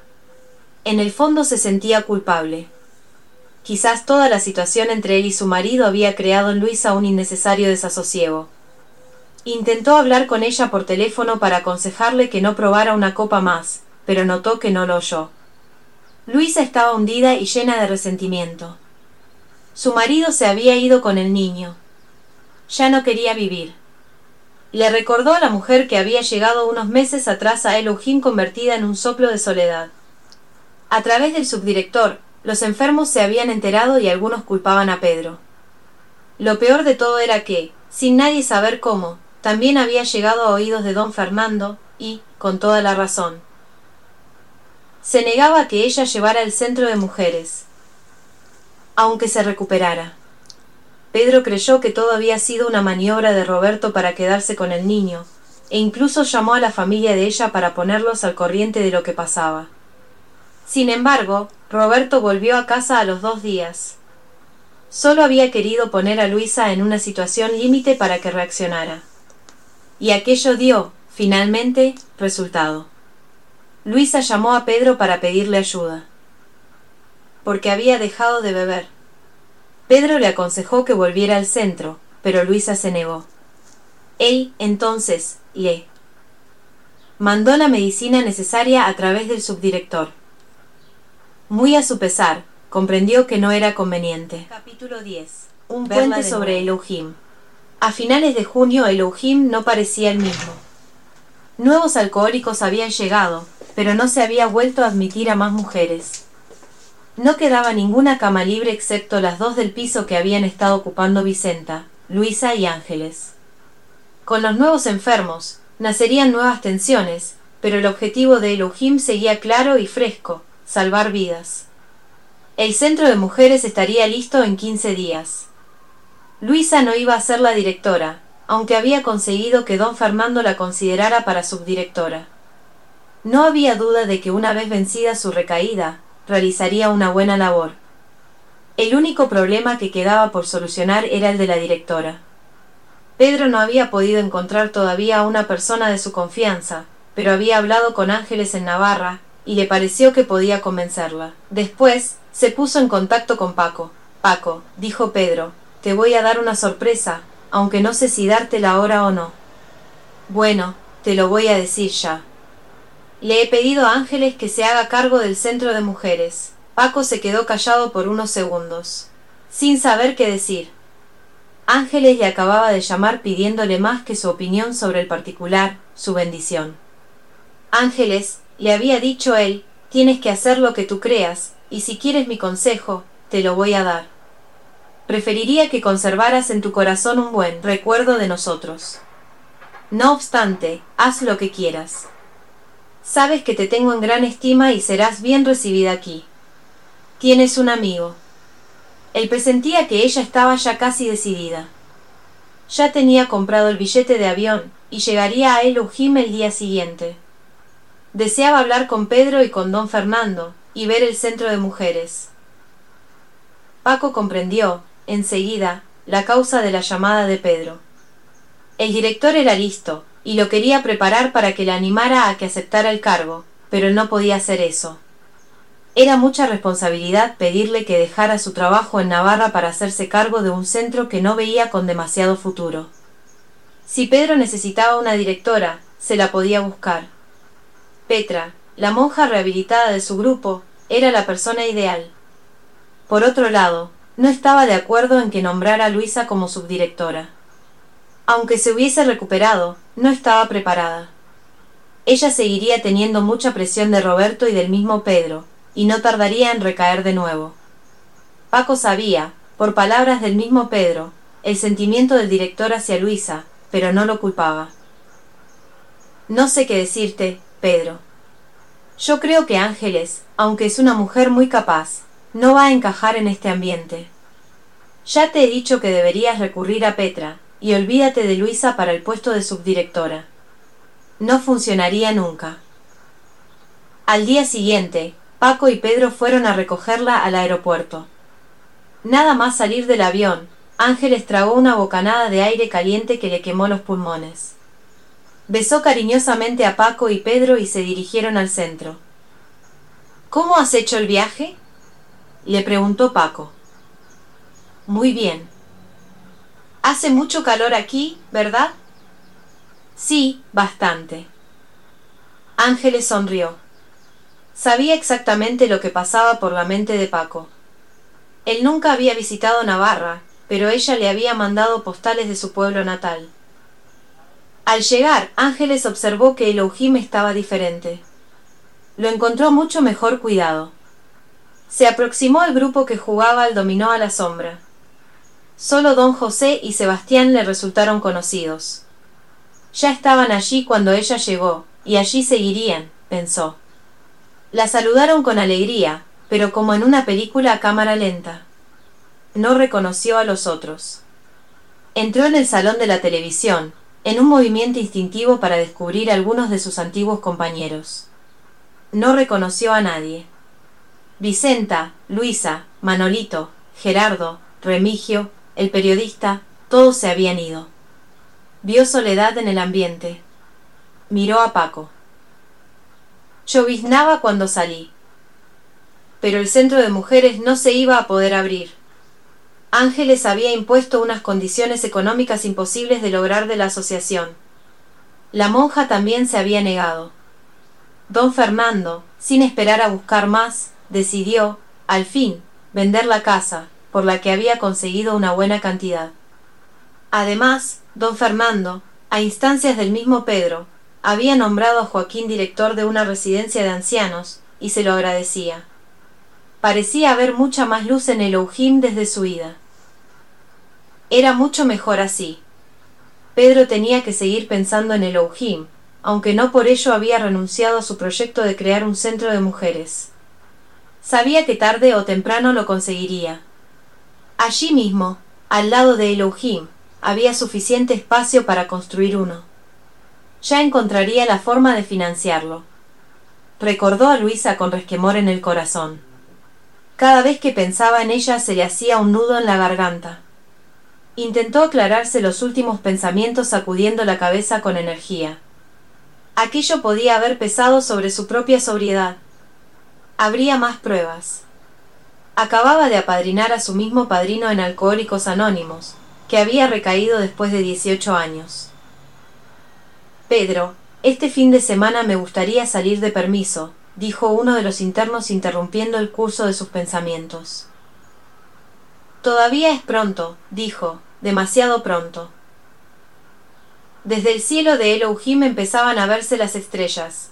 En el fondo se sentía culpable. Quizás toda la situación entre él y su marido había creado en Luisa un innecesario desasosiego. Intentó hablar con ella por teléfono para aconsejarle que no probara una copa más, pero notó que no lo oyó. Luisa estaba hundida y llena de resentimiento. Su marido se había ido con el niño. Ya no quería vivir. Le recordó a la mujer que había llegado unos meses atrás a Elohim convertida en un soplo de soledad. A través del subdirector, los enfermos se habían enterado y algunos culpaban a Pedro. Lo peor de todo era que, sin nadie saber cómo, también había llegado a oídos de don Fernando, y, con toda la razón. Se negaba a que ella llevara el centro de mujeres, aunque se recuperara. Pedro creyó que todo había sido una maniobra de Roberto para quedarse con el niño, e incluso llamó a la familia de ella para ponerlos al corriente de lo que pasaba. Sin embargo, Roberto volvió a casa a los dos días. Solo había querido poner a Luisa en una situación límite para que reaccionara. Y aquello dio, finalmente, resultado. Luisa llamó a Pedro para pedirle ayuda. Porque había dejado de beber. Pedro le aconsejó que volviera al centro, pero Luisa se negó. Él, entonces, le mandó la medicina necesaria a través del subdirector. Muy a su pesar, comprendió que no era conveniente. Capítulo 10. Un puente sobre Elohim. A finales de junio Elohim no parecía el mismo. Nuevos alcohólicos habían llegado, pero no se había vuelto a admitir a más mujeres. No quedaba ninguna cama libre excepto las dos del piso que habían estado ocupando Vicenta, Luisa y Ángeles. Con los nuevos enfermos, nacerían nuevas tensiones, pero el objetivo de Elohim seguía claro y fresco, salvar vidas. El centro de mujeres estaría listo en quince días. Luisa no iba a ser la directora, aunque había conseguido que don Fernando la considerara para subdirectora. No había duda de que una vez vencida su recaída, realizaría una buena labor. El único problema que quedaba por solucionar era el de la directora. Pedro no había podido encontrar todavía a una persona de su confianza, pero había hablado con Ángeles en Navarra y le pareció que podía convencerla. Después se puso en contacto con Paco. Paco, dijo Pedro, te voy a dar una sorpresa, aunque no sé si dártela ahora o no. Bueno, te lo voy a decir ya. Le he pedido a Ángeles que se haga cargo del centro de mujeres. Paco se quedó callado por unos segundos, sin saber qué decir. Ángeles le acababa de llamar pidiéndole más que su opinión sobre el particular, su bendición. Ángeles, le había dicho él, tienes que hacer lo que tú creas, y si quieres mi consejo, te lo voy a dar. Preferiría que conservaras en tu corazón un buen recuerdo de nosotros. No obstante, haz lo que quieras. Sabes que te tengo en gran estima y serás bien recibida aquí. Tienes un amigo. Él presentía que ella estaba ya casi decidida. Ya tenía comprado el billete de avión y llegaría a Elohim el día siguiente. Deseaba hablar con Pedro y con don Fernando, y ver el centro de mujeres. Paco comprendió, enseguida, la causa de la llamada de Pedro. El director era listo, y lo quería preparar para que la animara a que aceptara el cargo, pero él no podía hacer eso. Era mucha responsabilidad pedirle que dejara su trabajo en Navarra para hacerse cargo de un centro que no veía con demasiado futuro. Si Pedro necesitaba una directora, se la podía buscar. Petra, la monja rehabilitada de su grupo, era la persona ideal. Por otro lado, no estaba de acuerdo en que nombrara a Luisa como subdirectora. Aunque se hubiese recuperado, no estaba preparada. Ella seguiría teniendo mucha presión de Roberto y del mismo Pedro, y no tardaría en recaer de nuevo. Paco sabía, por palabras del mismo Pedro, el sentimiento del director hacia Luisa, pero no lo culpaba. No sé qué decirte, Pedro. Yo creo que Ángeles, aunque es una mujer muy capaz, no va a encajar en este ambiente. Ya te he dicho que deberías recurrir a Petra, y olvídate de Luisa para el puesto de subdirectora. No funcionaría nunca. Al día siguiente, Paco y Pedro fueron a recogerla al aeropuerto. Nada más salir del avión, Ángeles tragó una bocanada de aire caliente que le quemó los pulmones. Besó cariñosamente a Paco y Pedro y se dirigieron al centro. ¿Cómo has hecho el viaje? le preguntó Paco. Muy bien. Hace mucho calor aquí, ¿verdad? Sí, bastante. Ángeles sonrió. Sabía exactamente lo que pasaba por la mente de Paco. Él nunca había visitado Navarra, pero ella le había mandado postales de su pueblo natal. Al llegar, Ángeles observó que Elohim estaba diferente. Lo encontró mucho mejor cuidado. Se aproximó al grupo que jugaba al dominó a la sombra. Solo don José y Sebastián le resultaron conocidos. Ya estaban allí cuando ella llegó, y allí seguirían, pensó. La saludaron con alegría, pero como en una película a cámara lenta. No reconoció a los otros. Entró en el salón de la televisión, en un movimiento instintivo para descubrir algunos de sus antiguos compañeros. No reconoció a nadie. Vicenta, Luisa, Manolito, Gerardo, Remigio, el periodista, todos se habían ido. Vio soledad en el ambiente. Miró a Paco. Lloviznaba cuando salí. Pero el centro de mujeres no se iba a poder abrir. Ángeles había impuesto unas condiciones económicas imposibles de lograr de la asociación. La monja también se había negado. Don Fernando, sin esperar a buscar más, decidió, al fin, vender la casa, por la que había conseguido una buena cantidad. Además, don Fernando, a instancias del mismo Pedro, había nombrado a Joaquín director de una residencia de ancianos, y se lo agradecía. Parecía haber mucha más luz en el Elohim desde su ida. Era mucho mejor así. Pedro tenía que seguir pensando en el Elohim, aunque no por ello había renunciado a su proyecto de crear un centro de mujeres. Sabía que tarde o temprano lo conseguiría. Allí mismo, al lado de Elohim, había suficiente espacio para construir uno ya encontraría la forma de financiarlo. Recordó a Luisa con resquemor en el corazón. Cada vez que pensaba en ella se le hacía un nudo en la garganta. Intentó aclararse los últimos pensamientos sacudiendo la cabeza con energía. Aquello podía haber pesado sobre su propia sobriedad. Habría más pruebas. Acababa de apadrinar a su mismo padrino en Alcohólicos Anónimos, que había recaído después de dieciocho años. Pedro, este fin de semana me gustaría salir de permiso, dijo uno de los internos interrumpiendo el curso de sus pensamientos. Todavía es pronto, dijo, demasiado pronto. Desde el cielo de Elohim empezaban a verse las estrellas.